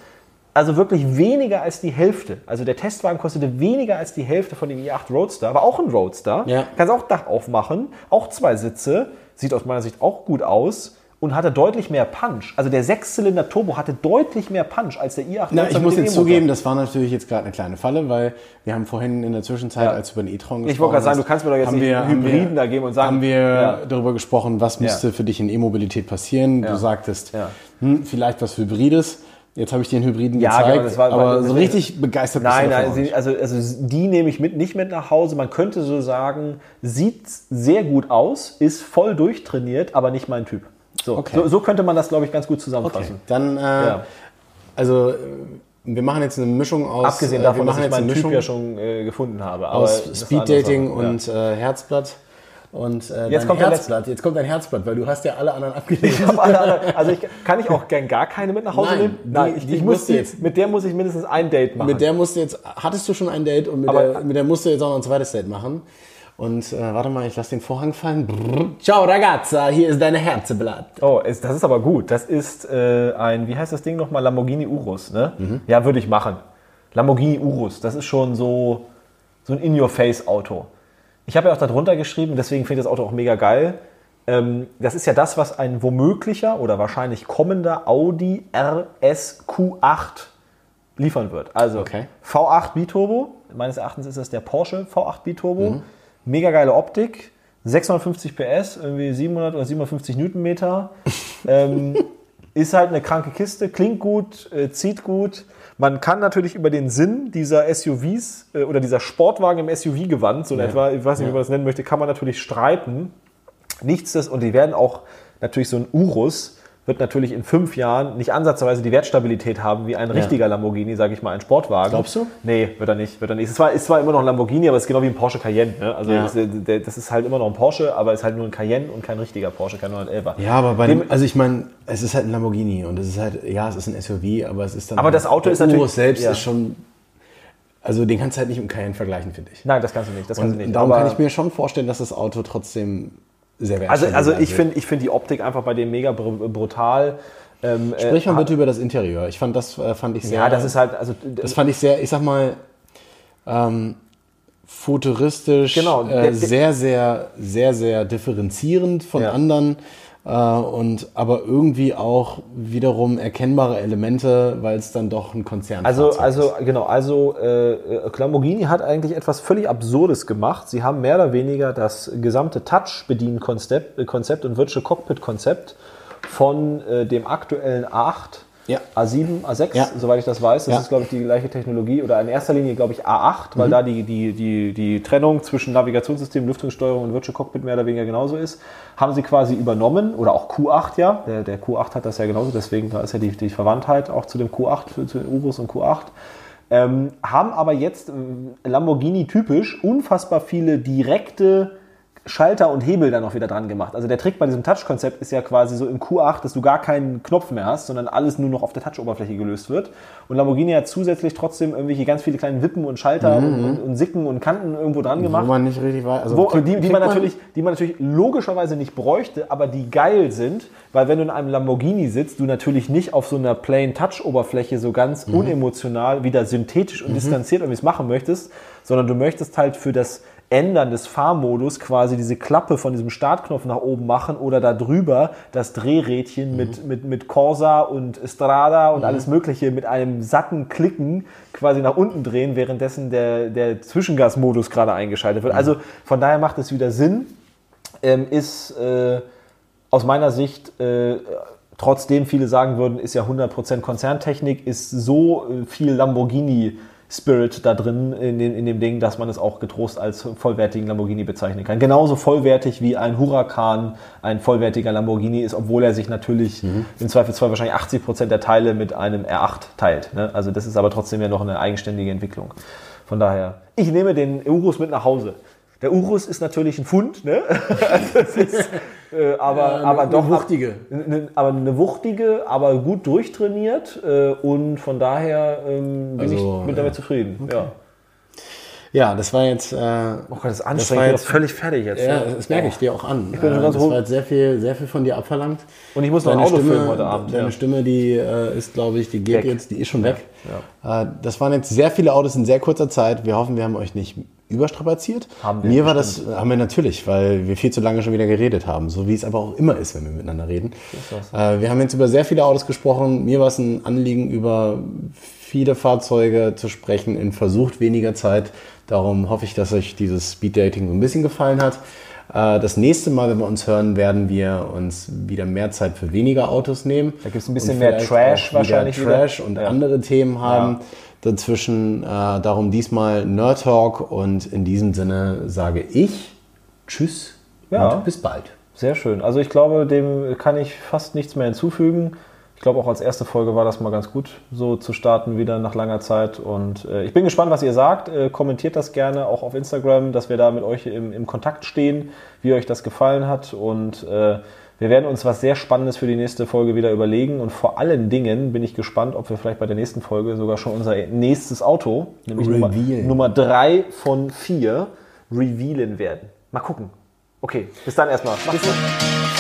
Speaker 3: Also wirklich weniger als die Hälfte. Also der Testwagen kostete weniger als die Hälfte von dem i8 Roadster. War auch ein Roadster.
Speaker 2: Ja.
Speaker 3: Kannst auch Dach aufmachen. Auch zwei Sitze. Sieht aus meiner Sicht auch gut aus. Und hatte deutlich mehr Punch. Also der Sechszylinder Turbo hatte deutlich mehr Punch als der i8
Speaker 2: Na, ich muss jetzt
Speaker 3: E-Motor.
Speaker 2: zugeben, das war natürlich jetzt gerade eine kleine Falle, weil wir haben vorhin in der Zwischenzeit,
Speaker 3: Ja.
Speaker 2: als über den e-tron gesprochen
Speaker 3: Ich wollte gerade sagen, du kannst mir doch jetzt
Speaker 2: haben
Speaker 3: nicht
Speaker 2: wir-
Speaker 3: einen
Speaker 2: haben wir-
Speaker 3: Hybriden da geben und sagen,
Speaker 2: haben wir
Speaker 3: ja.
Speaker 2: darüber gesprochen, was müsste
Speaker 3: Ja.
Speaker 2: für dich in E-Mobilität passieren. Du sagtest, hm, vielleicht was Hybrides. Jetzt habe ich einen Hybriden
Speaker 3: Ja,
Speaker 2: gezeigt,
Speaker 3: genau, das war-
Speaker 2: aber so richtig begeistert
Speaker 3: Nein, nein, sie, also, also die nehme ich mit, nicht mit nach Hause. Man könnte so sagen, sieht sehr gut aus, ist voll durchtrainiert, aber nicht mein Typ. So,
Speaker 2: Okay.
Speaker 3: so, so könnte man das, glaube ich, ganz gut
Speaker 2: Okay,
Speaker 3: zusammenfassen.
Speaker 2: dann, äh,
Speaker 3: Ja.
Speaker 2: also äh, wir machen jetzt eine Mischung aus,
Speaker 3: Abgesehen
Speaker 2: äh,
Speaker 3: davon,
Speaker 2: wir
Speaker 3: dass
Speaker 2: machen
Speaker 3: ich
Speaker 2: jetzt eine
Speaker 3: meinen Typ
Speaker 2: Mischung
Speaker 3: ja schon äh, gefunden habe.
Speaker 2: Aus Speeddating
Speaker 3: Sache.
Speaker 2: und äh, Herzblatt. Und äh,
Speaker 3: Jetzt kommt
Speaker 2: Herzblatt. Jetzt kommt dein Herzblatt, weil du hast ja alle anderen abgelehnt.
Speaker 3: Ich alle anderen- also ich, kann ich auch gern gar keine mit nach Hause
Speaker 2: Nein,
Speaker 3: nehmen?
Speaker 2: die-
Speaker 3: Nein, ich,
Speaker 2: die
Speaker 3: ich muss die,
Speaker 2: jetzt-
Speaker 3: mit der muss ich mindestens ein Date machen.
Speaker 2: Mit der musst du jetzt, hattest du schon ein Date und mit,
Speaker 3: Aber-
Speaker 2: der, mit der musst du jetzt auch noch ein zweites Date machen. Und äh, warte mal, ich lasse den Vorhang fallen. Brrr. Ciao ragazza, hier ist dein Herzblatt.
Speaker 3: Oh, ist, das ist aber gut. Das ist äh, ein, wie heißt das Ding nochmal? Lamborghini Urus, ne? Ja, würde ich machen. Lamborghini Urus, das ist schon so, so ein In-Your-Face-Auto. Ich habe ja auch darunter geschrieben, deswegen finde ich das Auto auch mega geil. Ähm, das ist ja das, was ein womöglicher oder wahrscheinlich kommender Audi RS Q8 liefern wird. Also
Speaker 2: Okay.
Speaker 3: V8 Biturbo, meines Erachtens ist das der Porsche V8 Biturbo. Mega geile Optik, 650 PS, irgendwie 700 oder 750 Newtonmeter. ähm, ist halt eine kranke Kiste, klingt gut, äh, zieht gut. Man kann natürlich über den Sinn dieser SUVs äh, oder dieser Sportwagen im SUV-Gewand, so in etwa, ich weiß nicht, wie man das nennen möchte, kann man natürlich streiten. Nichts und die werden auch natürlich so ein Urus wird natürlich in fünf Jahren nicht ansatzweise die Wertstabilität haben wie ein richtiger Lamborghini, sage ich mal, ein Sportwagen.
Speaker 2: Glaubst du?
Speaker 3: Nee, wird er nicht. Wird er nicht. Es ist zwar, ist zwar immer noch ein Lamborghini, aber es ist genau wie ein Porsche Cayenne. Ne? Also
Speaker 2: Ja.
Speaker 3: das, das ist halt immer noch ein Porsche, aber es ist halt nur ein Cayenne und kein richtiger Porsche, kein 911er.
Speaker 2: Ja, aber bei
Speaker 3: Dem-
Speaker 2: dem, also ich meine, es ist halt ein Lamborghini und es ist halt, ja, es ist ein SUV, aber es ist dann.
Speaker 3: Aber das Auto
Speaker 2: der
Speaker 3: ist natürlich-
Speaker 2: selbst
Speaker 3: ja.
Speaker 2: ist schon, also den kannst du halt nicht mit Cayenne vergleichen, finde ich.
Speaker 3: Nein, das kannst du nicht. Das kannst
Speaker 2: Und
Speaker 3: du nicht.
Speaker 2: darum
Speaker 3: aber
Speaker 2: kann ich mir schon vorstellen, dass das Auto trotzdem sehr
Speaker 3: also,
Speaker 2: wertstabil
Speaker 3: also
Speaker 2: sein
Speaker 3: ich finde ich find die Optik einfach bei dem mega br brutal. Ähm, äh,
Speaker 2: Sprich mal bitte über das Interieur. Ich fand das äh, fand ich sehr.
Speaker 3: Ja, das ist halt, also
Speaker 2: Das fand ich sehr, ich sag mal, ähm, futuristisch,
Speaker 3: Genau,
Speaker 2: äh, sehr, sehr, sehr, sehr differenzierend von
Speaker 3: Ja.
Speaker 2: anderen. Äh, und aber irgendwie auch wiederum erkennbare Elemente, weil es dann doch ein Konzern
Speaker 3: Also,
Speaker 2: ist.
Speaker 3: also genau, also äh, Lamborghini hat eigentlich etwas völlig Absurdes gemacht. Sie haben mehr oder weniger das gesamte Touch-Bedienen-Konzept äh, Konzept und Virtual Cockpit-Konzept von äh, dem aktuellen A8,
Speaker 2: Ja.
Speaker 3: A7, A6,
Speaker 2: Ja.
Speaker 3: soweit ich das weiß. Das
Speaker 2: Ja.
Speaker 3: ist, glaube ich, die gleiche Technologie oder in erster Linie, glaube ich, A8,
Speaker 2: Mhm.
Speaker 3: weil da die, die, die, die Trennung zwischen Navigationssystem, Lüftungssteuerung und Virtual Cockpit mehr oder weniger genauso ist, haben sie quasi übernommen oder auch Q8 ja. Der, der Q8 hat das ja genauso, deswegen da ist ja die, die Verwandtheit auch zu dem Q8, zu, zu den Urus und Q8. Ähm, haben aber jetzt äh, Lamborghini typisch unfassbar viele direkte Schalter und Hebel dann noch wieder dran gemacht. Also der Trick bei diesem Touch-Konzept ist ja quasi so im Q8, dass du gar keinen Knopf mehr hast, sondern alles nur noch auf der Touch-Oberfläche gelöst wird. Und Lamborghini hat zusätzlich trotzdem irgendwelche ganz viele kleine Wippen und Schalter und, und, und Sicken und Kanten irgendwo dran
Speaker 2: wo
Speaker 3: gemacht.
Speaker 2: man nicht richtig weiß. Also
Speaker 3: Wo, die, die, man natürlich, die man natürlich logischerweise nicht bräuchte, aber die geil sind, weil wenn du in einem Lamborghini sitzt, du natürlich nicht auf so einer Plain Touch-Oberfläche so ganz
Speaker 2: Mhm.
Speaker 3: unemotional, wieder synthetisch und distanziert irgendwie es machen möchtest, sondern du möchtest halt für das Ändern des Fahrmodus quasi diese Klappe von diesem Startknopf nach oben machen oder da drüber das Drehrädchen mit, mit, mit Corsa und Strada und alles Mögliche mit einem satten Klicken quasi nach unten drehen, währenddessen der, der Zwischengasmodus gerade eingeschaltet wird. Also von daher macht es wieder Sinn. Ähm, ist äh, aus meiner Sicht, äh, trotzdem viele sagen würden, ist ja 100% Konzerntechnik, ist so äh, viel Lamborghini Spirit da drin in, den, in dem Ding, dass man es auch getrost als vollwertigen Lamborghini bezeichnen kann. Genauso vollwertig wie ein Huracan ein vollwertiger Lamborghini ist, obwohl er sich natürlich im Zweifelsfall wahrscheinlich 80% der Teile mit einem R8 teilt. Ne? Also das ist aber trotzdem ja noch eine eigenständige Entwicklung. Von daher, ich nehme den Urus mit nach Hause. Der Urus ist natürlich ein Pfund, ne? Also ist, äh, aber,
Speaker 2: eine-
Speaker 3: aber
Speaker 2: eine
Speaker 3: doch
Speaker 2: wuchtige.
Speaker 3: Eine, aber eine wuchtige, aber gut durchtrainiert äh, und von daher ähm, bin
Speaker 2: Also,
Speaker 3: ich mit damit zufrieden. Ja.
Speaker 2: Ja, das war jetzt. Äh,
Speaker 3: Oh Gott, das ist
Speaker 2: war
Speaker 3: anstrengend. Ich bin
Speaker 2: jetzt-
Speaker 3: völlig fertig jetzt.
Speaker 2: ja,
Speaker 3: ne?
Speaker 2: das merke ich dir auch an.
Speaker 3: bin schon
Speaker 2: Äh,
Speaker 3: ganz
Speaker 2: das
Speaker 3: hoch.
Speaker 2: war jetzt sehr viel, sehr viel von dir abverlangt.
Speaker 3: Und ich muss noch ein
Speaker 2: Deine
Speaker 3: Auto
Speaker 2: Stimme,
Speaker 3: filmen heute Abend.
Speaker 2: Deine
Speaker 3: ja.
Speaker 2: Stimme, die äh, ist, glaube ich, die geht
Speaker 3: Weg.
Speaker 2: jetzt, die ist schon weg. Äh, das waren jetzt sehr viele Autos in sehr kurzer Zeit. Wir hoffen, wir haben euch nicht überstrapaziert.
Speaker 3: Haben wir,
Speaker 2: Mir war das, haben wir natürlich, weil wir viel zu lange schon wieder geredet haben, so wie es aber auch immer ist, wenn wir miteinander reden. Äh, wir haben jetzt über sehr viele Autos gesprochen. Mir war es ein Anliegen, über viele Fahrzeuge zu sprechen in versucht weniger Zeit. Darum hoffe ich, dass euch dieses Speed Dating so ein bisschen gefallen hat. Äh, Das nächste Mal, wenn wir uns hören, werden wir uns wieder mehr Zeit für weniger Autos nehmen.
Speaker 3: Da gibt's ein bisschen mehr Trash
Speaker 2: wieder
Speaker 3: wahrscheinlich wieder.
Speaker 2: Trash und
Speaker 3: Ja.
Speaker 2: andere Themen haben
Speaker 3: Ja.
Speaker 2: Dazwischen. Äh, darum diesmal Nerd Talk und in diesem Sinne sage ich Tschüss
Speaker 3: Ja.
Speaker 2: und bis bald.
Speaker 3: Sehr schön. Also ich glaube, dem kann ich fast nichts mehr hinzufügen. Ich glaube, auch als erste Folge war das mal ganz gut, so zu starten wieder nach langer Zeit. Und äh, ich bin gespannt, was ihr sagt. Äh, kommentiert das gerne auch auf Instagram, dass wir da mit euch im, im Kontakt stehen, wie euch das gefallen hat. Und äh, wir werden uns was sehr Spannendes für die nächste Folge wieder überlegen. Und vor allen Dingen bin ich gespannt, ob wir vielleicht bei der nächsten Folge sogar schon unser nächstes Auto, nämlich Nummer. Nummer drei von vier, revealen werden. Mal gucken. Okay, bis dann erstmal. Macht's gut.